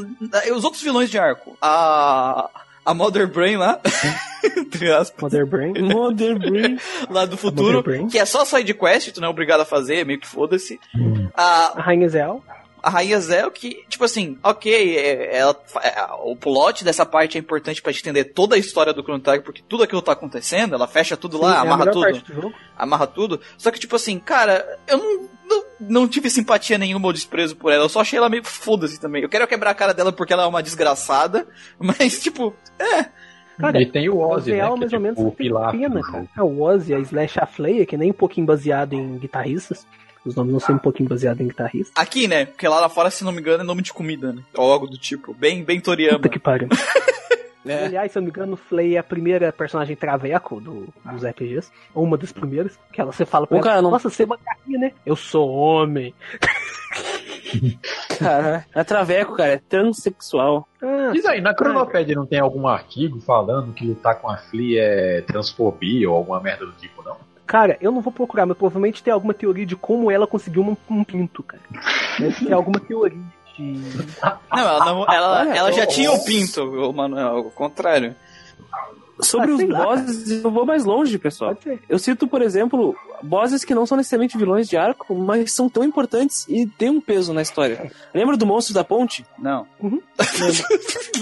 os outros vilões de arco. A. A Mother Brain lá. <laughs> Mother Brain. Mother Brain. Lá do futuro. Que é só side quest, tu não é obrigado a fazer, meio que foda-se. Hum. A, A Rainha Zell. A Rainha Zel, que, tipo assim, ok, é- ela, é, o plot dessa parte é importante pra gente entender toda a história do Chrono Trigger, porque tudo aquilo tá acontecendo, ela fecha tudo lá, Sim, é a amarra tudo, amarra tudo. Só que, tipo assim, cara, eu não, não, não tive simpatia nenhuma ou desprezo por ela, eu só achei ela meio foda-se também. Eu quero quebrar a cara dela porque ela é uma desgraçada, <laughs> mas, tipo, é. Cara, e tem o O Ozzy, né? Que é tipo menos, o pilar pena, do cara. jogo. É, o Ozzy, a Slash a Flayer, que nem um pouquinho baseado em guitarristas. Os nomes não são um pouquinho baseados em guitarristas. Aqui, né? Porque lá, lá fora, se não me engano, é nome de comida, né? Ou algo do tipo. Bem, bem Toriyama. Puta que pariu. <laughs> É. Aliás, se eu não me engano, Flay é a primeira personagem traveco do, dos RPGs. Ou uma das primeiras. Que ela, você fala pra O ela, cara não- nossa, você é macaquinha, né? Eu sou homem. <laughs> Cara, é traveco, cara, é transexual. Ah, Diz aí, na Cronopédia não tem algum artigo falando que lutar com a Flea é transfobia ou alguma merda do tipo, não? Cara, eu não vou procurar, mas provavelmente tem alguma teoria de como ela conseguiu um, um pinto, cara. Deve ter alguma teoria de. Não, ela, não, ela, ela já tinha o pinto, o Manuel, ao contrário. Sobre Ah, os lá, bosses, eu vou mais longe, pessoal. Eu cito, por exemplo, bosses que não são necessariamente vilões de arco, mas são tão importantes e têm um peso na história. Lembra do monstro da ponte? Não. Uhum.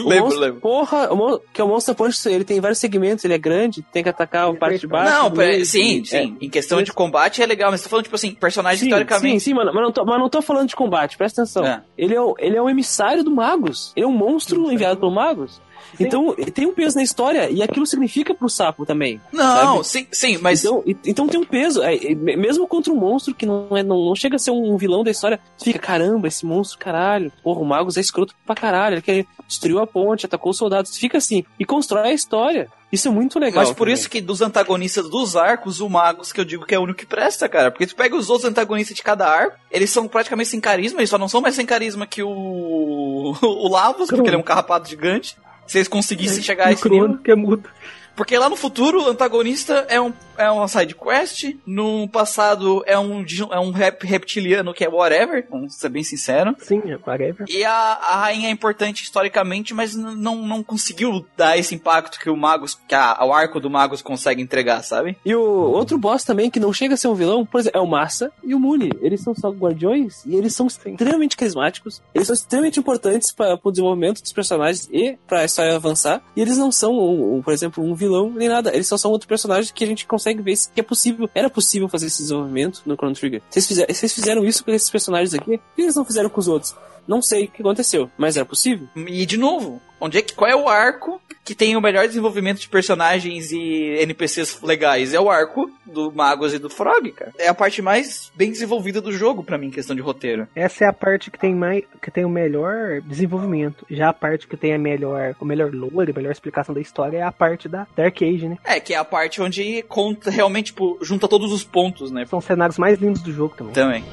Lembro, <laughs> monstro, lembro. Porra, o mon- que é o monstro da ponte, ele tem vários segmentos, ele é grande, tem que atacar a parte de baixo. Não, meio, sim, é. sim. Em questão de combate é legal, mas tô falando, tipo assim, personagem Sim, historicamente. sim, sim, mano, mas não, tô, mas não tô falando de combate, presta atenção. É. Ele, é o, ele é um emissário do Magus. Ele é um monstro enviado pelo Magus. Sim. Então, tem um peso na história e aquilo significa pro sapo também. Não, sabe? sim, sim, mas. Então, então tem um peso. É, mesmo contra um monstro que não, é, não, não chega a ser um vilão da história, tu fica, caramba, esse monstro, caralho. Porra, o Magus é escroto pra caralho. Ele que destruiu a ponte, atacou os soldados. Fica assim, e constrói a história. Isso é muito legal. Mas por também. isso que dos antagonistas dos arcos, o Magus que eu digo que é o único que presta, cara. Porque tu pega os outros antagonistas de cada arco, eles são praticamente sem carisma, eles só não são mais sem carisma que o. <laughs> o Lavos, porque ele é um <laughs> carrapato gigante. Se eles conseguissem chegar a esse nível. Que é mudo. Porque lá no futuro, o antagonista é, um, é uma side quest. No passado, é um, é um rep, reptiliano que é whatever, vamos ser bem sincero. Sim, é whatever. E a, a rainha é importante historicamente, mas não, não conseguiu dar esse impacto que o Magus, que a, o arco do Magus consegue entregar, sabe? E o outro boss também, que não chega a ser um vilão, por exemplo, é o Massa e o Muni. Eles são só guardiões e eles são extremamente carismáticos. Eles são extremamente importantes para o desenvolvimento dos personagens e para a história avançar. E eles não são, um- um, por exemplo, um vilão, nem nada. Eles só são outros personagens que a gente consegue ver que é possível. Era possível fazer esse desenvolvimento no Chrono Trigger. Vocês fizeram, vocês fizeram isso com esses personagens aqui? Por que eles não fizeram com os outros? Não sei o que aconteceu, mas era possível. E de novo, onde é que qual é o arco que tem o melhor desenvolvimento de personagens e NPCs legais? É o arco do Magos e do Frog, cara. É a parte mais bem desenvolvida do jogo para mim, em questão de roteiro. Essa é a parte que tem mais que tem o melhor desenvolvimento. Já a parte que tem a melhor, o melhor lore, a melhor explicação da história é a parte da Dark Age, né? É, que é a parte onde conta realmente, tipo, junta todos os pontos, né? São os cenários mais lindos do jogo também. Também.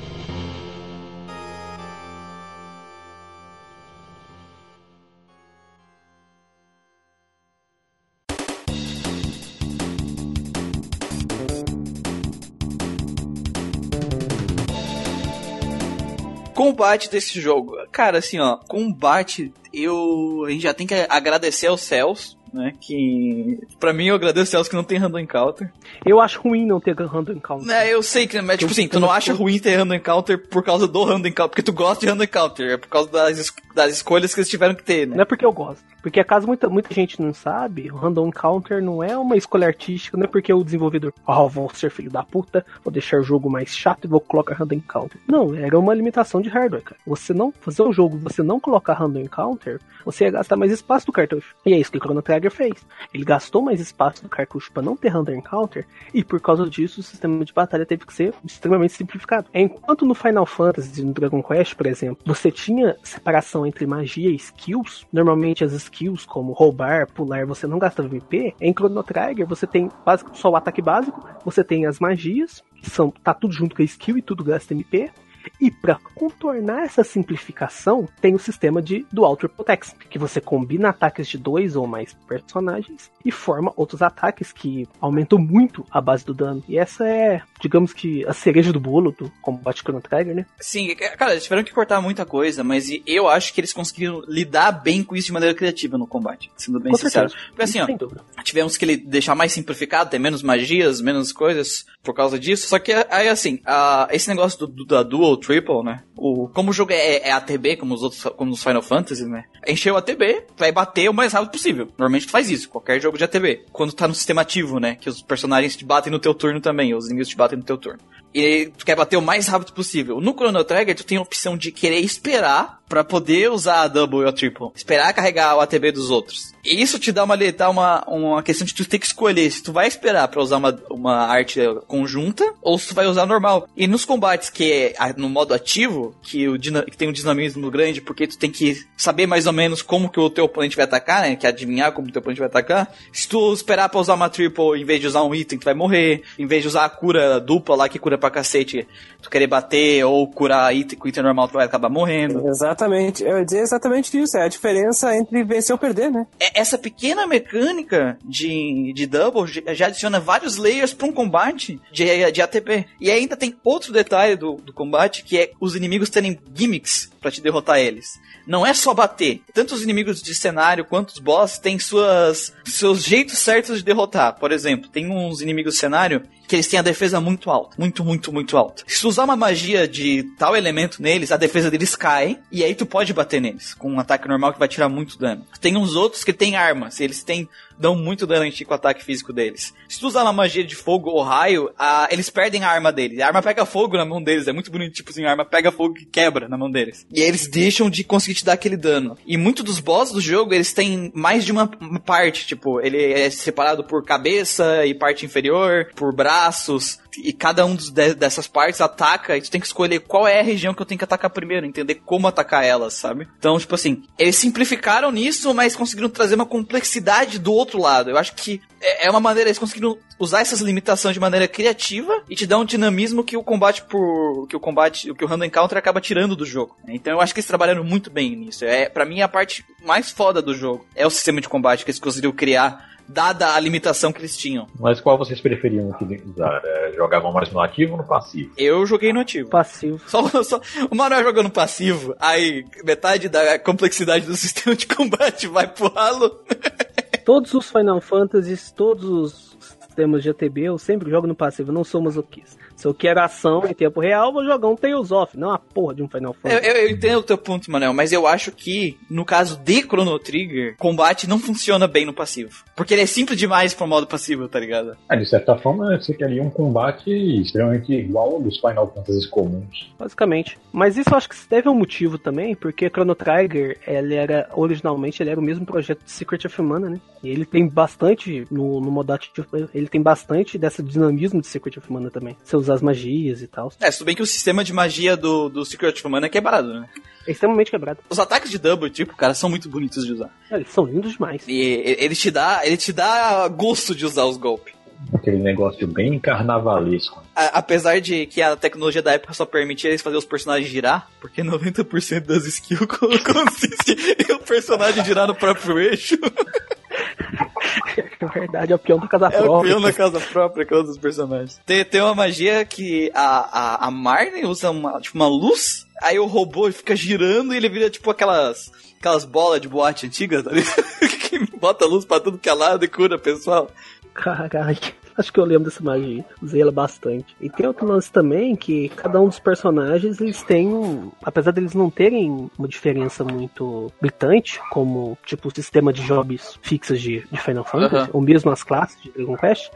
Combate desse jogo. Cara, assim, ó, combate, eu. A gente já tem que agradecer aos céus, né? Que. Pra mim, eu agradeço aos céus que não tem random encounter. Eu acho ruim não ter random encounter. É, eu sei que, mas tipo assim, tu não acha ruim ter random encounter por causa do random encounter, porque tu gosta de random encounter, é por causa das, das escolhas que eles tiveram que ter, né? Não é porque eu gosto. Porque caso muita, muita gente não sabe, o Random Encounter não é uma escolha artística, não é porque o desenvolvedor, ó, oh, vou ser filho da puta, vou deixar o jogo mais chato e vou colocar Random Encounter. Não, era uma limitação de hardware, cara. Você não fazer o jogo, você não colocar Random Encounter, você ia gastar mais espaço do cartucho. E é isso que o Chrono Trigger fez. Ele gastou mais espaço do cartucho para não ter Random Encounter, e por causa disso o sistema de batalha teve que ser extremamente simplificado. Enquanto no Final Fantasy e no Dragon Quest, por exemplo, você tinha separação entre magia e skills, normalmente as skills como roubar, pular, você não gasta VP, em Chrono Trigger você tem só o ataque básico, você tem as magias, que são, tá tudo junto com a skill e tudo gasta MP, e para contornar essa simplificação, tem o sistema de Dual Triple Text, que você combina ataques de dois ou mais personagens e forma outros ataques que aumentam muito a base do dano. E essa é, digamos que, a cereja do bolo do combate Chrono Trigger, né? Sim, cara, eles tiveram que cortar muita coisa, mas eu acho que eles conseguiram lidar bem com isso de maneira criativa no combate, sendo bem com sincero. Certeza. Porque assim, ó, tivemos que deixar mais simplificado, ter menos magias, menos coisas por causa disso. Só que aí, assim, a, esse negócio do, do, da Dual Triple, né? O, como o jogo é, é ATB, como os outros, como os Final Fantasy, né? Encheu a ATB, vai bater o mais rápido possível. Normalmente tu faz isso, qualquer jogo de ATB. Quando tá no sistema ativo, né? Que os personagens te batem no teu turno também, os inimigos te batem no teu turno. E tu quer bater o mais rápido possível. No Chrono Trigger, tu tem a opção de querer esperar para poder usar a double ou a triple. Esperar carregar o ATB dos outros. E isso te dá uma, dá uma, uma questão de tu ter que escolher se tu vai esperar para usar uma, uma arte conjunta ou se tu vai usar normal. E nos combates que é no modo ativo, que, o, que tem um dinamismo grande, porque tu tem que saber mais ou menos como que o teu oponente vai atacar, né? Que é adivinhar como o teu oponente vai atacar. Se tu esperar pra usar uma triple em vez de usar um item, tu vai morrer. Em vez de usar a cura dupla lá que cura pra cacete, tu querer bater ou curar item, com item normal, tu vai acabar morrendo. Exatamente. Eu ia dizer exatamente isso. É a diferença entre vencer ou perder, né? É, essa pequena mecânica de, de double já adiciona vários layers pra um combate de, de ATP. E ainda tem outro detalhe do, do combate que é os inimigos terem gimmicks para te derrotar eles. Não é só bater. Tanto os inimigos de cenário quanto os boss têm suas, seus jeitos certos de derrotar. Por exemplo, tem uns inimigos de cenário que eles têm a defesa muito alta. Muito, muito, muito alta. Se tu usar uma magia de tal elemento neles, a defesa deles cai. E aí tu pode bater neles. Com um ataque normal que vai tirar muito dano. Tem uns outros que têm armas. Eles têm dão muito dano com o ataque físico deles. Se tu usar uma magia de fogo ou raio, a, eles perdem a arma deles. A arma pega fogo na mão deles. É muito bonito, tipo assim, a arma pega fogo e quebra na mão deles. E aí eles deixam de conseguir te dar aquele dano. E muitos dos bosses do jogo, eles têm mais de uma, uma parte. Tipo, ele é separado por cabeça e parte inferior, por braços e cada um dos, dessas partes ataca e tu tem que escolher qual é a região que eu tenho que atacar primeiro, entender como atacar elas, sabe? Então, tipo assim, eles simplificaram nisso, mas conseguiram trazer uma complexidade do outro lado. Eu acho que é, é uma maneira, eles conseguiram usar essas limitações de maneira criativa e te dar um dinamismo que o combate por que o combate, que o random encounter acaba tirando do jogo. Então eu acho que eles trabalharam muito bem nisso. É, para mim a parte mais foda do jogo é o sistema de combate que eles conseguiram criar dada a limitação que eles tinham. Mas qual vocês preferiam utilizar? É, jogavam mais no ativo ou no passivo? Eu joguei no ativo. Passivo. Só, só, o Manuel jogou no passivo, aí metade da complexidade do <laughs> sistema de combate vai pro ralo. <laughs> Todos os Final Fantasies, todos os sistemas de ATB, eu sempre jogo no passivo, não sou masoquista. Se eu quero ação em tempo real, vou jogar um Tales of, não a porra de um Final Eu, Fantasy. eu- eu entendo o teu ponto, Manel, mas eu acho que, no caso de Chrono Trigger, combate não funciona bem no passivo. Porque ele é simples demais pro modo passivo, tá ligado? Ah, de certa forma, você queria um combate extremamente igual ao dos Final Fantasy comuns. Basicamente. Mas isso eu acho que se deve a um motivo também, porque Chrono Trigger, ele era, originalmente, ele era o mesmo projeto de Secret of Mana, né? E ele tem bastante, no, no modo ativo, ele tem bastante desse dinamismo de Secret of Mana também. Você usar as magias e tal. É, tudo bem que o sistema de magia do, do Secret of Mana é quebrado, né? É extremamente quebrado. Os ataques de double, tipo, cara, são muito bonitos de usar. Eles são lindos demais. E ele te dá, ele te dá gosto de usar os golpes. Aquele negócio bem carnavalesco. A- apesar de que a tecnologia da época só permitia eles fazer os personagens girar, porque 90% das skills co- <laughs> consiste em o personagem girar no próprio eixo. <laughs> Na <laughs> verdade, é o peão da casa É o própria. peão na casa própria que usa os personagens. Tem, tem uma magia que a, a, a Marnie usa uma, tipo, uma luz, aí o robô fica girando e ele vira tipo aquelas, aquelas bolas de boate antigas, tá ligado? <laughs> que bota luz pra tudo que é lado e cura o pessoal. Caralho, acho que eu lembro dessa magia. Usei ela bastante. E tem outro lance também que cada um dos personagens eles têm um. Apesar deles não terem uma diferença muito gritante, como tipo o sistema de jobs fixas de, de Final Fantasy, Aham. ou mesmo as classes de Dragon Quest.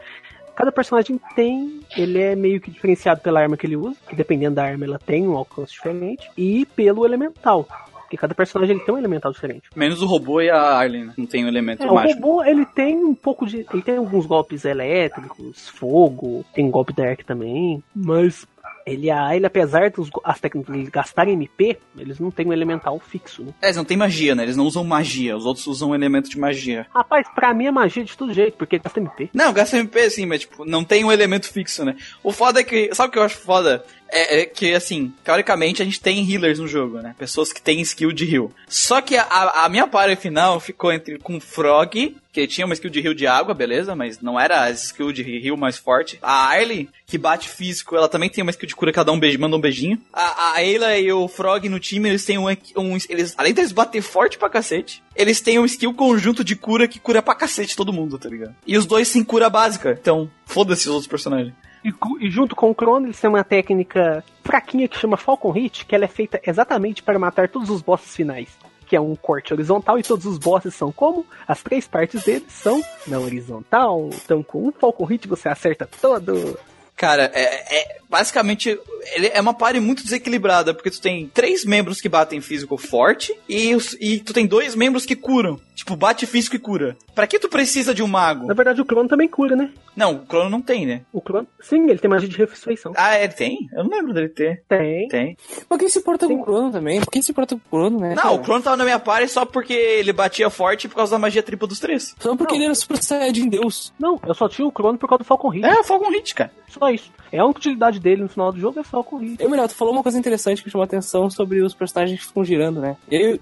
Cada personagem tem, ele é meio que diferenciado pela arma que ele usa, que dependendo da arma ela tem um alcance diferente, e pelo elemental, porque cada personagem ele tem um elemental diferente. Menos o robô e a Arlen, né? Não tem um elemento É, o mágico. robô, ele tem um pouco de. Ele tem alguns golpes elétricos, fogo, tem golpe dark também, mas ele, a- ele apesar dos as técnicas gastarem MP, eles não têm um elemental fixo, né? É, eles não tem magia, né? Eles não usam magia, os outros usam um elemento de magia. Rapaz, pra mim é magia de todo jeito, porque gasta MP. Não, gasta MP sim, mas tipo, não tem um elemento fixo, né? O foda é que. Sabe o que eu acho foda? É, é que, assim, teoricamente a gente tem healers no jogo, né? Pessoas que têm skill de heal. Só que a, a minha party final ficou entre com Frog, que tinha uma skill de heal de água, beleza? Mas não era a skill de heal mais forte. A Arlie, que bate físico, ela também tem uma skill de cura, cada um beijo, manda um beijinho. A, a Ayla e o Frog no time, eles têm um, um. Eles, além deles bater forte pra cacete, eles têm um skill conjunto de cura que cura pra cacete todo mundo, tá ligado? E os dois têm cura básica. Então, foda-se os outros personagens. E, e junto com o Chrono, eles têm uma técnica fraquinha que chama Falcon Hit, que ela é feita exatamente para matar todos os bosses finais. Que é um corte horizontal e todos os bosses são como? As três partes deles são na horizontal. Então com um Falcon Hit você acerta todo. Cara, é, é- basicamente ele é uma party muito desequilibrada, porque tu tem três membros que batem físico forte e, os- e tu tem dois membros que curam. Tipo, bate físico e cura. Pra que tu precisa de um mago? Na verdade o Chrono também cura, né? Não, o Crono não tem, né? O Chrono, sim, ele tem magia de ressurreição. Ah, ele tem? Eu não lembro dele ter. Tem. Tem. Mas quem se importa com o Crono também? Por que se importa com o Crono, né? Não, cara? o Crono tava na minha party só porque ele batia forte por causa da magia tripla dos três. Só porque ele era Super Saiyajin Deus. Não, eu só tinha o Chrono por causa do Falcon Hit. É, Falcon Hit, cara. Só isso. É a única utilidade dele no final do jogo é Falcon Hit. E, melhor, tu falou uma coisa interessante que chamou a atenção sobre os personagens que ficam girando, né? Eu,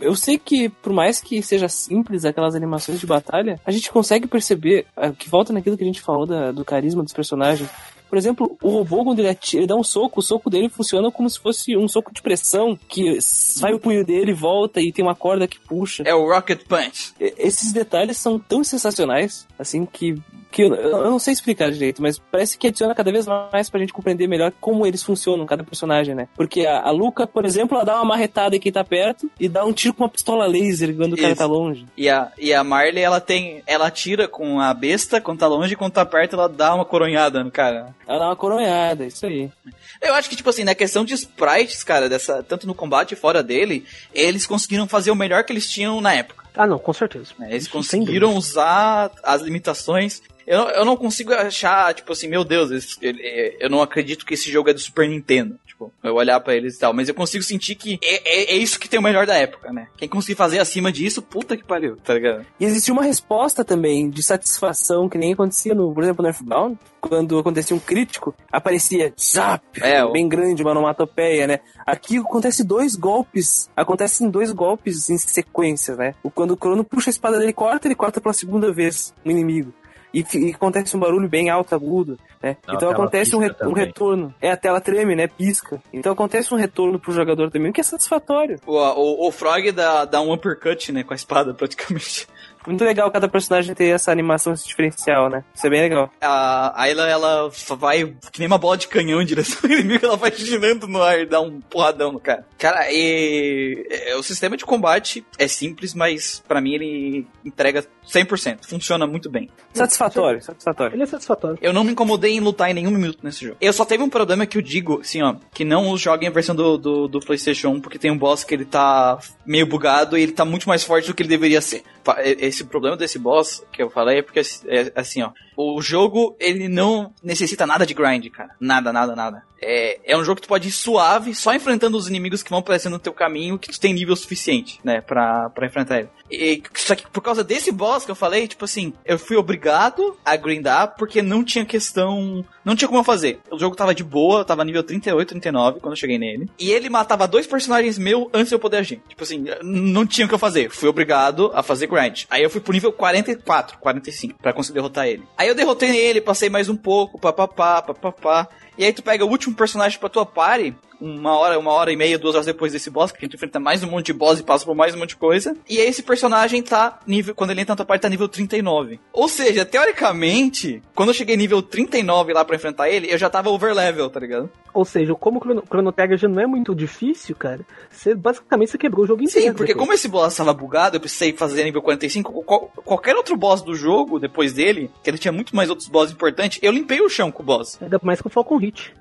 eu sei que, por mais que seja simples aquelas animações de batalha, a gente consegue perceber, ah, que volta naquilo que a gente falou da- do carisma dos personagens. Por exemplo, o robô, quando ele, atira, ele dá um soco, o soco dele funciona como se fosse um soco de pressão, que sai o punho dele, volta e tem uma corda que puxa. É o Rocket Punch. E- Esses detalhes são tão sensacionais, assim, que, que eu, eu não sei explicar direito, mas parece que adiciona cada vez mais pra gente compreender melhor como eles funcionam, cada personagem, né? Porque a, a Luca, por exemplo, ela dá uma marretada em quem tá perto e dá um tiro com uma pistola laser quando o cara Isso. tá longe. E a, e a Marley, ela tem. Ela tira com a besta, quando tá longe, e quando tá perto, ela dá uma coronhada no cara. Ela dá uma coronhada, isso aí. Eu acho que, tipo assim, na questão de sprites, cara, dessa, tanto no combate e fora dele, eles conseguiram fazer o melhor que eles tinham na época. Ah, não, com certeza. né? Eles Isso, conseguiram usar as limitações. Eu, não- eu não consigo achar, tipo assim, meu Deus, esse- ele- é, eu não acredito que esse jogo é do Super Nintendo. Tipo, eu olhar pra eles e tal. Mas eu consigo sentir que é, é- é isso que tem o melhor da época, né? Quem conseguir fazer acima disso, puta que pariu, tá ligado? E existia uma resposta também de satisfação que nem acontecia no, por exemplo, no Earthbound, quando acontecia um crítico, aparecia zap, É, o- bem grande, uma onomatopeia, né? Aqui acontece dois golpes, acontecem dois golpes em sequência, né? O- Quando o Crono puxa a espada dele, corta, ele corta pela segunda vez no inimigo. E, e acontece um barulho bem alto, agudo, né? Não, a então acontece um, re- um também. retorno. É, a tela treme, né? Pisca. Então acontece um retorno pro jogador também, o que é satisfatório. O, o, o Frog dá, dá um uppercut, né, com a espada, praticamente. Muito legal cada personagem ter essa animação esse diferencial, né? Isso é bem legal. A Ayla, ela vai que nem uma bola de canhão em direção <laughs> ao inimigo, ela vai girando no ar e dá um porradão no cara. Cara, e... é, o sistema de combate é simples, mas pra mim ele entrega 100%. Funciona muito bem. Satisfatório, satisfatório. Ele é satisfatório. Eu não me incomodei em lutar em nenhum minuto nesse jogo. Eu só teve um problema que eu digo, assim, ó, que não os joguem a versão do, do, do PlayStation 1, porque tem um boss que ele tá meio bugado e ele tá muito mais forte do que ele deveria ser. Fa- e- Esse problema desse boss que eu falei é porque, é, assim, ó, o jogo ele não necessita nada de grind, cara. Nada, nada, nada. É, é um jogo que tu pode ir suave, só enfrentando os inimigos que vão aparecendo no teu caminho, que tu tem nível suficiente, né, pra, pra enfrentar ele. E, só que por causa desse boss que eu falei, tipo assim, eu fui obrigado a grindar porque não tinha questão. Não tinha como eu fazer. O jogo tava de boa, tava nível 38, 39 quando eu cheguei nele. E ele matava dois personagens meus antes de eu poder agir. Tipo assim, não tinha o que eu fazer. Fui obrigado a fazer grind. Eu fui pro nível 44, 45, pra conseguir derrotar ele. Aí eu derrotei ele, passei mais um pouco, papapá, papapá. E aí tu pega o último personagem pra tua party, uma hora, uma hora e meia, duas horas depois desse boss, que a gente enfrenta mais um monte de boss e passa por mais um monte de coisa. E aí esse personagem tá nível, quando ele entra na tua party, tá nível 39. Ou seja, teoricamente, quando eu cheguei nível 39 lá pra enfrentar ele, eu já tava over level, tá ligado? Ou seja, como o Chrono, Chrono Trigger já não é muito difícil, cara, você basicamente você quebrou o jogo inteiro. Sim, porque depois. como esse boss tava bugado, eu precisei fazer nível 45. qual- qualquer outro boss do jogo, depois dele, que ele tinha muito mais outros boss importantes, eu limpei o chão com o boss. Ainda mais que o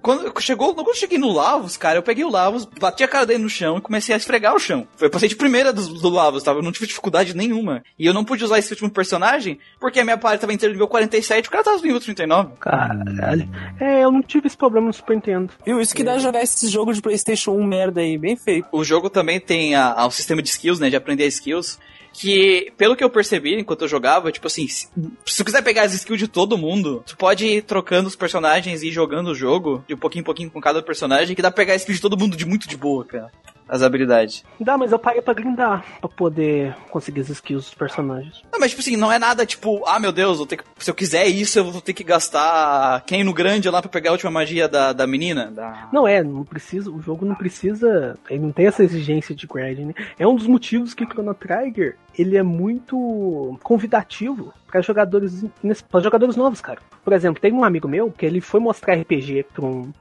Quando chegou, quando eu cheguei no Lavos, cara, eu peguei o Lavos, bati a cara dele no chão e comecei a esfregar o chão. Foi, eu passei de primeira do, do Lavos, tava? Eu não tive dificuldade nenhuma. E eu não pude usar esse último personagem, porque a minha party tava inteira nível 47, o cara tava no nível 39. Caralho. É, eu não tive esse problema no Super Nintendo. Viu? Isso que dá jogar esse jogo de PlayStation 1 merda aí, bem feito. O jogo também tem a, a- o sistema de skills, né? De aprender skills. Que, pelo que eu percebi enquanto eu jogava, tipo assim, se, se tu quiser pegar as skills de todo mundo, tu pode ir trocando os personagens e ir jogando o jogo, de pouquinho em pouquinho com cada personagem, que dá pra pegar a skill de todo mundo de muito de boa, cara. As habilidades. Dá, mas eu paguei pra grindar, pra poder conseguir as skills dos personagens. Não, mas tipo assim, não é nada tipo, ah meu Deus, vou ter que- se eu quiser isso, eu vou ter que gastar quem no grande lá pra pegar a última magia da, da menina. Da... Não é, não precisa, o jogo não precisa, ele não tem essa exigência de grind, né? É um dos motivos que o Chrono Trigger, ele é muito convidativo para jogadores para jogadores novos, cara. Por exemplo, tem um amigo meu que ele foi mostrar RPG pra um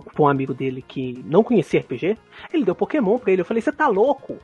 pra um- amigo dele que não conhecia RPG, ele deu Pokémon pra ele. Eu falei, você tá louco?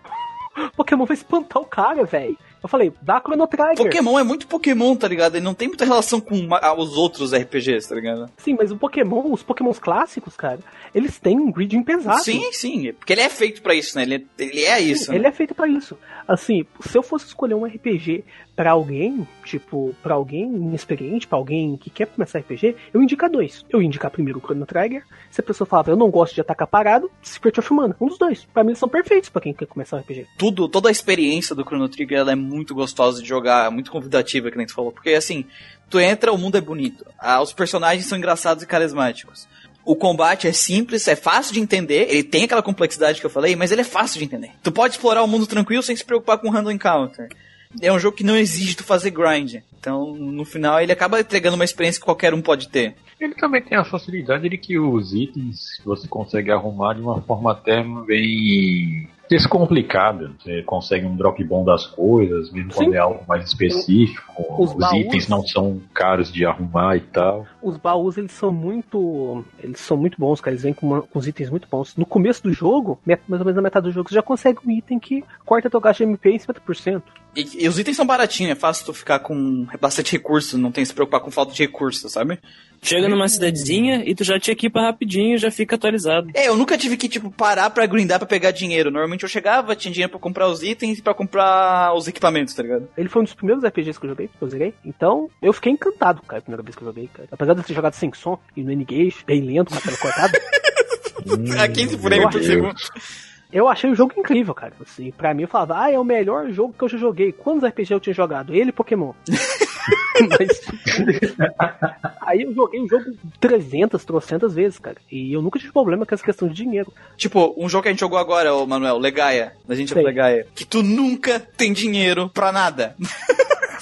<laughs> Pokémon vai espantar o cara, velho. Eu falei, dá Chrono Trigger. Pokémon é muito Pokémon, tá ligado? Ele não tem muita relação com ah, os outros RPGs, tá ligado? Sim, mas o Pokémon, os Pokémons clássicos, cara, eles têm um grading pesado. Sim, sim. Porque ele é feito pra isso, né? Ele é, ele é isso. Ele né? é feito pra isso. Assim, se eu fosse escolher um RPG pra alguém, tipo, pra alguém inexperiente, pra alguém que quer começar RPG, eu indicar dois. Eu indicar primeiro o Chrono Trigger. Se a pessoa falava, eu não gosto de atacar parado, Secret of Mana. Um dos dois. Pra mim eles são perfeitos pra quem quer começar um RPG. Tudo, toda a experiência do Chrono Trigger ela é muito gostosa de jogar, muito convidativa, que nem tu falou. Porque assim, tu entra, o mundo é bonito. Ah, os personagens são engraçados e carismáticos. O combate é simples, é fácil de entender, ele tem aquela complexidade que eu falei, mas ele é fácil de entender. Tu pode explorar o mundo tranquilo sem se preocupar com random encounter. É um jogo que não exige tu fazer grind. Então, no final, ele acaba entregando uma experiência que qualquer um pode ter. Ele também tem a facilidade de que os itens você consegue arrumar de uma forma até bem descomplicada. Você consegue um drop bom das coisas, mesmo Sim. quando é algo mais específico. Os Os, baús- itens não são caros de arrumar e tal. Os baús, eles são muito. Eles são muito bons, cara. Eles vêm com, uma- com os itens muito bons. No começo do jogo, mais ou menos na metade do jogo, você já consegue um item que corta teu gasto de MP em 50%. E, e os itens são baratinhos, é fácil tu ficar com bastante recurso, não tem que se preocupar com falta de recurso, sabe? Chega numa cidadezinha e tu já te equipa rapidinho e já fica atualizado. É, eu nunca tive que, tipo, parar pra grindar pra pegar dinheiro. Normalmente eu chegava, tinha dinheiro pra comprar os itens e pra comprar os equipamentos, tá ligado? Ele foi um dos primeiros RPGs que eu joguei, que eu zerei. Então, eu fiquei encantado, cara, a primeira vez que eu joguei, cara. Apesar de eu ter jogado sem som e no N-Gage, bem lento, com <laughs> a tela cortada, A 15 frames por segundo. eu achei o jogo incrível, cara. Assim, pra mim, eu falava, ah, é o melhor jogo que eu já joguei. Quantos RPGs eu tinha jogado? Ele e Pokémon. <laughs> Mas... <laughs> Aí eu joguei o jogo 300, 300 vezes, cara. E eu nunca tive problema com essa questão de dinheiro. Tipo, um jogo que a gente jogou agora, ô Manuel, Legaia, da gente é do Sei. Legaia, que tu nunca tem dinheiro pra nada.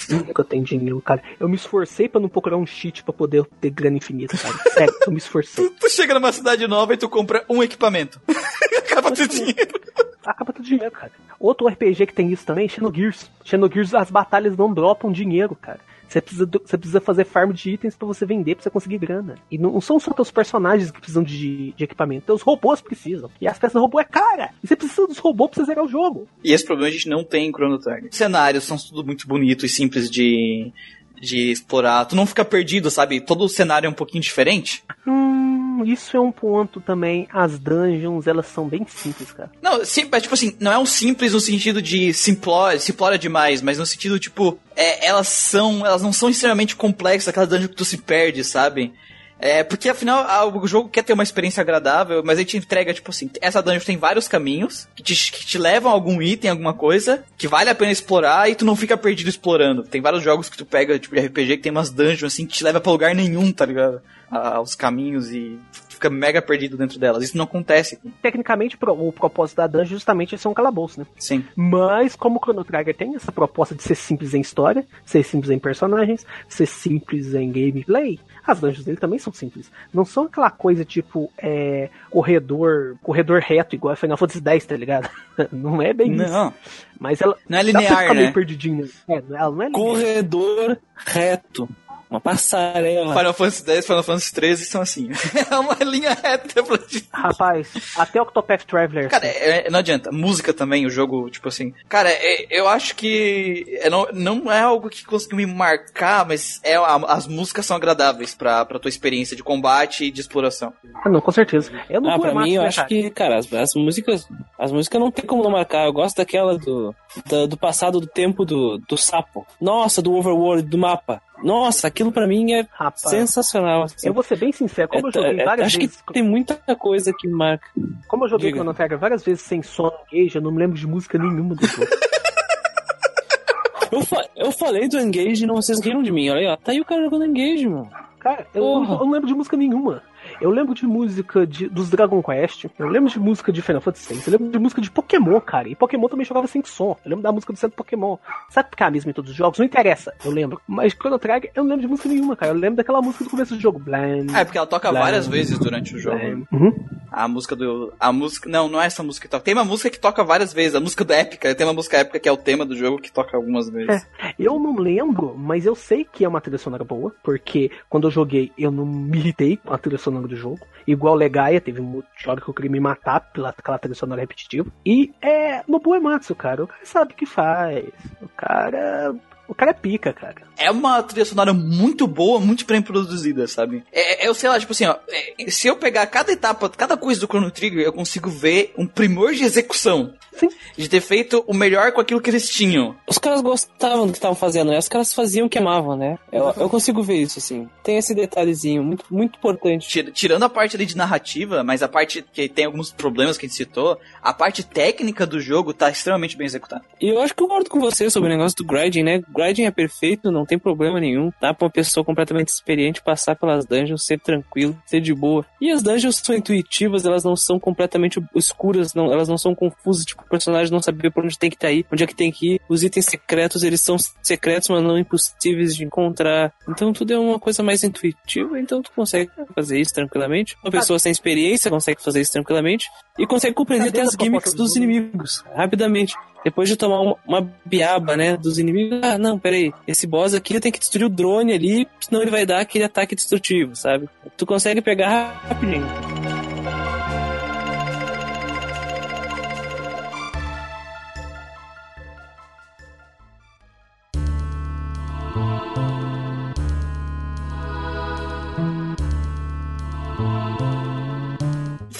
Nunca tem dinheiro, cara. Eu me esforcei pra não procurar um cheat pra poder ter grana infinita, cara. Sério, eu me esforcei. <laughs> Tu, tu chega numa cidade nova e tu compra um equipamento. <laughs> Acaba teu dinheiro. Acaba tudo dinheiro, cara. Outro RPG que tem isso também, Xenogears. Xenogears, as batalhas não dropam dinheiro, cara. Você precisa, você precisa fazer farm de itens para você vender, pra você conseguir grana. E não, são só os personagens que precisam de, de equipamento, os robôs precisam. E as peças do robô é cara. E você precisa dos robôs pra você zerar o jogo. E esse problema a gente não tem em Chrono Trigger. Os cenários são tudo muito bonitos e simples de, de explorar. Tu não fica perdido, sabe? Todo o cenário é um pouquinho diferente. Hum, isso é um ponto também. As dungeons, elas são bem simples, cara. Não, sim, mas tipo assim, não é um simples no sentido de simplória, simplória demais, mas no sentido, tipo, é, elas são. Elas não são extremamente complexas, aquelas dungeons que tu se perde, sabe? É, porque afinal o jogo quer ter uma experiência agradável, mas ele te entrega, tipo assim, essa dungeon tem vários caminhos que te, que te levam a algum item, alguma coisa, que vale a pena explorar e tu não fica perdido explorando. Tem vários jogos que tu pega, tipo, de RPG que tem umas dungeons assim que te leva pra lugar nenhum, tá ligado? Aos caminhos e fica mega perdido dentro delas. Isso não acontece. Tecnicamente, o propósito da dungeon justamente é ser um calabouço, né? Sim. Mas, como o Chrono Trigger tem essa proposta de ser simples em história, ser simples em personagens, ser simples em gameplay, as dungeons dele também são simples. Não são aquela coisa tipo é, corredor corredor reto, igual a Final Fantasy X, tá ligado? <laughs> Não é bem não. isso. Mas ela. Não é linear, né? Perdidinho. É, ela não é linear. Corredor reto. Uma passarela. Final Fantasy X, Final Fantasy 13 são assim. <laughs> é uma linha reta. Rapaz, até Octopath Traveler. Cara, é, não adianta. Música também, o jogo, tipo assim. Cara, é, eu acho que é, não, não é algo que conseguiu me marcar, mas é, a, as músicas são agradáveis pra, pra tua experiência de combate e de exploração. Ah, não, com certeza. Eu não ah, pra mim, eu acho que, cara, as, as, músicas. As músicas não tem como não marcar. Eu gosto daquela do, do, do passado do tempo do, do sapo. Nossa, do overworld, do mapa. Nossa, aquilo para mim é Rapaz, sensacional. Assim. Eu vou ser bem sincero, como é, eu joguei é, várias acho vezes. Acho que tem muita coisa que marca. Como eu joguei Diga. Chrono Trigger várias vezes sem som engage, eu não me lembro de música nenhuma do jogo. <laughs> eu, fa eu falei do Engage e não vocês riram de mim, olha aí, ó. Tá aí o cara jogando Engage, mano. Cara, eu, eu não lembro de música nenhuma. Eu lembro de música de, dos Dragon Quest, eu lembro de música de Final Fantasy VI, eu lembro de música de Pokémon, cara. E Pokémon também jogava sem som. Eu lembro da música do centro Pokémon. Sabe ficar mesmo em todos os jogos? Não interessa, eu lembro. Mas Chrono Trigger, eu não lembro de música nenhuma, cara. Eu lembro daquela música do começo do jogo. Blam, é, porque ela toca blam, várias vezes durante o jogo. Uhum. A música do. A música. Não, não é essa música que toca. Tem uma música que toca várias vezes. A música da épica. Tem uma música épica que é o tema do jogo que toca algumas vezes. É, eu não lembro, mas eu sei que é uma trilha sonora boa. Porque quando eu joguei, eu não me irritei com a trilha sonora do jogo. Igual Legaia, teve um jogo que eu queria me matar pela aquela trilha sonora repetitiva. E é Nobu Ematsu, cara. O cara sabe o que faz. O cara o cara é pica, cara. É uma trilha sonora muito boa, muito bem produzida, sabe? É, é, eu sei lá, tipo assim, ó. É, se eu pegar cada etapa, cada coisa do Chrono Trigger, eu consigo ver um primor de execução. Sim. <laughs> De ter feito o melhor com aquilo que eles tinham. Os caras gostavam do que estavam fazendo, né? Os caras faziam o que amavam, né? Eu, eu consigo ver isso, assim. Tem esse detalhezinho muito, muito importante. Tirando a parte ali de narrativa, mas a parte que tem alguns problemas que a gente citou, a parte técnica do jogo tá extremamente bem executada. E eu acho que eu concordo com você sobre o negócio do grinding, né? Grinding é perfeito, não tem problema nenhum. Dá pra uma pessoa completamente experiente passar pelas dungeons, ser tranquilo, ser de boa. E as dungeons são intuitivas, elas não são completamente escuras, não, elas não são confusas, tipo, o personagem não saber por onde tem que estar tá aí, onde é que tem que ir. Os itens secretos, eles são secretos, mas não impossíveis de encontrar. Então tudo é uma coisa mais intuitiva, então tu consegue fazer isso tranquilamente. Uma pessoa sem experiência consegue fazer isso tranquilamente e consegue compreender até as gimmicks dos inimigos rapidamente. Depois de tomar uma, uma, biaba, né, dos inimigos, ah, não, peraí, esse boss aqui tem que destruir o drone ali, senão ele vai dar aquele ataque destrutivo, sabe? Tu consegue pegar rapidinho.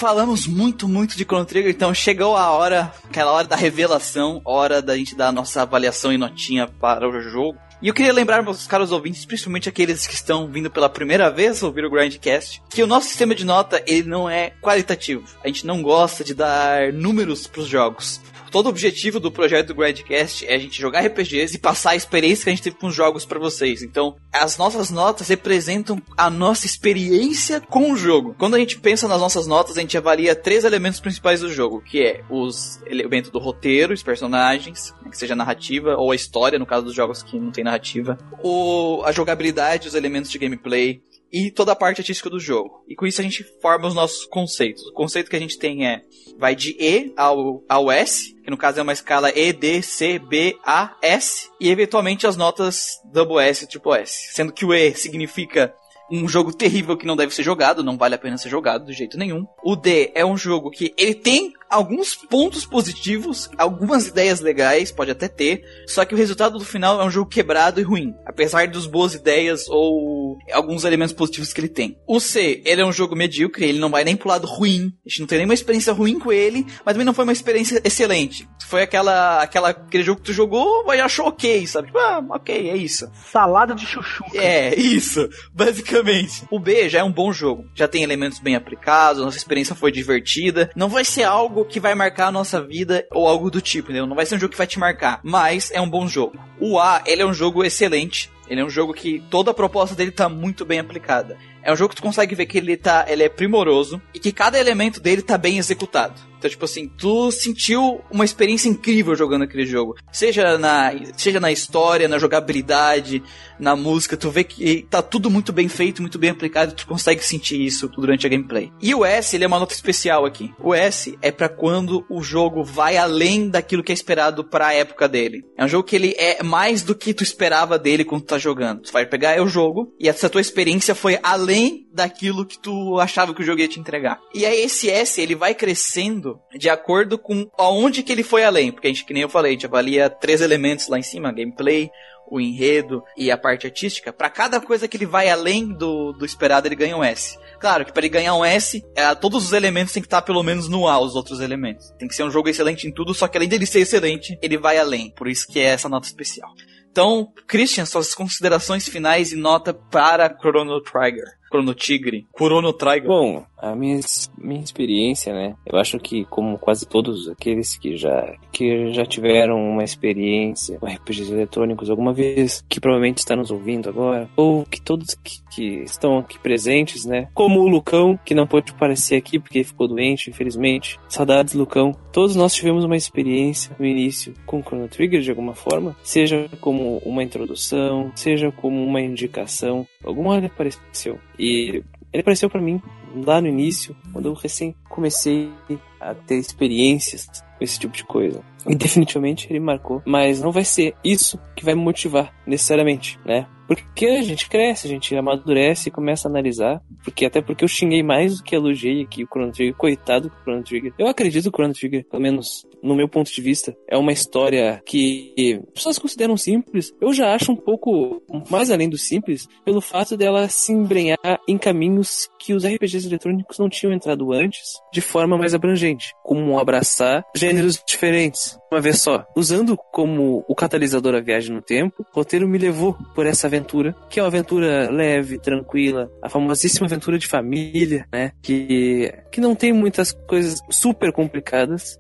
Falamos muito, muito de Chrono Trigger, então chegou a hora, aquela hora da revelação, hora da gente dar a nossa avaliação e notinha para o jogo. E eu queria lembrar meus caros ouvintes, principalmente aqueles que estão vindo pela primeira vez ouvir o Grindcast, que o nosso sistema de nota ele não é qualitativo. A gente não gosta de dar números para os jogos todo o objetivo do projeto do Grandcast é a gente jogar RPGs e passar a experiência que a gente teve com os jogos para vocês. Então, as nossas notas representam a nossa experiência com o jogo. Quando a gente pensa nas nossas notas, a gente avalia três elementos principais do jogo, que é os elementos do roteiro, os personagens, né, que seja narrativa ou a história, no caso dos jogos que não tem narrativa, o, a jogabilidade, os elementos de gameplay e toda a parte artística do jogo. E com isso a gente forma os nossos conceitos. O conceito que a gente tem é vai de E ao, ao S, que no caso é uma escala E, D, C, B, A, S, e eventualmente as notas double S e triple S. Sendo que o E significa um jogo terrível que não deve ser jogado, não vale a pena ser jogado de jeito nenhum. O D é um jogo que ele tem alguns pontos positivos, algumas ideias legais, pode até ter, só que o resultado do final é um jogo quebrado e ruim, apesar das boas ideias ou alguns elementos positivos que ele tem. O C, ele é um jogo medíocre, ele não vai nem pro lado ruim, a gente não tem nenhuma experiência ruim com ele, mas também não foi uma experiência excelente. Foi aquela, aquela aquele jogo que tu jogou, mas achou ok, sabe? Tipo, ah, ok, é isso. Salada de chuchu. É, <laughs> isso, basicamente. O B já é um bom jogo, já tem elementos bem aplicados, nossa experiência foi divertida, não vai ser algo que vai marcar a nossa vida ou algo do tipo, entendeu? Não vai ser um jogo que vai te marcar, mas é um bom jogo. O A, ele é um jogo excelente. Ele é um jogo que toda a proposta dele tá muito bem aplicada. É um jogo que tu consegue ver que ele tá, ele é primoroso e que cada elemento dele tá bem executado. Então, tipo assim, tu sentiu uma experiência incrível jogando aquele jogo. Seja na, seja na história, na jogabilidade, na música, tu vê que tá tudo muito bem feito, muito bem aplicado, tu consegue sentir isso durante a gameplay. E o S, ele é uma nota especial aqui. O S é para quando o jogo vai além daquilo que é esperado para a época dele. É um jogo que ele é mais do que tu esperava dele quando tu tá jogando. Tu vai pegar o jogo e essa tua experiência foi além daquilo que tu achava que o jogo ia te entregar. E aí esse S, ele vai crescendo de acordo com aonde que ele foi além, porque a gente, que nem eu falei, a gente avalia três elementos lá em cima, gameplay, o enredo e a parte artística. Para cada coisa que ele vai além do, do esperado, ele ganha um S. Claro que para ele ganhar um S, é, todos os elementos têm que estar pelo menos no A, os outros elementos. Tem que ser um jogo excelente em tudo, só que além dele ser excelente, ele vai além. Por isso que é essa nota especial. Então, Christian, suas considerações finais e nota para Chrono Trigger. Chrono Tigre, Trigger. Bom, a minha, minha experiência, né? Eu acho que como quase todos aqueles que já que já tiveram uma experiência com RPGs eletrônicos alguma vez, que provavelmente está nos ouvindo agora, ou que todos que, que estão aqui presentes, né? Como o Lucão, que não pôde aparecer aqui porque ficou doente, infelizmente. Saudades, Lucão. Todos nós tivemos uma experiência no início com Chrono Trigger de alguma forma, seja como uma introdução, seja como uma indicação, alguma hora apareceu. Ele apareceu para mim lá no início, quando eu recém comecei a ter experiências com esse tipo de coisa. E definitivamente ele marcou, mas não vai ser isso que vai me motivar necessariamente, né? Porque a gente cresce, a gente amadurece e começa a analisar. Porque até porque eu xinguei mais do que elogiei aqui o Chrono Trigger. Coitado do Chrono Trigger. Eu acredito que o Chrono Trigger, pelo menos no meu ponto de vista, é uma história que as pessoas consideram simples. Eu já acho um pouco mais além do simples, pelo fato dela se embrenhar em caminhos que os RPGs eletrônicos não tinham entrado antes, de forma mais abrangente, como abraçar gêneros diferentes, uma vez só. Usando como o catalisador a viagem no tempo, o roteiro me levou por essa aventura, que é uma aventura leve, tranquila, a famosíssima aventura de família, né? Que, que não tem muitas coisas super complicadas,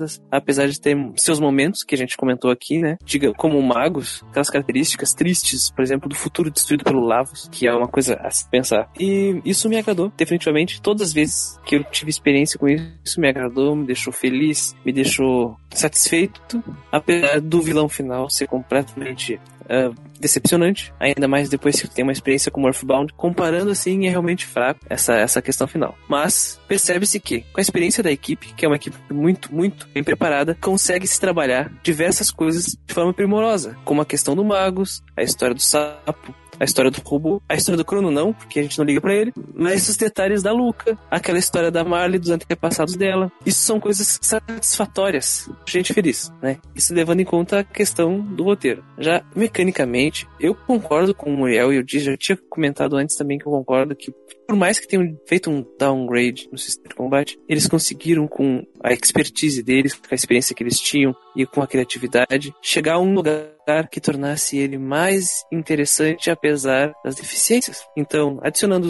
pesadas, apesar de ter seus momentos, que a gente comentou aqui, né? Diga, como magos, aquelas características tristes, por exemplo, do futuro destruído pelo Lavos, que é uma coisa a se pensar. E isso me agradou, definitivamente. Todas as vezes que eu tive experiência com isso, isso me agradou, me deixou feliz, me deixou satisfeito, apesar do vilão final ser completamente Uh, decepcionante, ainda mais depois que tem uma experiência com Earthbound. Comparando assim, é realmente fraco essa, essa questão final. Mas percebe-se que, com a experiência da equipe, que é uma equipe muito, muito bem preparada, consegue se trabalhar diversas coisas de forma primorosa, como a questão do Magus, a história do sapo, a história do robô, a história do Crono não, porque a gente não liga para ele, mas os detalhes da Luca, aquela história da Marley, dos antepassados dela. Isso são coisas satisfatórias, gente feliz, né? Isso levando em conta a questão do roteiro. Já mecanicamente, eu concordo com o Muriel e eu já tinha comentado antes também que eu concordo que por mais que tenham feito um downgrade no sistema de combate, eles conseguiram com a expertise deles, com a experiência que eles tinham e com a criatividade, chegar a um lugar que tornasse ele mais interessante apesar das deficiências. Então, adicionando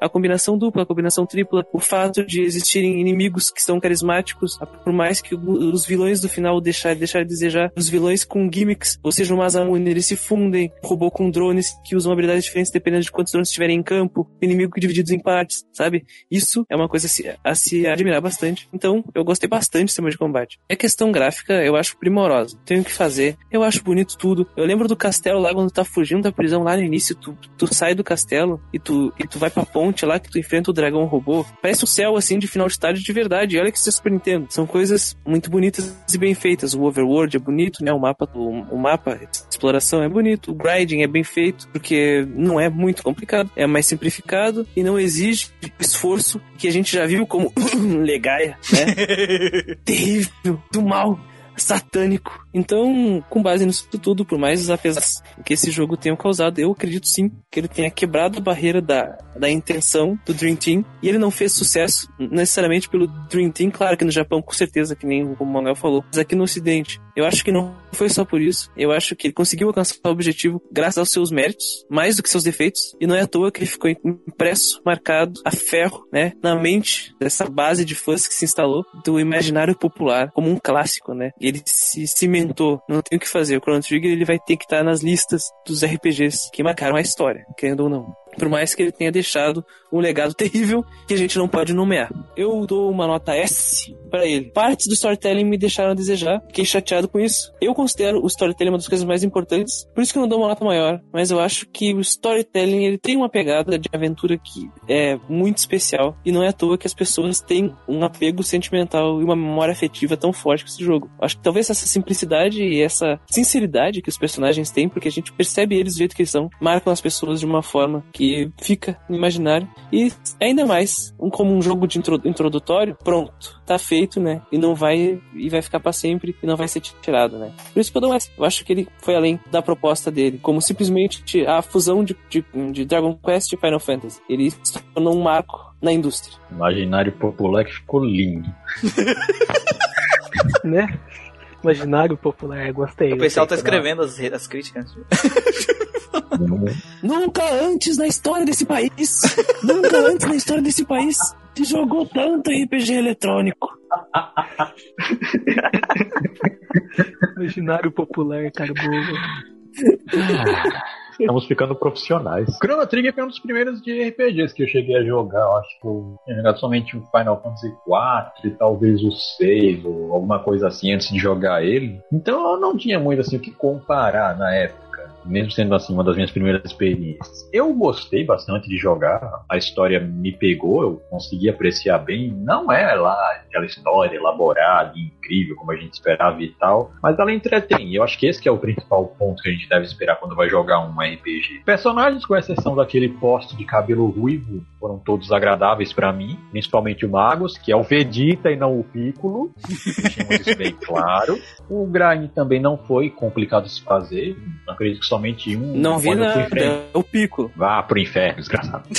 a combinação dupla, a combinação tripla, o fato de existirem inimigos que são carismáticos, por mais que os vilões do final deixar, deixar de desejar, os vilões com gimmicks, ou seja, o Masamune, eles se fundem, robô com drones que usam habilidades diferentes dependendo de quantos drones estiverem em campo, inimigo divididos em partes, sabe? Isso é uma coisa a se, a se admirar bastante. Então, eu gostei bastante do sistema de combate. A questão gráfica, eu acho primorosa. Tenho que fazer. Eu acho bonito tudo. Eu lembro do castelo lá, quando tu tá fugindo da prisão lá no início, tu, tu sai do castelo e tu, e tu vai pra ponte lá que tu enfrenta o dragão robô. Parece o céu, assim, de final de tarde de verdade. Olha que isso é Super Nintendo. São coisas muito bonitas e bem feitas. O overworld é bonito, né? O mapa, o, o mapa exploração é bonito. O grinding é bem feito, porque não é muito complicado. É mais simplificado e não exige esforço que a gente já viu como <coughs> Legaia, né? <laughs> Terrível, do mal satânico. Então, com base nisso tudo, por mais apesar que esse jogo tenha causado, eu acredito sim que ele tenha quebrado a barreira da, da intenção do Dream Team. E ele não fez sucesso necessariamente pelo Dream Team, claro que no Japão, com certeza, que nem o Manuel falou, mas aqui no Ocidente. Eu acho que não foi só por isso. Eu acho que ele conseguiu alcançar o objetivo graças aos seus méritos, mais do que seus defeitos. E não é à toa que ele ficou impresso, marcado a ferro, né, na mente dessa base de fãs que se instalou do imaginário popular como um clássico, né? E ele se cimentou. Não tem o que fazer. O Chrono Trigger ele vai ter que estar nas listas dos RPGs que marcaram a história, querendo ou não. Por mais que ele tenha deixado um legado <laughs> terrível que a gente não pode nomear. Eu dou uma nota S para ele. Partes do storytelling me deixaram a desejar, fiquei chateado com isso. Eu considero o storytelling uma das coisas mais importantes, por isso que eu não dou uma nota maior, mas eu acho que o storytelling ele tem uma pegada de aventura que é muito especial e não é à toa que as pessoas têm um apego sentimental e uma memória afetiva tão forte com esse jogo. Acho que talvez essa simplicidade e essa sinceridade que os personagens têm, porque a gente percebe eles do jeito que eles são, marcam as pessoas de uma forma que fica no imaginário e ainda mais, um, como um jogo de introdutório, pronto, tá feito, né? E não vai e vai ficar para sempre e não vai ser tirado, né? Por isso que eu dou mais. Eu acho que ele foi além da proposta dele, como simplesmente a fusão de, de, de Dragon Quest e Final Fantasy. Ele se tornou um marco na indústria. Imaginário popular que ficou lindo. <laughs> né? Imaginário popular, gostei. O pessoal tá escrevendo as, as críticas. <laughs> Nunca antes na história desse país, nunca antes na história desse país se jogou tanto RPG eletrônico. Imaginário popular, cara, Estamos ficando profissionais. Chrono Trigger foi um dos primeiros de RPGs que eu cheguei a jogar. Eu acho que eu tinha jogado somente o Final Fantasy IV e talvez o 6 ou alguma coisa assim antes de jogar ele. Então eu não tinha muito assim o que comparar na época mesmo sendo assim uma das minhas primeiras experiências. Eu gostei bastante de jogar, a história me pegou, eu consegui apreciar bem. Não é lá aquela história elaborada, incrível, como a gente esperava e tal, mas ela entretém. Eu acho que esse que é o principal ponto que a gente deve esperar quando vai jogar um RPG. Personagens, com exceção daquele poste de cabelo ruivo, foram todos agradáveis para mim, principalmente o Magus, que é o Vegeta e não o Piccolo. <laughs> Deixemos isso bem claro. O grind também não foi complicado de se fazer. Acredito que somente um. Não vi nada, é o Piccolo. Vá pro inferno, desgraçado. <laughs>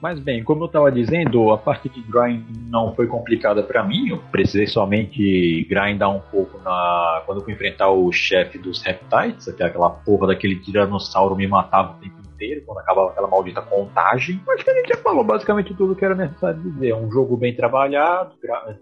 Mas bem, como eu estava dizendo, a parte de grind não foi complicada para mim. Eu precisei somente grindar um pouco na quando eu fui enfrentar o chefe dos Reptiles, até aquela porra daquele tiranossauro me matava o tempo inteiro, quando acabava aquela maldita contagem. Acho que a gente já falou basicamente tudo que era necessário dizer. É um jogo bem trabalhado,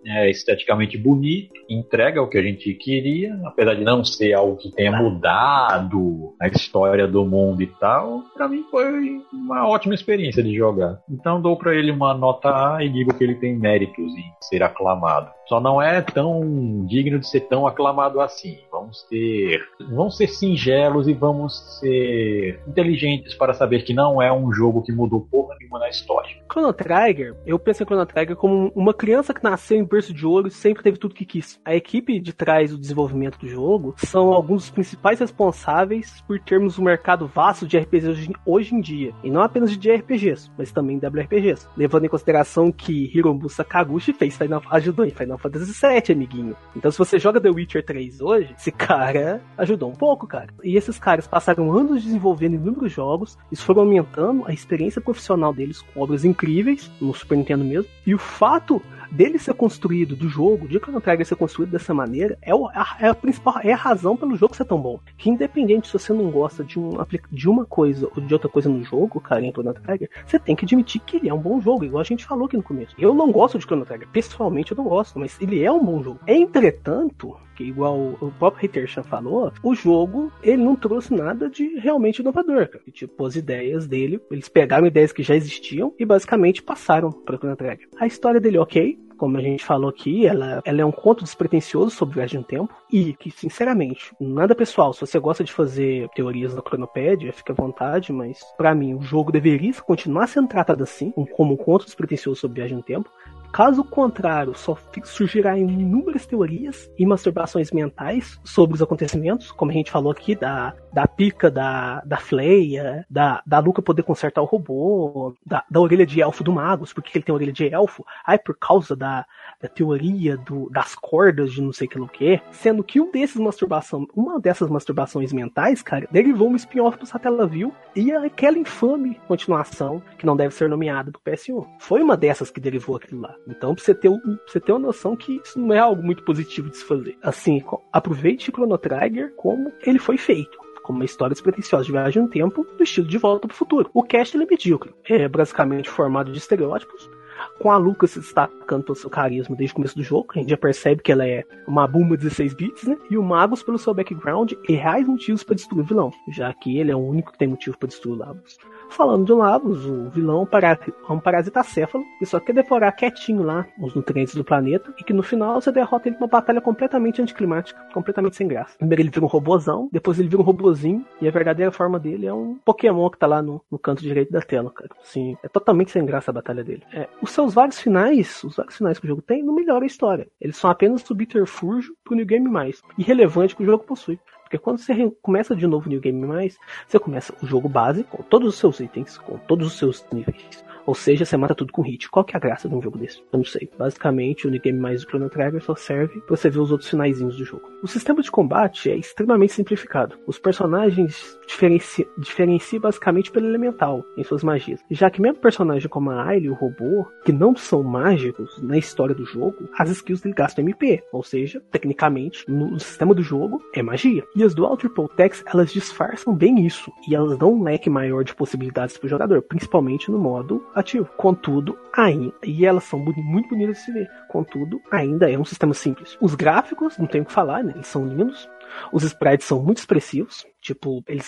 é esteticamente bonito, entrega o que a gente queria, apesar de não ser algo que tenha mudado a história do mundo e tal. Para mim foi uma ótima experiência de jogar. Então dou para ele uma nota A e digo que ele tem méritos em ser aclamado. Só não é tão digno de ser tão aclamado assim. Vamos ter, vamos ser singelos e vamos ser inteligentes para saber que não é um jogo que mudou porra nenhuma na história. Chrono Trigger, eu penso em Chrono Trigger como uma criança que nasceu em berço de ouro e sempre teve tudo que quis. A equipe de trás do desenvolvimento do jogo são alguns dos principais responsáveis por termos um mercado vasto de RPGs hoje, em dia. E não apenas de RPGs, mas também WRPGs. Levando em consideração que Hiromu Sakaguchi fez Final, ajudou em Final Fantasy VII, amiguinho. Então se você joga The Witcher 3 hoje, esse cara ajudou um pouco, cara. E esses caras passaram anos desenvolvendo inúmeros jogos, isso foi aumentando a experiência profissional deles com obras incríveis, no Super Nintendo mesmo. E o fato dele ser construído, do jogo, de Chrono Trigger ser construído dessa maneira, é, o, é a principal, é a razão pelo jogo ser tão bom. Que independente se você não gosta de, um, de uma coisa ou de outra coisa no jogo, cara, em Chrono Trigger, você tem que admitir que ele é um bom jogo, igual a gente falou aqui no começo. Eu não gosto de Chrono Trigger, pessoalmente eu não gosto, mas ele é um bom jogo. Entretanto, que igual o próprio Hatershan falou, o jogo ele não trouxe nada de realmente inovador. Cara. Tipo, as ideias dele, eles pegaram ideias que já existiam e basicamente passaram para o Trigger. A história dele, ok, como a gente falou aqui, ela, ela é um conto despretensioso sobre viagem no tempo e que, sinceramente, nada pessoal, se você gosta de fazer teorias na cronopédia, fica à vontade, mas para mim o jogo deveria continuar sendo tratado assim, como um conto despretensioso sobre viagem no tempo, Caso contrário, só surgirá inúmeras teorias e masturbações mentais sobre os acontecimentos, como a gente falou aqui, da, da pica da, da Fleia, da, da Luca poder consertar o robô, da, da orelha de elfo do Magus, porque ele tem orelha de elfo, ai, por causa da, da teoria do, das cordas de não sei que o que, sendo que um desses masturbação, uma dessas masturbações mentais, cara, derivou um spin-off do Satellaview e aquela infame continuação que não deve ser nomeada do PS1. Foi uma dessas que derivou aquilo lá. Então, pra você ter, pra você ter uma noção que isso não é algo muito positivo de se fazer. Assim, aproveite Chrono Trigger como ele foi feito como uma história despretensiosa de viagem no tempo, do estilo de volta para o futuro. O cast ele é medíocre, é basicamente formado de estereótipos, com a Luca se destacando pelo seu carisma desde o começo do jogo, a gente já percebe que ela é uma Buma 16 bits, né? E o Magus pelo seu background e reais motivos para destruir o vilão, já que ele é o único que tem motivo para destruir o Lavos. Falando de Lavos, o vilão é um parasita céfalo que só quer devorar quietinho lá os nutrientes do planeta e que no final você derrota ele numa batalha completamente anticlimática, completamente sem graça. Primeiro ele vira um robozão, depois ele vira um robozinho e a verdadeira forma dele é um Pokémon que tá lá no, no canto direito da tela, cara. Sim, é totalmente sem graça a batalha dele. É, os seus vários finais, os vários finais que o jogo tem, não melhoram a história. Eles são apenas subterfúgio pro New Game mais irrelevante que o jogo possui. Porque quando você começa de novo New Game Mais, você começa o jogo base com todos os seus itens, com todos os seus níveis. Ou seja, você mata tudo com hit. Qual que é a graça de um jogo desse? Eu não sei. Basicamente, o New Game Mais do Chrono Trigger só serve pra você ver os outros finaizinhos do jogo. O sistema de combate é extremamente simplificado. Os personagens diferenciam diferencia basicamente pelo elemental em suas magias. Já que mesmo personagens como a Ailee e o robô, que não são mágicos na história do jogo, as skills dele gastam MP. Ou seja, tecnicamente, no sistema do jogo, é magia. E as Dual Triple Techs, elas disfarçam bem isso. E elas dão um leque maior de possibilidades pro jogador, principalmente no modo ativo. Contudo, ainda, e elas são muito bonitas de se ver. Contudo, ainda é um sistema simples. Os gráficos, não tenho o que falar, né? Eles são lindos. Os sprites são muito expressivos. Tipo, eles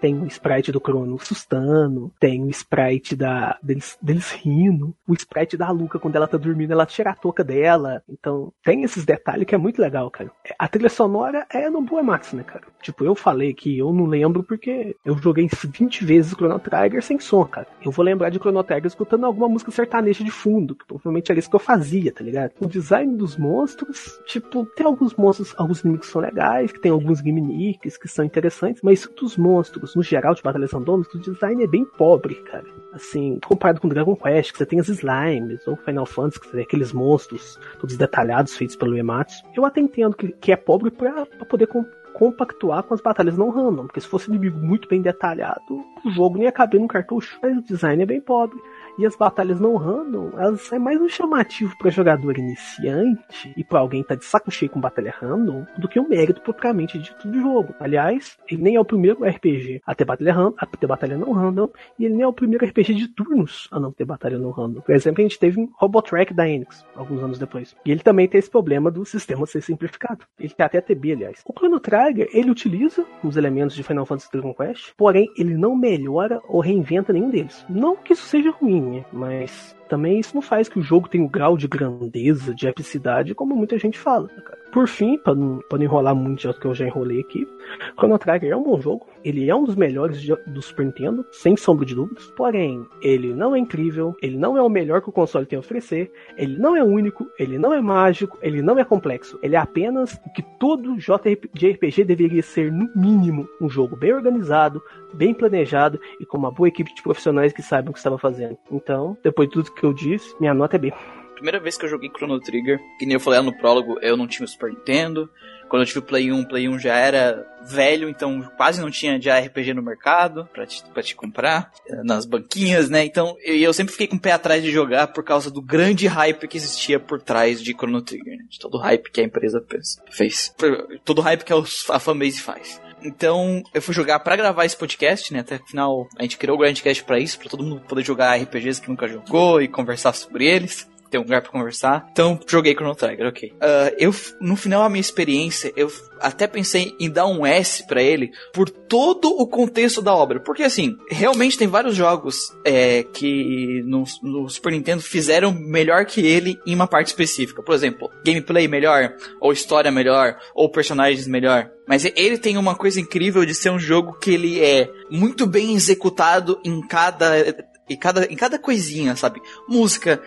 tem o sprite do Crono assustando, tem o sprite da, deles, deles rindo, o sprite da Luca quando ela tá dormindo, ela tira a touca dela. Então, tem esses detalhes que é muito legal, cara. A trilha sonora é no Boa Max, né, cara? Tipo, eu falei que eu não lembro porque eu joguei 20 vezes Chrono Trigger sem som, cara. Eu vou lembrar de Chrono Trigger escutando alguma música sertaneja de fundo, que provavelmente era isso que eu fazia, tá ligado? O design dos monstros, tipo, tem alguns monstros, alguns inimigos que são legais, que tem alguns gimmicks que são interessantes, mas dos monstros, no geral, de batalhas randômicas, o design é bem pobre, cara. Assim, comparado com Dragon Quest, que você tem as slimes, ou Final Fantasy, que você tem aqueles monstros todos detalhados, feitos pelo Ematsu. Eu até entendo que, que é pobre pra poder compactuar com as batalhas não random, porque se fosse inimigo muito bem detalhado, o jogo nem ia caber no cartucho. Mas o design é bem pobre. E as batalhas não random, elas é mais um chamativo para jogador iniciante e para alguém que tá de saco cheio com batalha random do que um mérito propriamente dito do jogo. Aliás, ele nem é o primeiro RPG a ter batalha random, a ter batalha não random, e ele nem é o primeiro RPG de turnos a não ter batalha não random. Por exemplo, a gente teve um Robotrack da Enix, alguns anos depois. E ele também tem esse problema do sistema ser simplificado. Ele tem até TB, aliás. O Chrono Trigger, ele utiliza os elementos de Final Fantasy Dragon Quest, porém ele não melhora ou reinventa nenhum deles. Não que isso seja ruim, mas também isso não faz que o jogo tenha o um grau de grandeza, de epicidade, como muita gente fala, cara. Por fim, para não, pra não enrolar muito já que eu já enrolei aqui, Chrono Trigger é um bom jogo. Ele é um dos melhores de, do Super Nintendo, sem sombra de dúvidas. Porém, ele não é incrível, ele não é o melhor que o console tem a oferecer, ele não é único, ele não é mágico, ele não é complexo. Ele é apenas o que todo JRPG deveria ser, no mínimo, um jogo bem organizado, bem planejado e com uma boa equipe de profissionais que sabem o que estava fazendo. Então, depois de tudo que eu disse, minha nota é B. primeira vez que eu joguei Chrono Trigger. Que nem eu falei lá no prólogo, eu não tinha o Super Nintendo. Quando eu tive o Play 1, Play 1 já era velho, então quase não tinha já RPG no mercado pra te, pra te comprar, eh, nas banquinhas, né? Então eu, eu sempre fiquei com o pé atrás de jogar por causa do grande hype que existia por trás de Chrono Trigger, né? de todo o hype que a empresa fez. Todo o hype que a fanbase faz. Então, eu fui jogar para gravar esse podcast, né? Até afinal, a gente criou o Grandcast para isso, para todo mundo poder jogar RPGs que nunca jogou e conversar sobre eles ter um lugar pra conversar. Então, joguei Chrono Trigger, ok. Uh, eu, no final, a minha experiência, eu até pensei em dar um S para ele por todo o contexto da obra. Porque, assim, realmente tem vários jogos é, que no, no, Super Nintendo fizeram melhor que ele em uma parte específica. Por exemplo, gameplay melhor, ou história melhor, ou personagens melhor. Mas ele tem uma coisa incrível de ser um jogo que ele é muito bem executado em cada em cada, em cada coisinha, sabe? Música,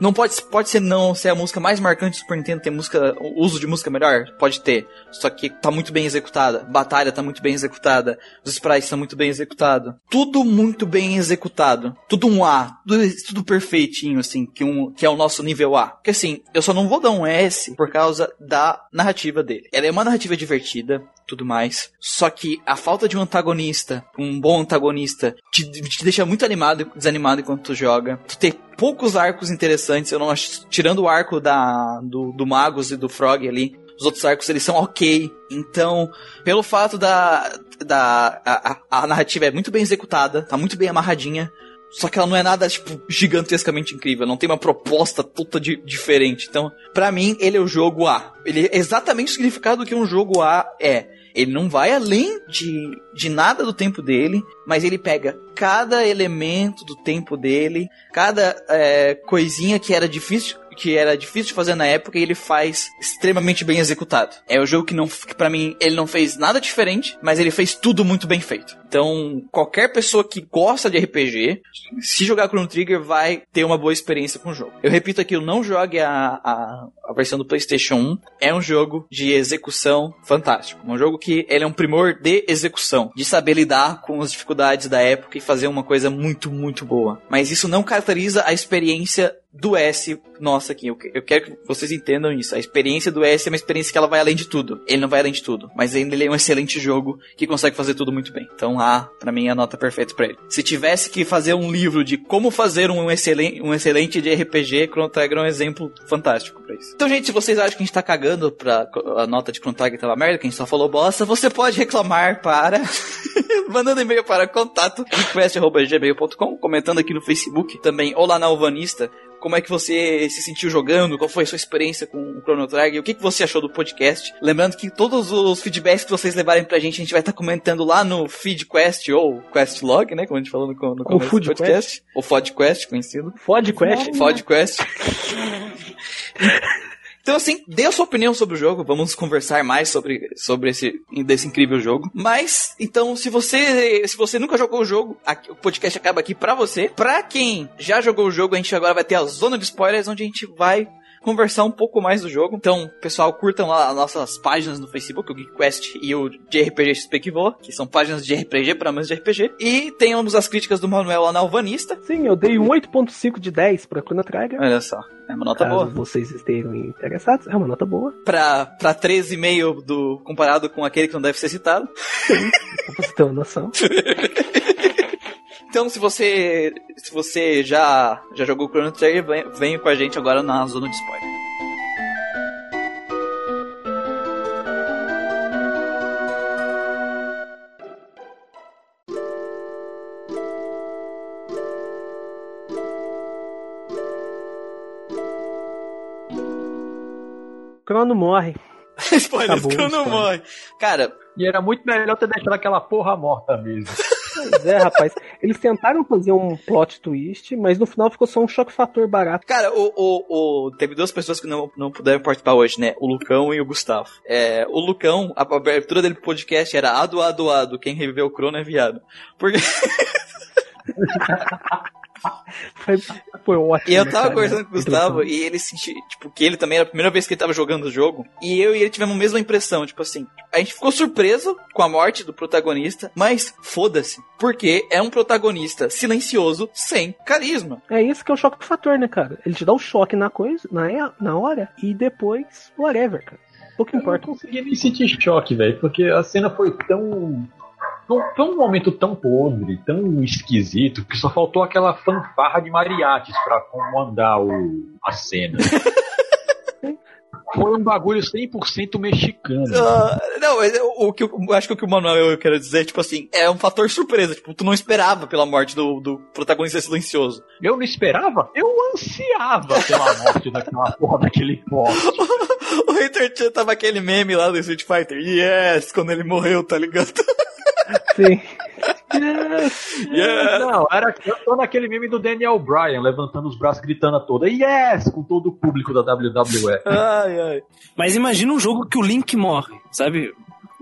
não pode, pode ser não ser a música mais marcante do Super Nintendo, ter música, uso de música melhor? Pode ter. Só que tá muito bem executada. Batalha tá muito bem executada. Os sprites estão muito bem executados. Tudo muito bem executado. Tudo um A. Tudo, tudo perfeitinho, assim, que, um, que é o nosso nível A. Porque assim, eu só não vou dar um S por causa da narrativa dele. Ela é uma narrativa divertida, tudo mais. Só que a falta de um antagonista, um bom antagonista, te, te deixa muito animado desanimado enquanto tu joga. Tu ter poucos arcos interessantes, eu não acho. Tirando o arco da, do, do Magus e do Frog ali, os outros arcos eles são ok. Então, pelo fato da. da a, a, narrativa é muito bem executada, tá muito bem amarradinha. Só que ela não é nada, tipo, gigantescamente incrível. Não tem uma proposta toda de, diferente. Então, para mim, ele é o jogo A. Ele é exatamente o significado do que um jogo A é. Ele não vai além de, de nada do tempo dele, mas ele pega cada elemento do tempo dele, cada é, coisinha que era difícil que era difícil de fazer na época e ele faz extremamente bem executado. É o jogo que não, que para mim ele não fez nada diferente, mas ele fez tudo muito bem feito. Então, qualquer pessoa que gosta de RPG, se jogar Chrono Trigger, vai ter uma boa experiência com o jogo. Eu repito aqui, não jogue a, a, a versão do PlayStation 1. É um jogo de execução fantástico. Um jogo que ele é um primor de execução, de saber lidar com as dificuldades da época e fazer uma coisa muito, muito boa. Mas isso não caracteriza a experiência do S nossa aqui. Eu, eu, quero que vocês entendam isso. A experiência do S é uma experiência que ela vai além de tudo. Ele não vai além de tudo, mas ainda ele é um excelente jogo que consegue fazer tudo muito bem. Então A, para mim, é a nota perfeita para ele. Se tivesse que fazer um livro de como fazer um excelente, um excelente de RPG, Chrono Trigger é um exemplo fantástico pra isso. Então, gente, se vocês acham que a gente tá cagando pra a nota de Trigger tava merda, que a gente só falou bosta, você pode reclamar para <laughs> mandando e-mail para contato comentando aqui no Facebook também, ou lá na Alvanista, como é que você se sentiu jogando, qual foi a sua experiência com o Chrono Trigger, o que, que você achou do podcast. Lembrando que todos os feedbacks que vocês levarem pra gente, a gente vai estar tá comentando lá no FeedQuest ou Questlog, né, como a gente falou no, no começo do podcast. Ou FodQuest, conhecido. FodQuest? FodQuest. <laughs> <laughs> Então, assim, dê a sua opinião sobre o jogo. Vamos conversar mais sobre, sobre esse desse incrível jogo. Mas, então, se você se você nunca jogou o jogo, aqui, o podcast acaba aqui pra você. Pra quem já jogou o jogo, a gente agora vai ter a zona de spoilers, onde a gente vai conversar um pouco mais do jogo. Então, pessoal, curtam lá as nossas páginas no Facebook, o GeekQuest e o JRPG XP que voa, que são páginas de RPG para menos de RPG. E tenhamos as críticas do Manuel lá na Alvanista. Sim, eu dei um 8.5 de 10 pra Chrono Trigger. Olha só. É uma nota Caso boa. vocês estejam interessados, é uma nota boa. Pra, pra 13,5 do, comparado com aquele que não deve ser citado. Sim, <laughs> pra você ter uma noção. <laughs> Então, se você se você já já jogou Chrono Trigger, venha, venha com a gente agora na zona de spoiler. Crono morre. <laughs> spoiler, Acabou Crono spoiler. morre. Cara, E era muito melhor ter deixado aquela porra morta mesmo. Pois é, rapaz. Eles tentaram fazer um plot twist, mas no final ficou só um choque fator barato. Cara, o, o, o- teve duas pessoas que não, não puderam participar hoje, né? O Lucão e o Gustavo. É, o Lucão, a abertura dele pro podcast era ado, ado, ado. Quem reviveu o crono é viado. Porque. <laughs> <laughs> Foi, foi ótimo. E eu né, tava cara? conversando com o Gustavo e ele sentiu, tipo, que ele também era a primeira vez que ele tava jogando o jogo. E eu e ele tivemos a mesma impressão, tipo assim. A gente ficou surpreso com a morte do protagonista, mas foda-se. Porque é um protagonista silencioso, sem carisma. É isso que é o choque do fator, né, cara? Ele te dá o choque na coisa, na, na hora, e depois, whatever, cara. Pouco Eu não importa. consegui nem sentir choque, velho, porque a cena foi tão. Não, foi um momento tão podre, tão esquisito, que só faltou aquela fanfarra de mariachis pra comandar o, a cena. <laughs> Foi um bagulho 100% mexicano. Ah, não, mas o, o que eu acho que o que o Manuel eu quero dizer, tipo assim, é um fator surpresa. Tipo, tu não esperava pela morte do, do protagonista silencioso. Eu não esperava, eu ansiava pela morte daquela porra daquele poste. <laughs> O Hater Chan tava aquele meme lá do Street Fighter. Yes, quando ele morreu, tá ligado? <laughs> Sim. Yes. Yes. Não, era, eu tô naquele meme do Daniel Bryan, levantando os braços, gritando a toda, yes, com todo o público da WWE. Ai, ai. Mas imagina um jogo que o Link morre, sabe?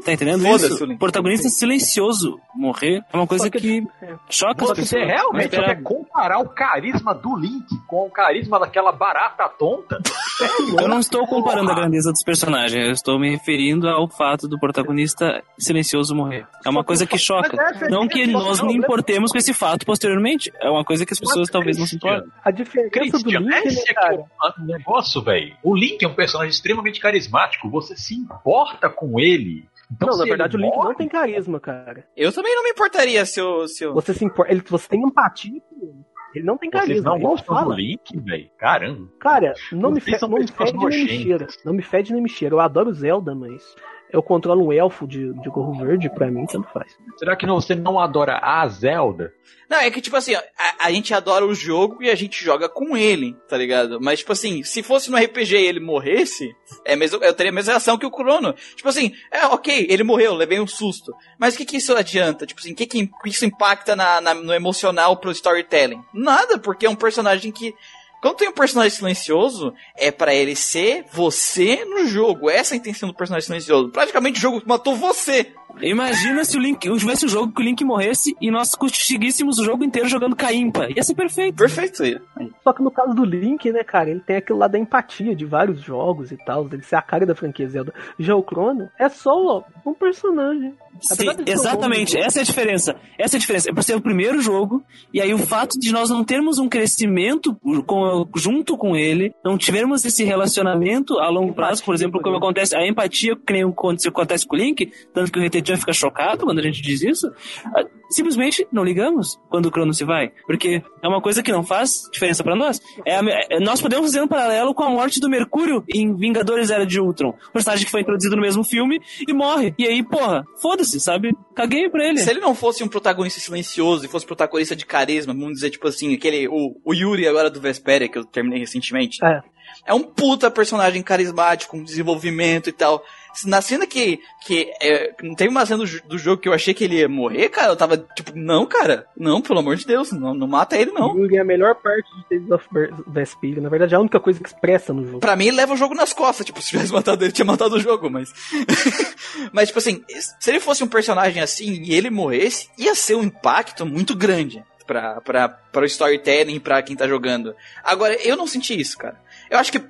Tá entendendo isso? o protagonista silencioso morrer é uma coisa que- que choca as Você pessoas. realmente Não quer comparar o carisma do Link com o carisma daquela barata tonta? <laughs> Eu não estou comparando a grandeza dos personagens, eu estou me referindo ao fato do protagonista silencioso morrer. É uma coisa que choca. É Não que a nós né? importemos com esse fato posteriormente. É uma coisa que as pessoas talvez não se importem. A diferença do Link, né, esse cara? é o negócio, velho. O Link é um personagem extremamente carismático. Você se importa com ele. Então, não, na verdade o Link morre, não tem carisma, cara. Eu também não me importaria se eu. Se eu... Você se importa, ele, você tem empatia com ele. Ele não tem Vocês carisma. não ele não gostam do. Link, velho? Caramba. Cara, não me, Vocês fe não me fede nem me cheira. Não me fede nem me cheira. Eu adoro Zelda, mas eu controlo um elfo de, de gorro verde, pra mim tanto faz. Será que não- você não adora a Zelda? Não, é que, tipo assim, ó, a, a gente adora o jogo e a gente joga com ele, tá ligado? Mas, tipo assim, se fosse no RPG e ele morresse, é mesmo, eu teria a mesma reação que o Crono. Tipo assim, é ok, ele morreu, levei um susto. Mas o que que isso adianta? Tipo assim, o que que que isso impacta na, na- no emocional pro storytelling? Nada, porque é um personagem que. Quando tem um personagem silencioso, é pra ele ser você no jogo. Essa é a intenção do personagem silencioso. Praticamente o jogo matou você. Imagina se o Link tivesse um jogo que o Link morresse e nós conseguíssemos o jogo inteiro jogando Caimpa. Ia ser perfeito. Perfeito aí. Só que no caso do Link, né, cara, ele tem aquilo lá da empatia de vários jogos e tal, dele ser a cara da franquia Zelda. Já o Crono é só um personagem. Sim, exatamente, essa é a diferença. Essa é a diferença. É pra ser o primeiro jogo, e aí o fato de nós não termos um crescimento com- junto com ele, não tivermos esse relacionamento a longo prazo, por exemplo, como acontece, a empatia que nem acontece, acontece com o Link, tanto que o Retejan fica chocado quando a gente diz isso, ah, simplesmente não ligamos quando o Crono se vai, porque é uma coisa que não faz diferença pra nós. É a é- nós podemos fazer um paralelo com a morte do Mercúrio em Vingadores Era de Ultron, personagem que foi introduzido no mesmo filme e morre. E aí, porra, foda-se, sabe? Caguei pra ele. Se ele não fosse um protagonista silencioso e fosse protagonista de carisma, vamos dizer, tipo assim, aquele. O, o Yuri agora do Vesperia, que eu terminei recentemente. É. É um puta personagem carismático, com desenvolvimento e tal. Na cena que. que é, não teve uma cena do, do jogo que eu achei que ele ia morrer, cara, eu tava tipo, não, cara, não, pelo amor de Deus, não, não mata ele, não. Yuri é a melhor parte de Tales of Vesperia. Na verdade, é a única coisa que expressa no jogo. Pra mim, ele leva o jogo nas costas. Tipo, se tivesse matado ele, tinha matado o jogo, mas. <laughs> mas, tipo assim, se ele fosse um personagem assim e ele morresse, ia ser um impacto muito grande pra, pra, pra o storytelling, pra quem tá jogando. Agora, eu não senti isso, cara. Eu acho que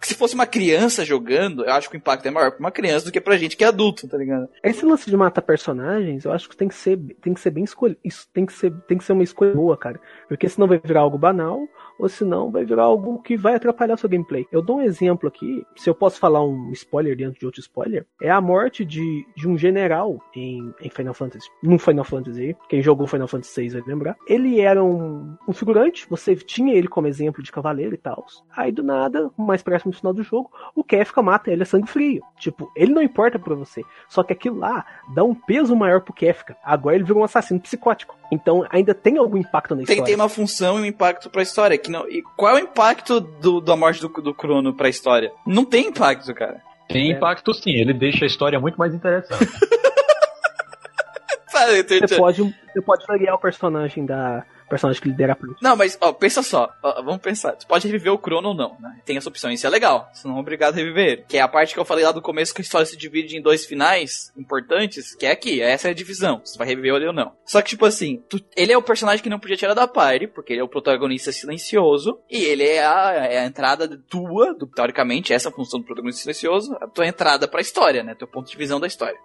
se fosse uma criança jogando, eu acho que o impacto é maior pra uma criança do que pra gente que é adulto, tá ligado? Esse lance de matar personagens, eu acho que tem que ser, tem que ser bem escolhido. Isso tem que ser, tem que ser uma escolha boa, cara. Porque senão vai virar algo banal, ou senão vai virar algo que vai atrapalhar seu gameplay. Eu dou um exemplo aqui, se eu posso falar um spoiler dentro de outro spoiler, é a morte de, de um general em, em Final Fantasy. Num Final Fantasy, quem jogou Final Fantasy VI vai lembrar. Ele era um, um figurante, você tinha ele como exemplo de cavaleiro e tal. Aí do nada, mais próximo do final do jogo, o Kefka mata ele a sangue frio. Tipo, ele não importa pra você. Só que aquilo lá dá um peso maior pro Kefka. Agora ele virou um assassino psicótico. Então ainda tem algum impacto na Tem, história. tem uma função e um impacto pra história. Que não, e qual é o impacto do, da morte do, do Crono pra história? Não tem impacto, cara. Tem É. impacto sim, ele deixa a história muito mais interessante. <laughs> Você pode, você pode variar o personagem da personagem que lidera a play. Não, mas, ó, pensa só. Ó, vamos pensar. Tu pode reviver o Crono ou não, né? Tem essa opção. Isso é legal. Você não é obrigado a reviver ele. Que é a parte que eu falei lá do começo que a história se divide em dois finais importantes, que é aqui. Essa é a divisão. Se vai reviver ele ou não. Só que, tipo assim, tu- ele é o personagem que não podia tirar da party, porque ele é o protagonista silencioso. E ele é a, é a entrada tua, do, teoricamente, essa é função do protagonista silencioso, a tua entrada pra história, né? Teu ponto de visão da história.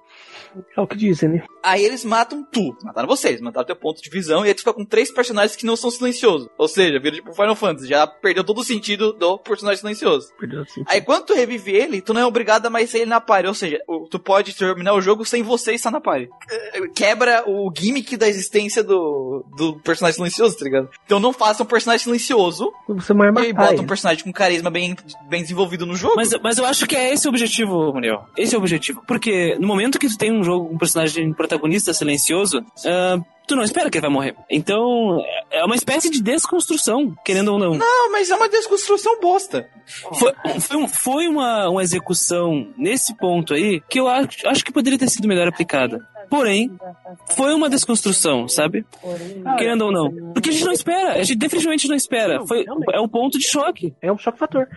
É o que dizem, né? Aí eles matam tu. Mataram vocês, mataram teu ponto de visão. E aí tu fica com três personagens que não são silenciosos. Ou seja, vira tipo Final Fantasy. Já perdeu todo o sentido do personagem silencioso. Perdeu assim. Aí quando tu revive ele, tu não é obrigado a mais ser ele na party. Ou seja, o- tu pode terminar o jogo sem você estar na party. Quebra o gimmick da existência do, do personagem silencioso, tá ligado? Então não faça um personagem silencioso Você vai e matar bota ele. um personagem com carisma bem, bem desenvolvido no jogo. Mas, mas eu acho que é esse o objetivo, Muriel. Esse é o objetivo. Porque no momento que tu tem um jogo com um personagem protagonista silencioso, ah, tu não espera que ele vai morrer. Então, é é uma espécie de desconstrução, querendo ou não. Não, mas é uma desconstrução bosta. Foi, foi, um- foi uma, uma execução nesse ponto aí que eu acho, acho que poderia ter sido melhor aplicada. Porém, foi uma desconstrução, sabe? Querendo ou não. Porque a gente não espera, a gente definitivamente não espera. Foi, é um ponto de choque. É um choque fator.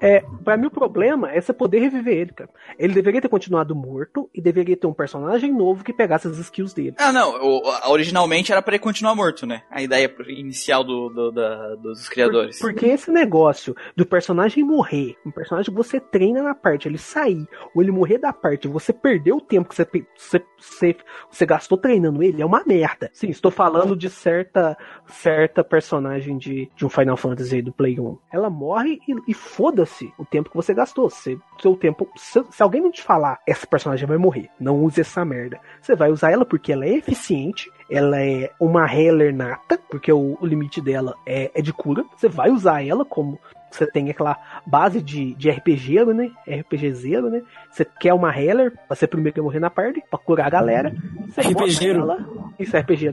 É, pra mim o problema é você poder reviver ele, cara. Ele deveria ter continuado morto e deveria ter um personagem novo que pegasse as skills dele. Ah, não. o- originalmente era pra ele continuar morto, né? A ideia inicial do, do- da- dos criadores. Por- porque esse negócio do personagem morrer, um personagem que você treina na parte, ele sair, ou ele morrer da parte, você perder o tempo que você, pe- você, você, você gastou treinando ele, é uma merda. Sim, estou falando de certa certa personagem de, de um Final Fantasy do Play 1. Ela morre e, e foda-se o tempo que você gastou. Você, seu tempo. Se, se alguém não te falar, essa personagem vai morrer, não use essa merda. Você vai usar ela porque ela é eficiente, ela é uma healer nata, porque o, o limite dela é, é de cura. Você vai usar ela como você tem aquela base de, de RPG, né? RPGzeiro, né? Você quer uma healer pra ser primeiro que morrer na party, pra curar a galera. Você bota RPGeiro. ela. Isso, é RPG.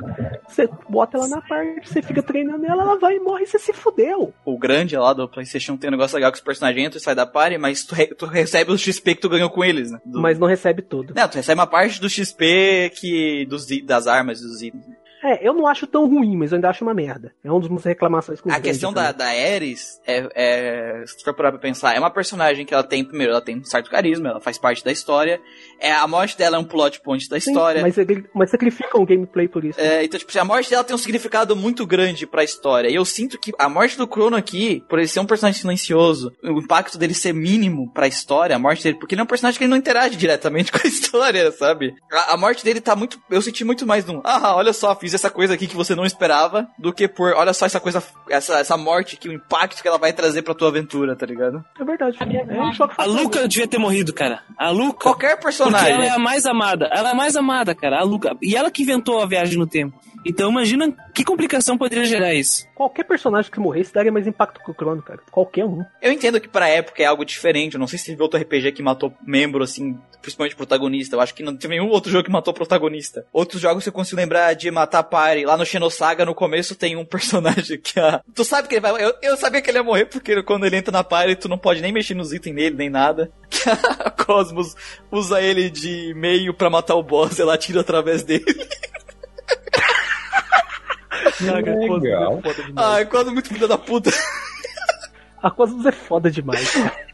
Você bota ela na party, você fica treinando ela, ela vai e morre e você se fudeu. O grande lá do PlayStation tem um negócio legal que os personagens entram e saem da party, mas tu, re- tu recebe o XP que tu ganhou com eles, né? Do- Mas não recebe tudo. Não, tu recebe uma parte do XP que dos, das armas e dos itens. É, eu não acho tão ruim, mas eu ainda acho uma merda. É uma das minhas reclamações com os A questão da, da Ares é, é. Se for pra pensar, é uma personagem que ela tem, primeiro, ela tem um certo carisma, ela faz parte da história. É, a morte dela é um plot point da. Sim, história. Mas, mas sacrificam o gameplay por isso. É, então, tipo a morte dela tem um significado muito grande pra história. E eu sinto que a morte do Crono aqui, por ele ser um personagem silencioso, o impacto dele ser mínimo pra história, a morte dele, porque ele é um personagem que ele não interage diretamente <laughs> com a história, sabe? A, a morte dele tá muito. Eu senti muito mais num. Ah, olha só, fiz essa coisa aqui que você não esperava, do que por. Olha só essa coisa. Essa, essa morte aqui, o impacto que ela vai trazer pra tua aventura, tá ligado? É verdade. É um choque A. Luca devia ter morrido, cara. A Luca. Qualquer Porque ela personagem. é a mais amada. Ela é a mais amada, cara. A Luca. E ela que inventou a viagem no tempo. Então imagina que complicação poderia gerar isso. Qualquer personagem que morresse daria mais impacto que o Crono, cara. Qualquer um. Eu entendo que pra época é algo diferente. Eu não sei se teve outro RPG que matou membro, assim, principalmente protagonista. Eu acho que não teve nenhum outro jogo que matou protagonista. Outros jogos que eu consigo lembrar de matar party. Lá no Xenosaga, no começo, tem um <laughs> personagem que a... Tu sabe que ele vai... Eu, eu sabia que ele ia morrer, porque quando ele entra na party, tu não pode nem mexer nos itens dele, nem nada. Que <laughs> a Cosmos usa ele de meio pra matar o boss. Ela atira através dele. <laughs> Legal. Ai, Cosmos muito filha da puta. A Cosmos é foda demais. cara.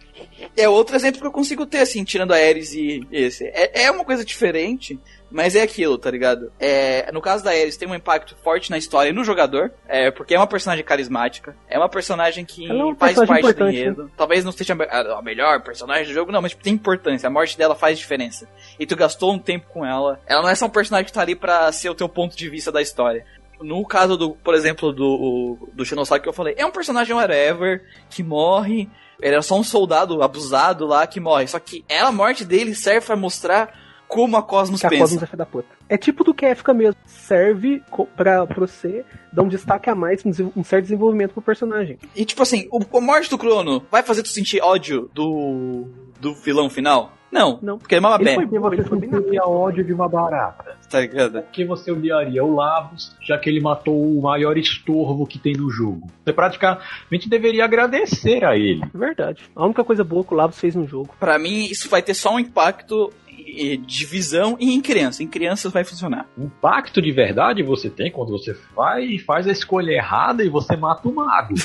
É outro exemplo que eu consigo ter, assim, tirando a Ares e esse. É, é uma coisa diferente, mas é aquilo, tá ligado? É, no caso da Ares, tem um impacto forte na história e no jogador, é, porque é uma personagem carismática, é uma personagem que é uma faz personagem parte do importante, enredo. Talvez não seja a, a melhor personagem do jogo, não, mas tem importância. A morte dela faz diferença. E tu gastou um tempo com ela. Ela não é só um personagem que tá ali pra ser o teu ponto de vista da história. No caso do, por exemplo, do, do Shinosaki que eu falei, é um personagem whatever, que morre, ele é só um soldado abusado lá que morre. Só que ela, a morte dele serve pra mostrar como a Cosmos que a pensa. Cosmos é filha da puta. É tipo do Kefka mesmo. Serve pra, pra você dar um destaque a mais, um, um certo desenvolvimento pro personagem. E tipo assim, o, a morte do Crono vai fazer tu sentir ódio do, do vilão final? Não, Não. porque ele é uma Ele bem, foi, ele foi bem na Teria ódio de uma barata. tá ligado? Por que você odiaria o Lavos, já que ele matou o maior estorvo que tem no jogo? Você praticamente deveria agradecer a ele. Verdade. A única coisa boa que o Lavos fez no jogo. Pra mim, isso vai ter só um impacto eh, divisão e em criança. Em crianças vai funcionar. Impacto de verdade você tem quando você vai e faz a escolha errada e você mata o mago. <laughs>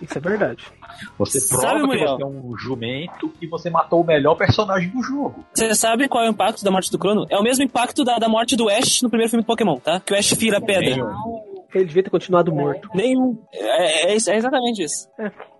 Isso é verdade. Você Sabe, prova que Muriel? você é um jumento e você matou o melhor personagem do jogo. Você sabe qual é o impacto da morte do Crono? É o mesmo impacto da, da morte do Ash no primeiro filme do Pokémon, tá? Que o Ash vira pedra. Ele devia ter continuado morto. Nenhum. É, é é exatamente isso.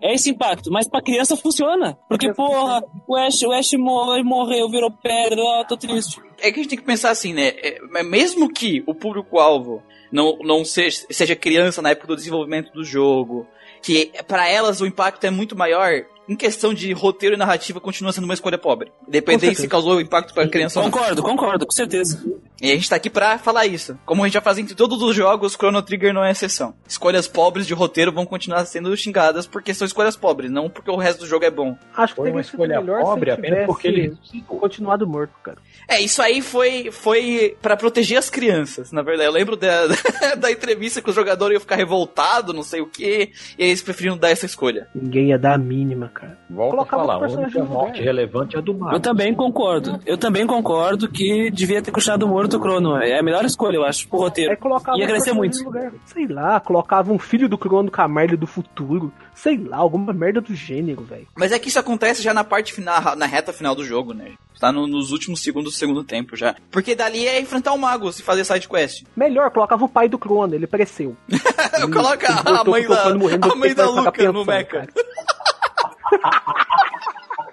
É. esse impacto. Mas pra criança funciona. Porque, porra, o Ash, o Ash morreu, morreu, virou pedra, ó, tô triste. É que a gente tem que pensar assim, né? É, mesmo que o público-alvo não, não seja, seja criança na época do desenvolvimento do jogo, que pra elas o impacto é muito maior, em questão de roteiro e narrativa continua sendo uma escolha pobre. Independente certeza. se causou impacto pra criança ou não. Concordo, concordo, com certeza. E a gente tá aqui pra falar isso. Como a gente já faz em todos os jogos, Chrono Trigger não é exceção. Escolhas pobres de roteiro vão continuar sendo xingadas porque são escolhas pobres, não porque o resto do jogo é bom. Acho que Foi uma escolha melhor pobre apenas porque ele <laughs> continuado morto, cara. É, isso aí foi, foi para proteger as crianças, na verdade. Eu lembro da, <laughs> da entrevista que o jogador ia ficar revoltado, não sei o que, e eles preferiram dar essa escolha. Ninguém ia dar a mínima, cara. Volto a Colocava falar, a única no morte relevante é a do mago. Eu também concordo. Eu também concordo que devia ter continuado morto o Crono. É a melhor escolha, eu acho, pro roteiro. Colocava Ia crescer muito. Sei lá, colocava um filho do Crono com a Marley do futuro. Sei lá, alguma merda do gênero, velho. Mas é que isso acontece já na parte final, na reta final do jogo, né? Tá no- nos últimos segundos do segundo tempo já. Porque dali é enfrentar o mago e fazer side quest. Melhor, colocava o pai do Crono, ele cresceu. <laughs> Ele- Coloca a voltou mãe da, a mãe da Luca no mecha. <laughs>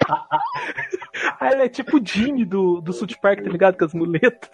<laughs> Ah, ele é tipo o Jimmy do, do South Park, tá ligado? Com as muletas.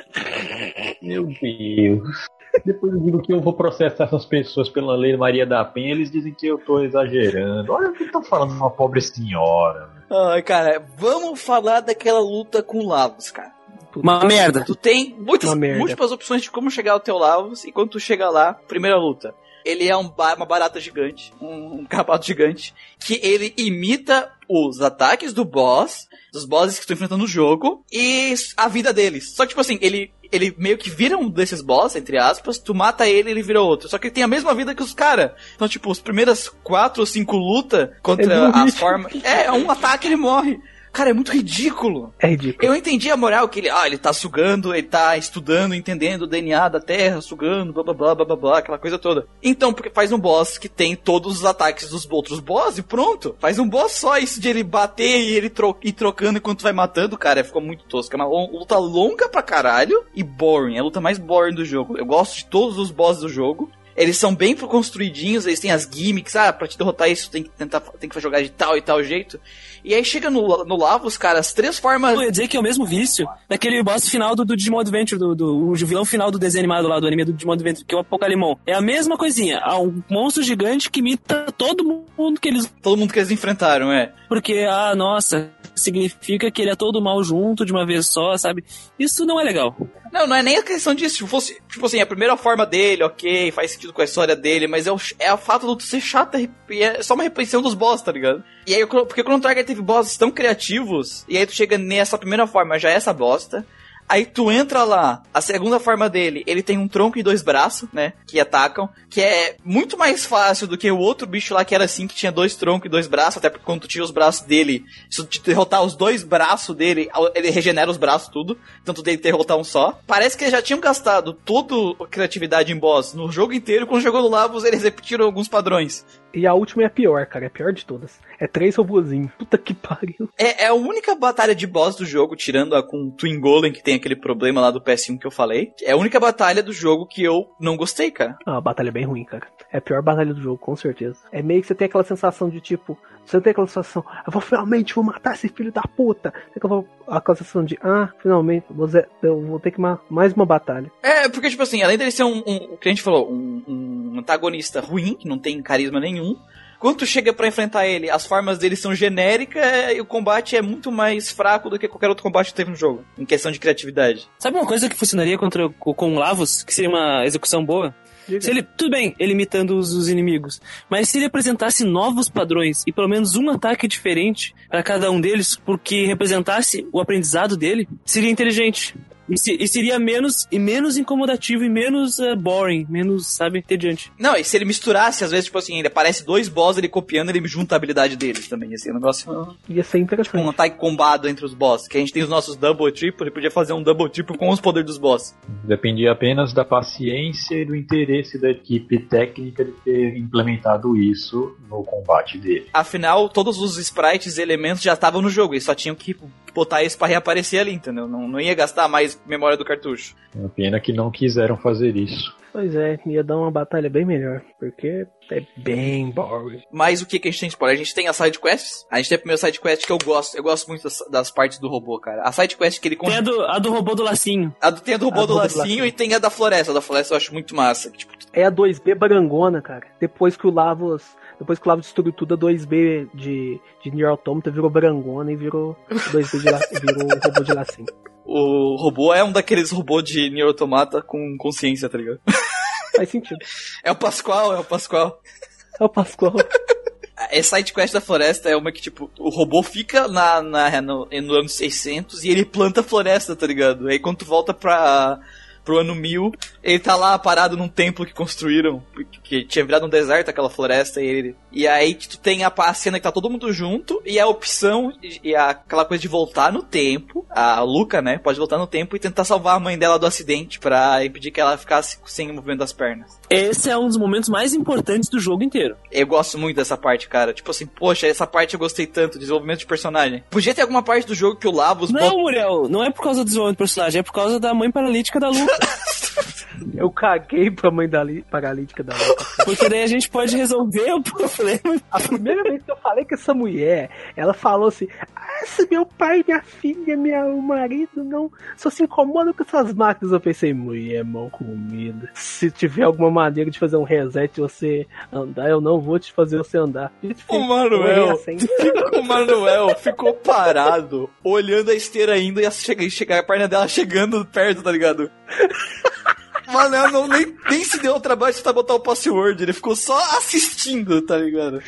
Meu Deus. Depois eu digo que eu vou processar essas pessoas pela lei Maria da Penha, eles dizem que eu tô exagerando. Olha o que estão falando de uma pobre senhora. Ai, cara, vamos falar daquela luta com o Lavos, cara. Uma merda. Tu tem muitas, merda. múltiplas opções de como chegar ao teu Lavos, e quando tu chega lá, primeira luta. Ele é um uma barata gigante, um, um carrapato gigante, que ele imita os ataques do boss, dos bosses que tu enfrenta no jogo, e a vida deles. Só que, tipo assim, ele, ele meio que vira um desses boss, entre aspas, tu mata ele ele vira outro. Só que ele tem a mesma vida que os caras. Então, tipo, as primeiras quatro ou cinco lutas contra as existe. formas. É, um ataque ele morre. Cara, é muito ridículo. É ridículo. Eu entendi a moral que ele, ah, ele tá sugando, ele tá estudando, entendendo o DNA da Terra, sugando, blá blá blá blá blá, blá aquela coisa toda. Então, porque faz um boss que tem todos os ataques dos outros boss e pronto. Faz um boss só isso de ele bater e ele tro ir trocando enquanto vai matando, cara, ficou muito tosco. É uma luta longa pra caralho e boring. É a luta mais boring do jogo. Eu gosto de todos os bosses do jogo. Eles são bem construidinhos, eles têm as gimmicks, ah, pra te derrotar isso tem que tentar, tem que jogar de tal e tal jeito. E aí chega no, no Lavos, cara, as três formas Eu ia dizer que é o mesmo vício daquele boss final do, do Digimon Adventure, do, do, o vilão final do desenho animado lá, do anime do Digimon Adventure, que é o Apocalimon. É a mesma coisinha. Há um monstro gigante que imita todo mundo que eles. todo mundo que eles enfrentaram, é. Porque, ah, nossa, significa que ele é todo mal junto de uma vez só, sabe? Isso não é legal. Não, não é nem a questão disso. Se fosse, tipo assim, a primeira forma dele, ok, faz sentido com a história dele, mas é o, é a fato do ser chato e é só uma repetição dos boss, tá ligado? E aí, o porque o Chrono Trigger teve bosses tão criativos, e aí tu chega nessa primeira forma, já é essa bosta. Aí tu entra lá, a segunda forma dele, ele tem um tronco e dois braços, né? Que atacam. Que é muito mais fácil do que o outro bicho lá que era assim, que tinha dois troncos e dois braços. Até porque quando tu tira os braços dele, se tu derrotar os dois braços dele, ele regenera os braços tudo. Tanto dele derrotar um só. Parece que eles já tinham gastado toda a criatividade em boss no jogo inteiro. Quando chegou no Lavos, eles repetiram alguns padrões. E a última é a pior, cara. É a pior de todas. É três robozinhos. <laughs> Puta que pariu. É, é a única batalha de boss do jogo, tirando a com o Twin Golem, que tem aquele problema lá do PS1 que eu falei. É a única batalha do jogo que eu não gostei, cara. Ah, a batalha é bem ruim, cara. É a pior batalha do jogo, com certeza. É meio que você tem aquela sensação de tipo. Você tem aquela sensação, eu vou finalmente vou matar esse filho da puta. Tem aquela, aquela sensação de, ah, finalmente, vou ze- eu vou ter que ma mais uma batalha. É, porque, tipo assim, além dele ser um, um o que a gente falou, um, um antagonista ruim, que não tem carisma nenhum, quando tu chega pra enfrentar ele, as formas dele são genéricas e o combate é muito mais fraco do que qualquer outro combate que teve no jogo, em questão de criatividade. Sabe uma coisa que funcionaria contra, com com Lavos, que seria uma execução boa? Se ele, tudo bem, ele imitando os, os inimigos, mas se ele apresentasse novos padrões e pelo menos um ataque diferente para cada um deles, porque representasse o aprendizado dele, seria inteligente. E, se- e seria menos, e menos incomodativo e menos eh, boring, menos, sabe, entediante. Não, e se ele misturasse, às vezes, tipo assim, ele aparece dois boss, ele copiando, ele junta a habilidade deles também. Esse negócio Ia ser interessante. um ataque combado entre os boss. Que a gente tem os nossos double triple, ele podia fazer um double triple com os poderes dos boss. Dependia apenas da paciência e do interesse da equipe técnica de ter implementado isso no combate dele. Afinal, todos os sprites e elementos já estavam no jogo, eles só tinham que botar esse pra reaparecer ali, entendeu? Não, não ia gastar mais memória do cartucho. Uma pena que não quiseram fazer isso. Pois é, ia dar uma batalha bem melhor. Porque é bem boring. Mas o que, que a gente tem de spoiler? A gente tem as side quests. A gente tem a primeira side quest que eu gosto. Eu gosto muito das, das partes do robô, cara. A side quest que ele Tem a do, a do robô do lacinho. A do, tem a do robô A do do lacinho, lacinho. e tem a da floresta. A da floresta eu acho muito massa. Tipo, É a 2B barangona, cara. Depois que o Lavos. Depois que o Lavos destruiu tudo, a 2B de, de Nier Automata virou barangona e virou 2B de la, <laughs> virou robô de lacinho. O robô é um daqueles robôs de Nier Automata com consciência, tá ligado? <laughs> Faz sentido. É o Pascoal, é o Pascoal. É o Pascoal. Essa side quest da floresta é uma que, tipo, o robô fica na, na, no, no ano 600 e ele planta a floresta, tá ligado? Aí quando tu volta pra, pro ano 1000, ele tá lá parado num templo que construíram, que tinha virado um deserto aquela floresta, e ele... E aí que tu tem a, a cena que tá todo mundo junto, e a opção, e a- aquela coisa de voltar no tempo, a Luca, né, pode voltar no tempo e tentar salvar a mãe dela do acidente pra impedir que ela ficasse sem o movimento das pernas. Esse é um dos momentos mais importantes do jogo inteiro. Eu gosto muito dessa parte, cara. Tipo assim, poxa, essa parte eu gostei tanto, desenvolvimento de personagem. Podia ter alguma parte do jogo que o Lavos Não, bota- Muriel, não é por causa do desenvolvimento do personagem, é por causa da mãe paralítica da Luca. <laughs> <laughs> Eu caguei pra mãe da li- paralítica da Luca. porque daí a gente pode resolver o problema. A primeira vez que eu falei com essa mulher, ela falou assim: Ah, se meu pai, minha filha, meu marido não só se incomodam com essas máquinas. Eu pensei, mulher mal comida. Se tiver alguma maneira de fazer um reset e você andar, eu não vou te fazer você andar. O Manuel. O Manuel ficou parado, olhando a esteira indo e a, chega, e chegar, a perna dela chegando perto, tá ligado? O Manuel não, nem, nem se deu o trabalho de botar o password, ele ficou só assistindo, tá ligado?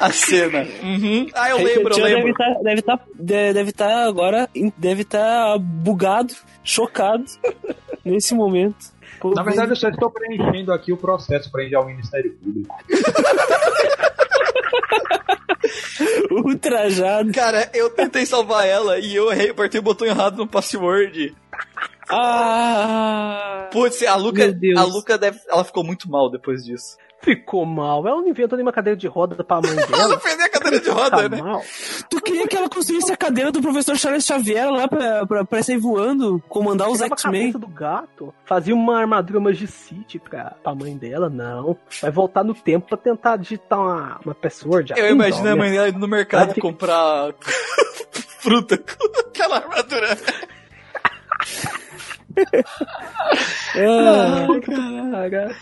A cena. Uhum. Ah, eu lembro, eu Tio deve lembro. estar deve tá, de- deve tá agora, deve estar bugado, chocado <laughs> nesse momento. Na verdade, eu só estou preenchendo aqui o processo para enviar ao Ministério Público. <laughs> ultrajado. Cara, eu tentei salvar ela e eu errei, apertei o botão errado no password. Ah, Putz, a Luca, a Luca deve, ela ficou muito mal depois disso. Ficou mal. Ela não inventou nenhuma cadeira de roda pra mãe Ela dela. perdeu a cadeira de roda, Tá né? mal. tu queria que ela construísse a cadeira do professor Charles Xavier lá pra, pra, pra sair voando, comandar os X-Men? do gato, fazia uma armadura Magicite pra, pra mãe dela, não. Vai voltar no tempo pra tentar digitar uma, uma password. Eu imagino a não, mãe dela indo no mercado fica- comprar <laughs> fruta com aquela armadura. <laughs> Ah, Ai, cara.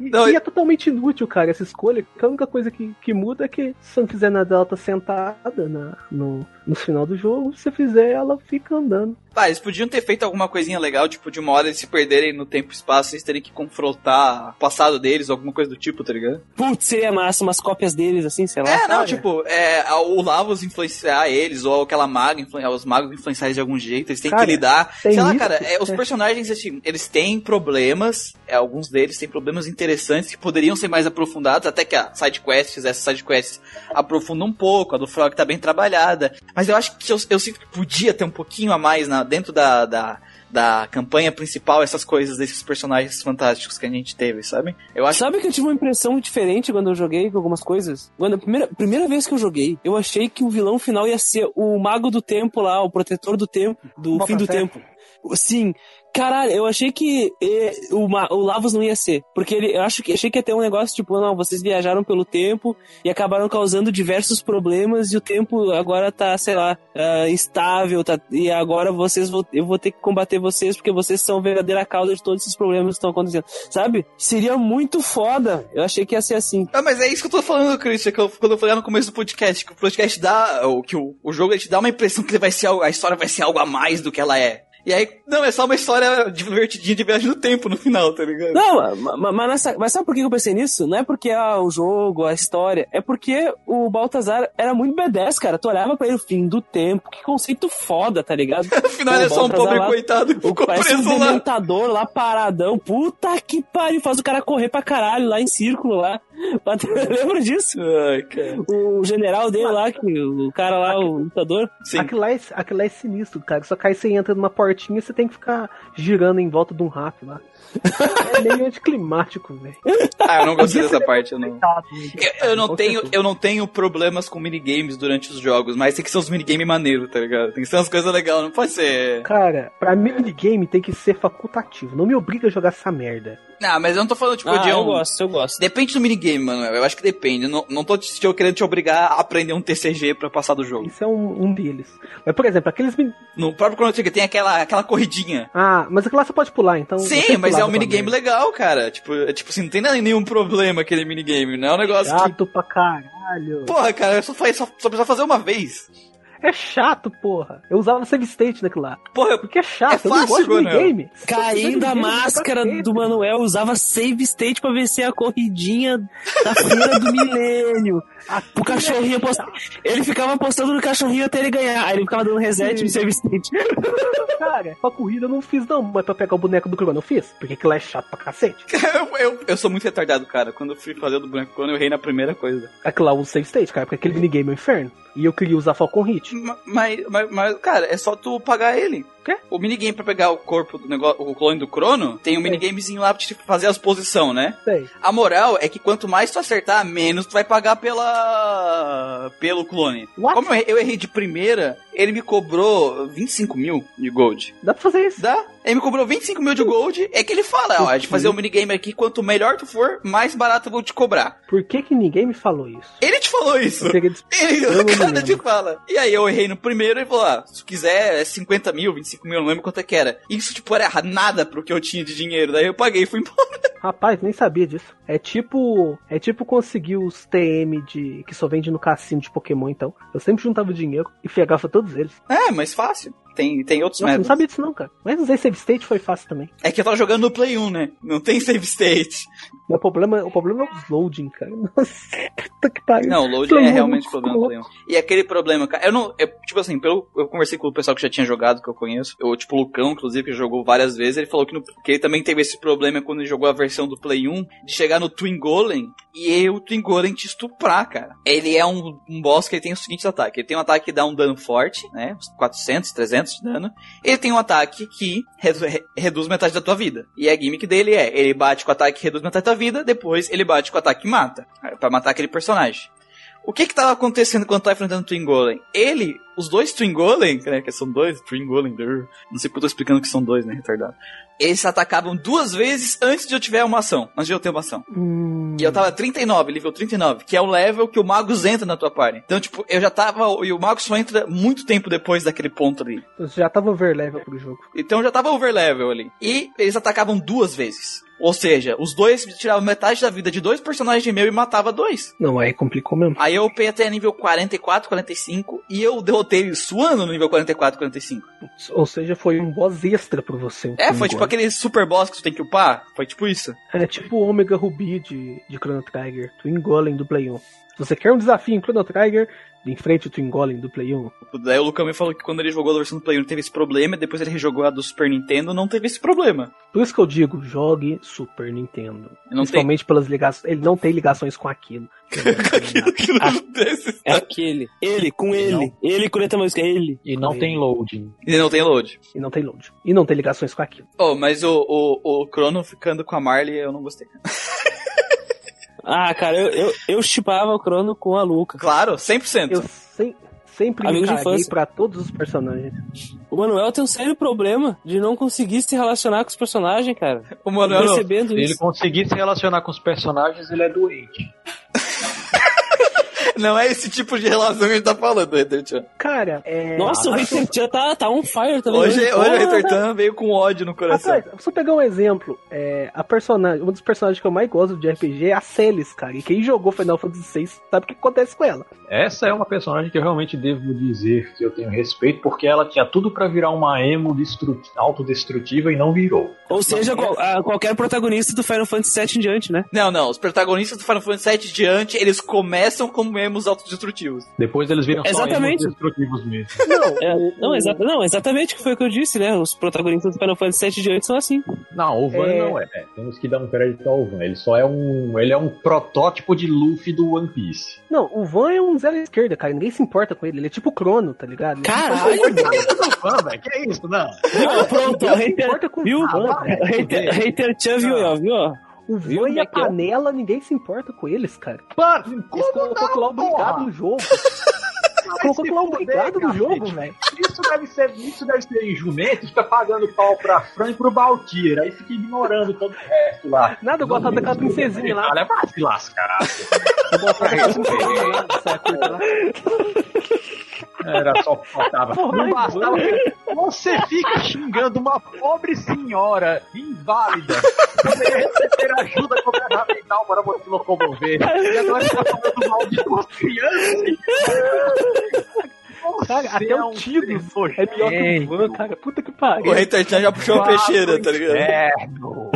E, Não, e é totalmente inútil, cara, essa escolha. A única coisa que, que muda é que se não fizer nada, ela tá sentada na, no, no final do jogo. Se você fizer, ela fica andando. Ah, eles podiam ter feito alguma coisinha legal, tipo, de uma hora eles se perderem no tempo e espaço, eles terem que confrontar o passado deles, ou alguma coisa do tipo, tá ligado? Putz, seria massa, umas cópias deles, assim, sei lá. É, não, sabe? tipo, é, o Lavos influenciar eles, ou aquela maga, influenciar os magos influenciar eles de algum jeito, eles têm Cara, que lidar. tem Sei lá, cara, é, os é. personagens, assim, eles têm problemas, é, alguns deles têm problemas interessantes que poderiam ser mais aprofundados, até que a sidequests, essas sidequests aprofundam um pouco, a do Frog tá bem trabalhada. Mas eu acho que eu, eu sinto que podia ter um pouquinho a mais na, dentro da, da, da campanha principal, essas coisas desses personagens fantásticos que a gente teve, sabe? Eu acho Sabe que eu tive uma impressão diferente quando eu joguei com algumas coisas? Quando a primeira, primeira vez que eu joguei, eu achei que o vilão final ia ser o Mago do Tempo lá, o Protetor do Tempo, do fim do tempo. Sim, caralho, eu achei que o, o Lavos não ia ser. Porque ele, eu acho que, achei que ia ter um negócio tipo, não, vocês viajaram pelo tempo e acabaram causando diversos problemas e o tempo agora tá, sei lá, ah, instável, tá, e agora vocês eu vou ter que combater vocês porque vocês são a verdadeira causa de todos esses problemas que estão acontecendo. Sabe? Seria muito foda. Eu achei que ia ser assim. Ah, mas é isso que eu tô falando, Christian, que eu, quando eu falei no começo do podcast, que o podcast dá, que o, o jogo ele te dá uma impressão que vai ser, a história vai ser algo a mais do que ela é. E aí, não, é só uma história divertidinha de viagem no tempo no final, tá ligado? Não, ma- ma- mas, nessa- mas sabe por que eu pensei nisso? Não é porque ah, o jogo, a história, é porque o Baltazar era muito B10, cara. Tu olhava pra ele o fim do tempo, que conceito foda, tá ligado? <laughs> No final Pô, ele é só um pobre lá- coitado que O ficou parece um preso lá. lá paradão. Puta que pariu, faz o cara correr pra caralho lá em círculo lá. <laughs> Lembra disso? Ai, cara. O general dele lá, que, o cara lá, o lutador. Sim. Aquilo lá, é, aquilo lá é sinistro, cara. Só que aí você entra numa portinha e você tem que ficar girando em volta de um rato lá. <laughs> É meio anticlimático, velho. Ah, eu não gostei dessa parte, eu não. Coitado, Eu, eu não tenho, eu não tenho problemas com minigames durante os jogos, mas tem que ser uns minigames maneiros, tá ligado? Tem que ser umas coisas legais, não pode ser. Cara, pra mim minigame tem que ser facultativo. Não me obriga a jogar essa merda. Não, mas eu não tô falando, tipo, Ah, de eu um. gosto, eu gosto. Depende do minigame, mano. Eu acho que depende. Eu não, não tô te, te- querendo te obrigar a aprender um TCG pra passar do jogo. Isso é um, um deles. Mas, por exemplo, aqueles. min- No próprio Chrono Trigger tem aquela, aquela corridinha. Ah, mas aquilo lá você pode pular, então. eu Sim, mas é um minigame legal, cara. Tipo, é, tipo assim, não tem nenhum problema aquele minigame. Não é um negócio que. Chato pra caralho. Porra, cara, eu só, faz, só, só precisa fazer uma vez. É chato, porra. Eu usava save state naquilo lá. Porra, Porque é chato, É eu não fácil, gosto de minigame. Caindo a máscara do Manuel, usava save state pra vencer a corridinha da feira do milênio. O cachorrinho posta... Ele ficava apostando no cachorrinho até ele ganhar. Aí ele ficava dando reset Sim. no save state. <laughs> Cara, pra corrida eu não fiz não, mas pra pegar o boneco do Crono eu fiz. Porque aquilo lá é chato pra cacete. <laughs> eu, eu, eu sou muito retardado, cara. Quando eu fui fazer o do boneco, quando eu errei na primeira coisa. Aquilo lá eu uso save state, cara, porque aquele minigame é um inferno. E eu queria usar Falcon Hit. Ma- Mas, mas, mas, cara, é só tu pagar ele. Quê? O minigame pra pegar o corpo do negócio, o clone do Crono, tem um minigamezinho lá pra te fazer as posições, né? Sei. A moral é que quanto mais tu acertar, menos tu vai pagar pela. pelo clone. What? Como eu errei, de primeira, ele me cobrou 25 mil de gold. Dá pra fazer isso. Dá? Ele me cobrou 25 mil de gold. É que ele fala, ó, de fazer um minigame aqui, quanto melhor tu for, mais barato eu vou te cobrar. Por que que ninguém me falou isso? Ele te falou isso. <laughs> Ele, o cara te fala. E aí eu errei no primeiro e falou: ah, se quiser é 50 mil, 25 mil, não lembro quanto é que era. Isso, tipo, era nada pro que eu tinha de dinheiro. Daí eu paguei e fui embora. <laughs> Rapaz, nem sabia disso. É tipo. É tipo conseguir os TM de. que só vende no cassino de Pokémon, então. Eu sempre juntava dinheiro e pegava todos eles. É, mas fácil. Tem, tem outros Nossa, não métodos. sabia disso não, cara. Mas usei save state foi fácil também. É que eu tava jogando no Play 1, né? Não tem save state. O problema, o problema é os loading, cara. <laughs> Nossa, puta que pariu. Não, o load Play é realmente problema no louco. Play 1. E aquele problema, cara, eu não. Eu, tipo assim, pelo, eu conversei com o pessoal que já tinha jogado, que eu conheço. Eu, tipo, o Lucão, inclusive, que jogou várias vezes, ele falou que, no, que ele também teve esse problema quando ele jogou a versão do Play 1, de chegar no Twin Golem e o Twin Golem te estuprar, cara. Ele é um, um boss que ele tem os seguintes ataques. Ele tem um ataque que dá um dano forte, né? Uns 400, 300 de dano. Ele tem um ataque que re- reduz metade da tua vida. E a gimmick dele é, ele bate com o ataque que reduz metade da tua vida, depois ele bate com o ataque que mata. Pra matar aquele personagem. O que que tava acontecendo quando tava enfrentando o Twin Golem? Ele, os dois Twin Golem, né, que são dois, Twin Golem, não sei porque eu tô explicando que são dois, né, retardado. Eles atacavam duas vezes antes de eu tiver uma ação, antes de eu ter uma ação. Hum, E eu tava 39, nível 39, que é o level que o Magus entra na tua party. Então, tipo, eu já tava, e o Magus só entra muito tempo depois daquele ponto ali. eu já tava overlevel pro jogo. Então eu já tava overlevel ali. E eles atacavam duas vezes. Ou seja, os dois tiravam metade da vida de dois personagens meu e matava dois. Não, aí complicou mesmo. Aí eu upei até nível 44, 45 e eu derrotei ele suando no nível 44, 45. Ou seja, foi um boss extra pra você. É, foi tipo golem. aquele super boss que tu tem que upar. Foi tipo isso. É tipo o Omega Ruby de, de Chrono Trigger, Twin Golem do Play 1. Se você quer um desafio em Chrono Trigger, enfrente o Twin Golem do Play 1. Daí o Lucão me falou que quando ele jogou a versão do Play 1 teve esse problema, e depois ele rejogou a do Super Nintendo, não teve esse problema. Por isso que eu digo, jogue Super Nintendo. Não tem. Principalmente pelas ligações. Ele não tem ligações com aquilo. <laughs> Aquilo que não desse. É aquele. Ele, com ele. Ele com letra música, ele. E não tem loading. E não tem load. E não tem load. E não tem ligações com aquilo. Oh, mas o, o, o Chrono ficando com a Marley eu não gostei. <laughs> Ah, cara, eu, eu, eu chipava o Crono com a Luca. Claro, 100%. Eu sem- sempre Amigo me caguei pra todos os personagens. O Manuel tem um sério problema de não conseguir se relacionar com os personagens, cara. O Manuel. Percebendo Se ele isso. conseguir se relacionar com os personagens, ele é doente. Não é esse tipo de relação que a gente tá falando, Return. Cara, é. Nossa, o Hater Chan tá, tá on fire também. Hoje, né? hoje o Porra. Return veio com ódio no coração. Rapaz, só pegar um exemplo, é, a personagem, um dos personagens que eu mais gosto de RPG é a Celis, cara. E quem jogou Final Fantasy VI sabe o que acontece com ela. Essa é uma personagem que eu realmente devo dizer que eu tenho respeito, porque ela tinha tudo pra virar uma emo destru- autodestrutiva e não virou. Ou seja, qual- a- qualquer protagonista do Final Fantasy VII em diante, né? Não, não, os protagonistas do Final Fantasy VII diante, eles começam como emos autodestrutivos. Depois eles viram só Exatamente. emos destrutivos mesmo. <laughs> Não, É, não, exa não, exatamente o que foi o que eu disse, né? Os protagonistas do Final Fantasy VII em diante são assim. Não, o Van É. não é. Temos que dar um crédito ao Van. Ele só é um. Ele é um protótipo de Luffy do One Piece. Não, o Van é um zero esquerda, cara. Ninguém se importa com ele. Ele é tipo o Crono, tá ligado? É Caralho! Van, velho, que é isso, não? Viu? Pronto, o Ninguém se hater, importa com viu? o Van, Ah, hater, hater Chan viu, ó, viu? O Viu Van e é a que é? panela, ninguém se importa com eles, cara. Mano, Eles como colocou lá obrigado no jogo. Colocou lá obrigado no jogo, velho. Isso deve ser, isso deve ser jumento, fica pagando pau pra Fran e pro Baltir, aí fica ignorando todo o resto lá. Nada, eu gostava daquela princesinha lá. Olha, vai se lascar. Eu gostava daquela princesinha lá, Era só faltava. Não bastava. Você fica xingando uma pobre senhora inválida. Poderia receber ajuda governamental para você locomover. E agora está falando mal de duas crianças. Cara, Você até é o um Tidus ser é melhor que o Van, cara. Puta que pariu. O Hater Chan já puxou a peixeira, tá ligado? Inferno.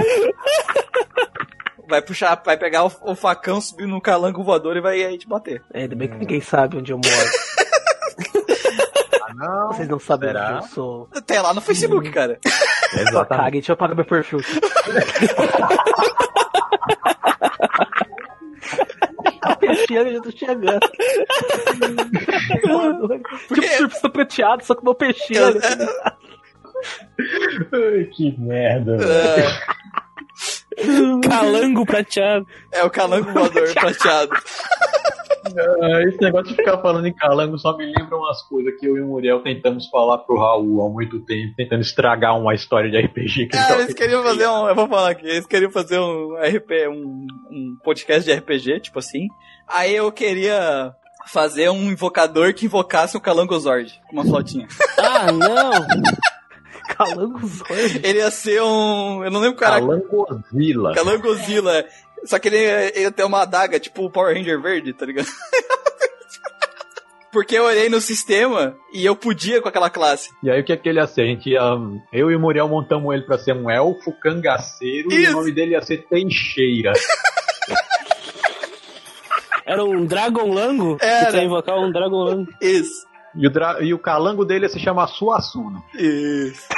Vai puxar, vai pegar o, o facão, subir no calango voador e vai aí te bater. É, ainda bem que ninguém sabe onde eu moro. Não. Vocês não sabem Será? onde eu sou. Até lá no Facebook, cara. Sua Exatamente. cara, deixa eu apagar meu perfil. A <laughs> peixeira já tô chegando. Porque- tipo surfista prateado, só com uma peixeira. <laughs> Ai, que merda. velho. É, Calango prateado. é o calango voador <laughs> prateado. Ah, esse negócio de ficar falando em calango só me lembra umas coisas que eu e o Muriel tentamos falar pro Raul há muito tempo, tentando estragar uma história de RPG que ele Ah, eles queriam fazer um. Eu vou falar aqui. Eles queriam fazer um RP, um, um podcast de RPG, tipo assim. Aí eu queria fazer um invocador que invocasse o Calango Zord com uma flautinha. <laughs> Ah, não! Calango Zord. Ele ia ser um. Eu não lembro o cara. Calangozilla. Calangozilla. Só que ele, ele ia ter uma adaga, tipo o Power Ranger verde, tá ligado? <laughs> Porque eu olhei no sistema e eu podia com aquela classe. E aí o que é que ele ia ser? A gente ia, eu e o Muriel montamos ele pra ser um elfo cangaceiro e Isso. o nome dele ia ser Teixeira. Era um Dragon Lango? Era. Ia invocar um Dragon Lango. Isso. E o, dra- e o calango dele ia se chamar Suassuna. Isso. <laughs>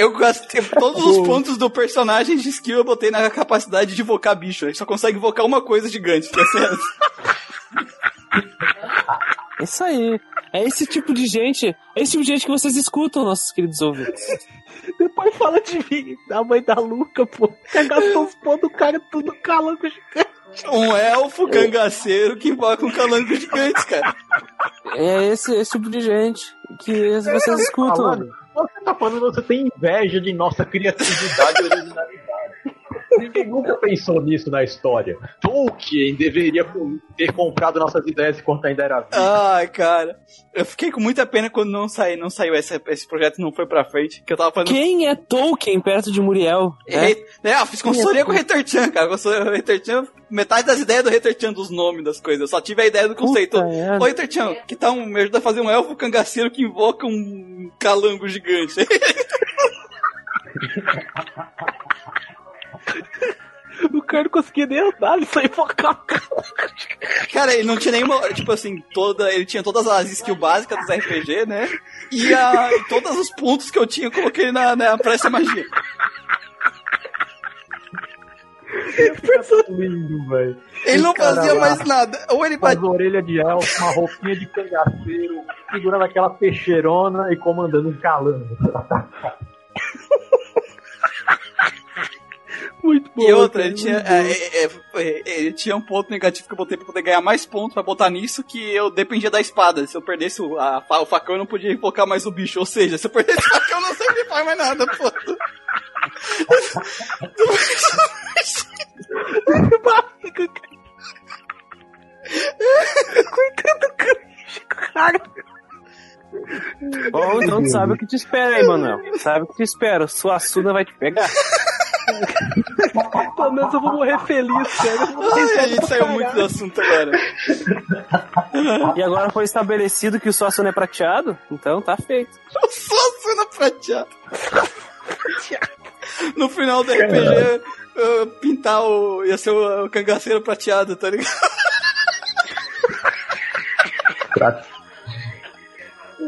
eu gastei todos os <laughs> pontos do personagem de skill eu botei na capacidade de invocar bicho. Ele só consegue invocar uma coisa gigante, que é É <laughs> Isso aí. É esse tipo de gente. É esse tipo de gente que vocês escutam, nossos queridos ouvintes. <laughs> Depois fala de mim, da mãe da Luca, pô. Que gastou os pontos do cara tudo calango gigante. um elfo cangaceiro que invoca um calango gigante, cara. É esse, esse tipo de gente que vocês escutam. Falando, você tá falando você tem inveja de nossa criatividade e originalidade. Ninguém nunca pensou nisso na história. Tolkien deveria ter comprado nossas ideias enquanto ainda era vivo. Ai, cara. Eu fiquei com muita pena quando não, saí, não saiu esse, esse projeto não foi pra frente. Que eu tava fazendo. Quem é Tolkien perto de Muriel? né? É, é, eu fiz consultoria com o Hater Chan, cara. Consultoria com o Hater Chan, metade das ideias do Hater Chan, dos nomes das coisas. Eu só tive a ideia do conceito. Ô, Hater Chan, que tal um, me ajuda a fazer um elfo cangaceiro que invoca um calango gigante? <laughs> <laughs> O cara não conseguia nem andar, ele só invocar. Cara, ele não tinha nenhuma. Tipo assim, toda. Ele tinha todas as skills básicas dos RPG, né? E, a, e todos os pontos que eu tinha, eu coloquei na, na pra essa magia. Lindo, velho. Ele não fazia mais nada. Ou ele as batia. orelhas de elfo, uma roupinha de cangaceiro, segurando aquela peixeirona e comandando um calango. <laughs> Muito bom. E outra, cara, ele tinha, é, é, é, ele tinha um ponto negativo que eu botei pra poder ganhar mais pontos pra botar nisso, que eu dependia da espada. Se eu perdesse o, a- o facão, eu não podia invocar mais o bicho. Ou seja, se eu perdesse o facão, eu não sei faz mais nada, pô. cara. Bom, então tu sabe o que te espera aí, Manuel. Sabe o que te espera. Sua Suna vai te pegar. <laughs> Pelo menos eu vou morrer feliz, cara. Ai, a gente saiu muito do assunto agora. <laughs> E agora foi estabelecido que o Suassuna é prateado, então tá feito. Só cena prateada. No final do RPG, uh, pintar o. ia ser o, o cangaceiro prateado, tá ligado?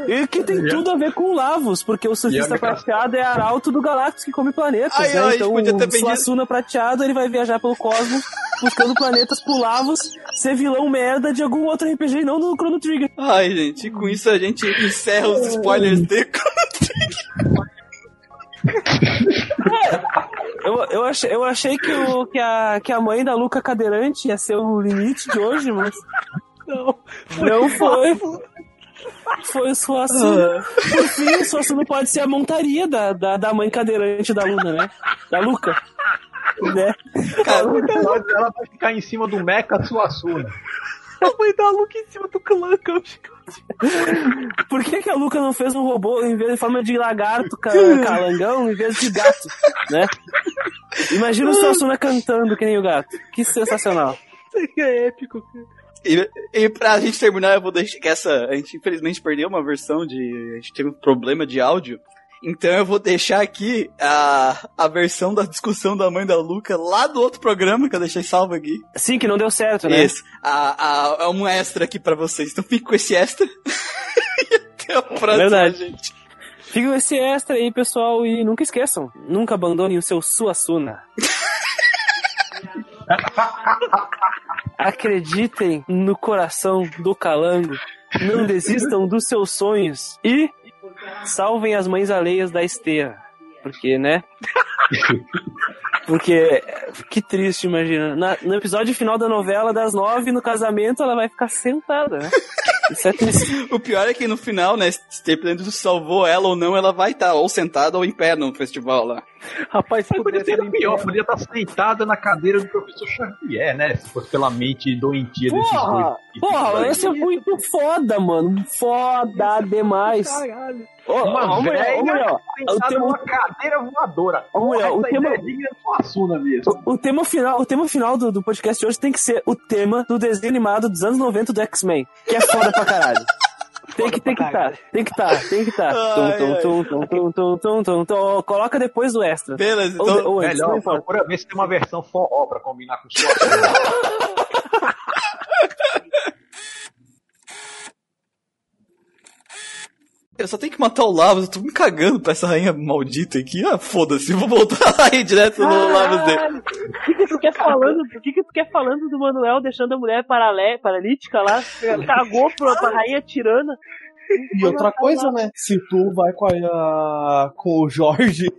E que tem tudo a ver com o Lavos, porque o surfista prateado é arauto do Galactus que come planetas, Ai, né? ai, então o Suassuna prateado ele vai viajar pelo cosmos buscando planetas pro Lavos, ser vilão merda de algum outro RPG não do Chrono Trigger. Ai, gente, com isso a gente encerra os spoilers de. Eu, eu, achei, eu achei que, o, que, a, que a mãe da Luca cadeirante ia ser o limite de hoje, mas Não. não foi. Foi o Suassuna. Por fim, o Suassuna pode ser a montaria da, da, da mãe cadeirante da Luna, né? Da Luca. Né? Ela vai ficar em cima do Mecha Suassuna. A mãe da Luca em cima do clã, cara. Por que, que a Luca não fez um robô em vez de forma de lagarto ca- calangão em vez de gato, né? Imagina o Suassuna cantando que nem o gato. Que sensacional. É épico, cara. E, e pra gente terminar, eu vou deixar que essa. A gente infelizmente perdeu uma versão de. A gente teve um problema de áudio. Então eu vou deixar aqui a, a versão da discussão da mãe da Luca lá do outro programa que eu deixei salvo aqui. Sim, que não deu certo, né? A, é um extra aqui pra vocês. Então fique com esse extra. <laughs> e até a próxima, Verdade. gente. Fica com esse extra aí, pessoal, e nunca esqueçam, nunca abandonem o seu Suassuna. <laughs> <laughs> Acreditem no coração do calango, não desistam dos seus sonhos e salvem as mães alheias da esteira. Porque, né? <laughs> Porque, que triste, imagina. Na- no episódio final da novela, das nove, no casamento, ela vai ficar sentada, né? Isso é triste. O pior é que no final, né, se dependendo salvou ela ou não, ela vai estar ou sentada ou em pé no festival lá. Rapaz, se pudesse ser pior, podia estar sentada na cadeira do professor Xavier, né? Se fosse pela mente doentia desses Porra! dois. Porra, esse é muito foda, mano. Foda demais. Caralho. Ô, Uma ô, mulher, ô, velha mulher, o tema- numa cadeira voadora. Ô, mulher, o tema- é digna Suassuna mesmo. O tema final, o tema final do, do podcast de hoje tem que ser o tema do desenho animado dos anos 90 do X-Men, que é foda pra caralho. <laughs> Tem que, tem que tá, tem que tá, tem que tá. Ai, Tum, tum, tum, tum, tum, tum, tum, tum. Coloca depois do extra. Beleza, Ou, então. ou antes, não Melhor, importa. procura ver se tem uma versão forró pra combinar com Suassuna. Eu só tenho que matar o Lavas, eu tô me cagando pra essa rainha maldita aqui. Ah, foda-se, eu vou voltar <laughs> aí direto no Lavas dele. Tu quer falando? O que, que tu quer falando do Manuel deixando a mulher paralé, paralítica lá? Cagou pra, pra rainha tirana. E outra coisa, né? Se tu vai com, a, com o Jorge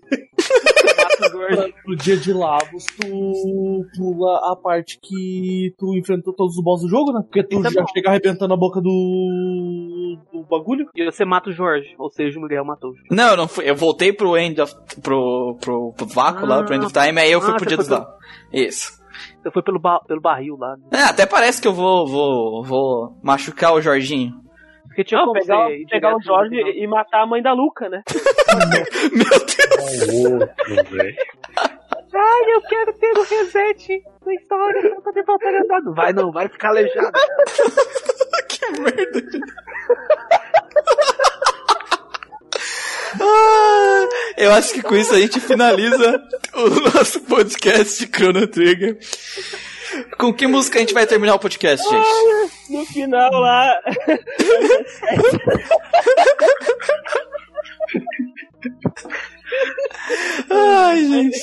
pro dia de Lavos, tu pula a parte que tu enfrentou todos os boss do jogo, né? Porque tu Isso é já bom. chega arrebentando a boca do, do bagulho. E você mata o Jorge, ou seja, o Miguel matou o Jorge. Não, eu não fui. Eu voltei pro End of. pro. pro, pro vácuo lá, pro End of Time, aí eu fui Ah, pro dia dos Lavas. Isso. Você foi pelo, ba- pelo barril lá. né? É, até parece que eu vou, vou, vou machucar o Jorginho. Porque tinha Não, como pegar, pegar o Jorge e matar a mãe da Luca, né? <laughs> Meu Deus! velho. Ai, eu quero ter o reset da história pra poder voltar a andar. Não vai não, vai ficar aleijado. <laughs> que merda! Ah, eu acho que com isso a gente finaliza o nosso podcast de Chrono Trigger. Com que música a gente vai terminar o podcast, gente? No final lá. <laughs> Ai, gente.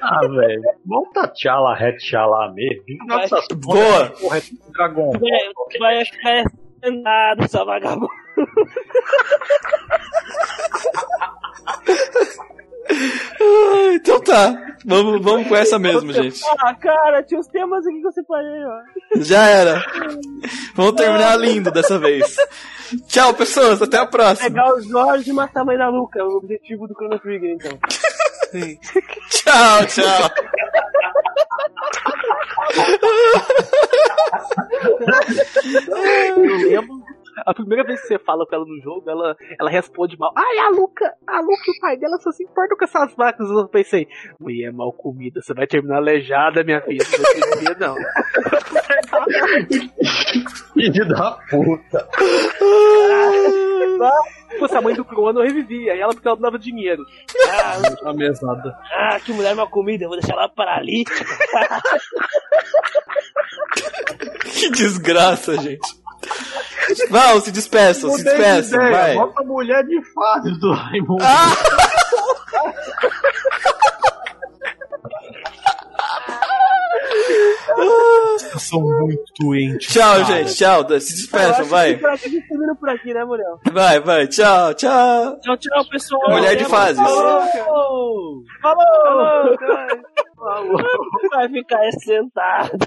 Ah, velho. Vamos tatear lá, retchar lá mesmo. Nossa, Boa. porra, é tudo Dragon. Vai, vai ficar nada, essa vagabundo. <laughs> Ah, então tá. Vamos, vamos com essa mesmo, gente. Ah, cara, tinha os temas aqui que eu separei, ó. Já era. Vamos terminar lindo dessa vez. Tchau, pessoas. Até a próxima. Pegar o Jorge e matar a mãe da Luca, é o objetivo do Chrono Trigger, então. Tchau, tchau. Eu lembro a primeira vez que você fala com ela no jogo, ela, ela responde mal. Ai, a Luca, a Luca e o pai dela só se importam com essas vacas. Eu pensei, mulher mal comida, você vai terminar aleijada, minha filha. Não vai ter dia, não. <laughs> Filho da puta. Se fosse a mãe do Crono, eu revivia. Aí ela porque ela dava dinheiro. A mesada. Ah, que mulher mal comida, eu vou deixar ela paralítica. <laughs> Que desgraça, gente. Vão, se despeçam, se despeçam, vai. Bota a mulher de fase do Raimundo. Vocês são muito doentes. Tchau, cara. gente, tchau. Se despeçam, vai. A termina por aqui, né, Muriel? Vai, vai, tchau, tchau. Tchau, tchau, pessoal. Mulher de fases. Falou! Falou! Vai ficar sentado.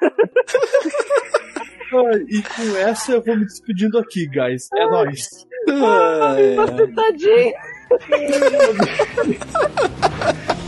<laughs> E com essa eu vou me despedindo aqui, guys. É nóis. Ai, ai. Tadinho. <laughs>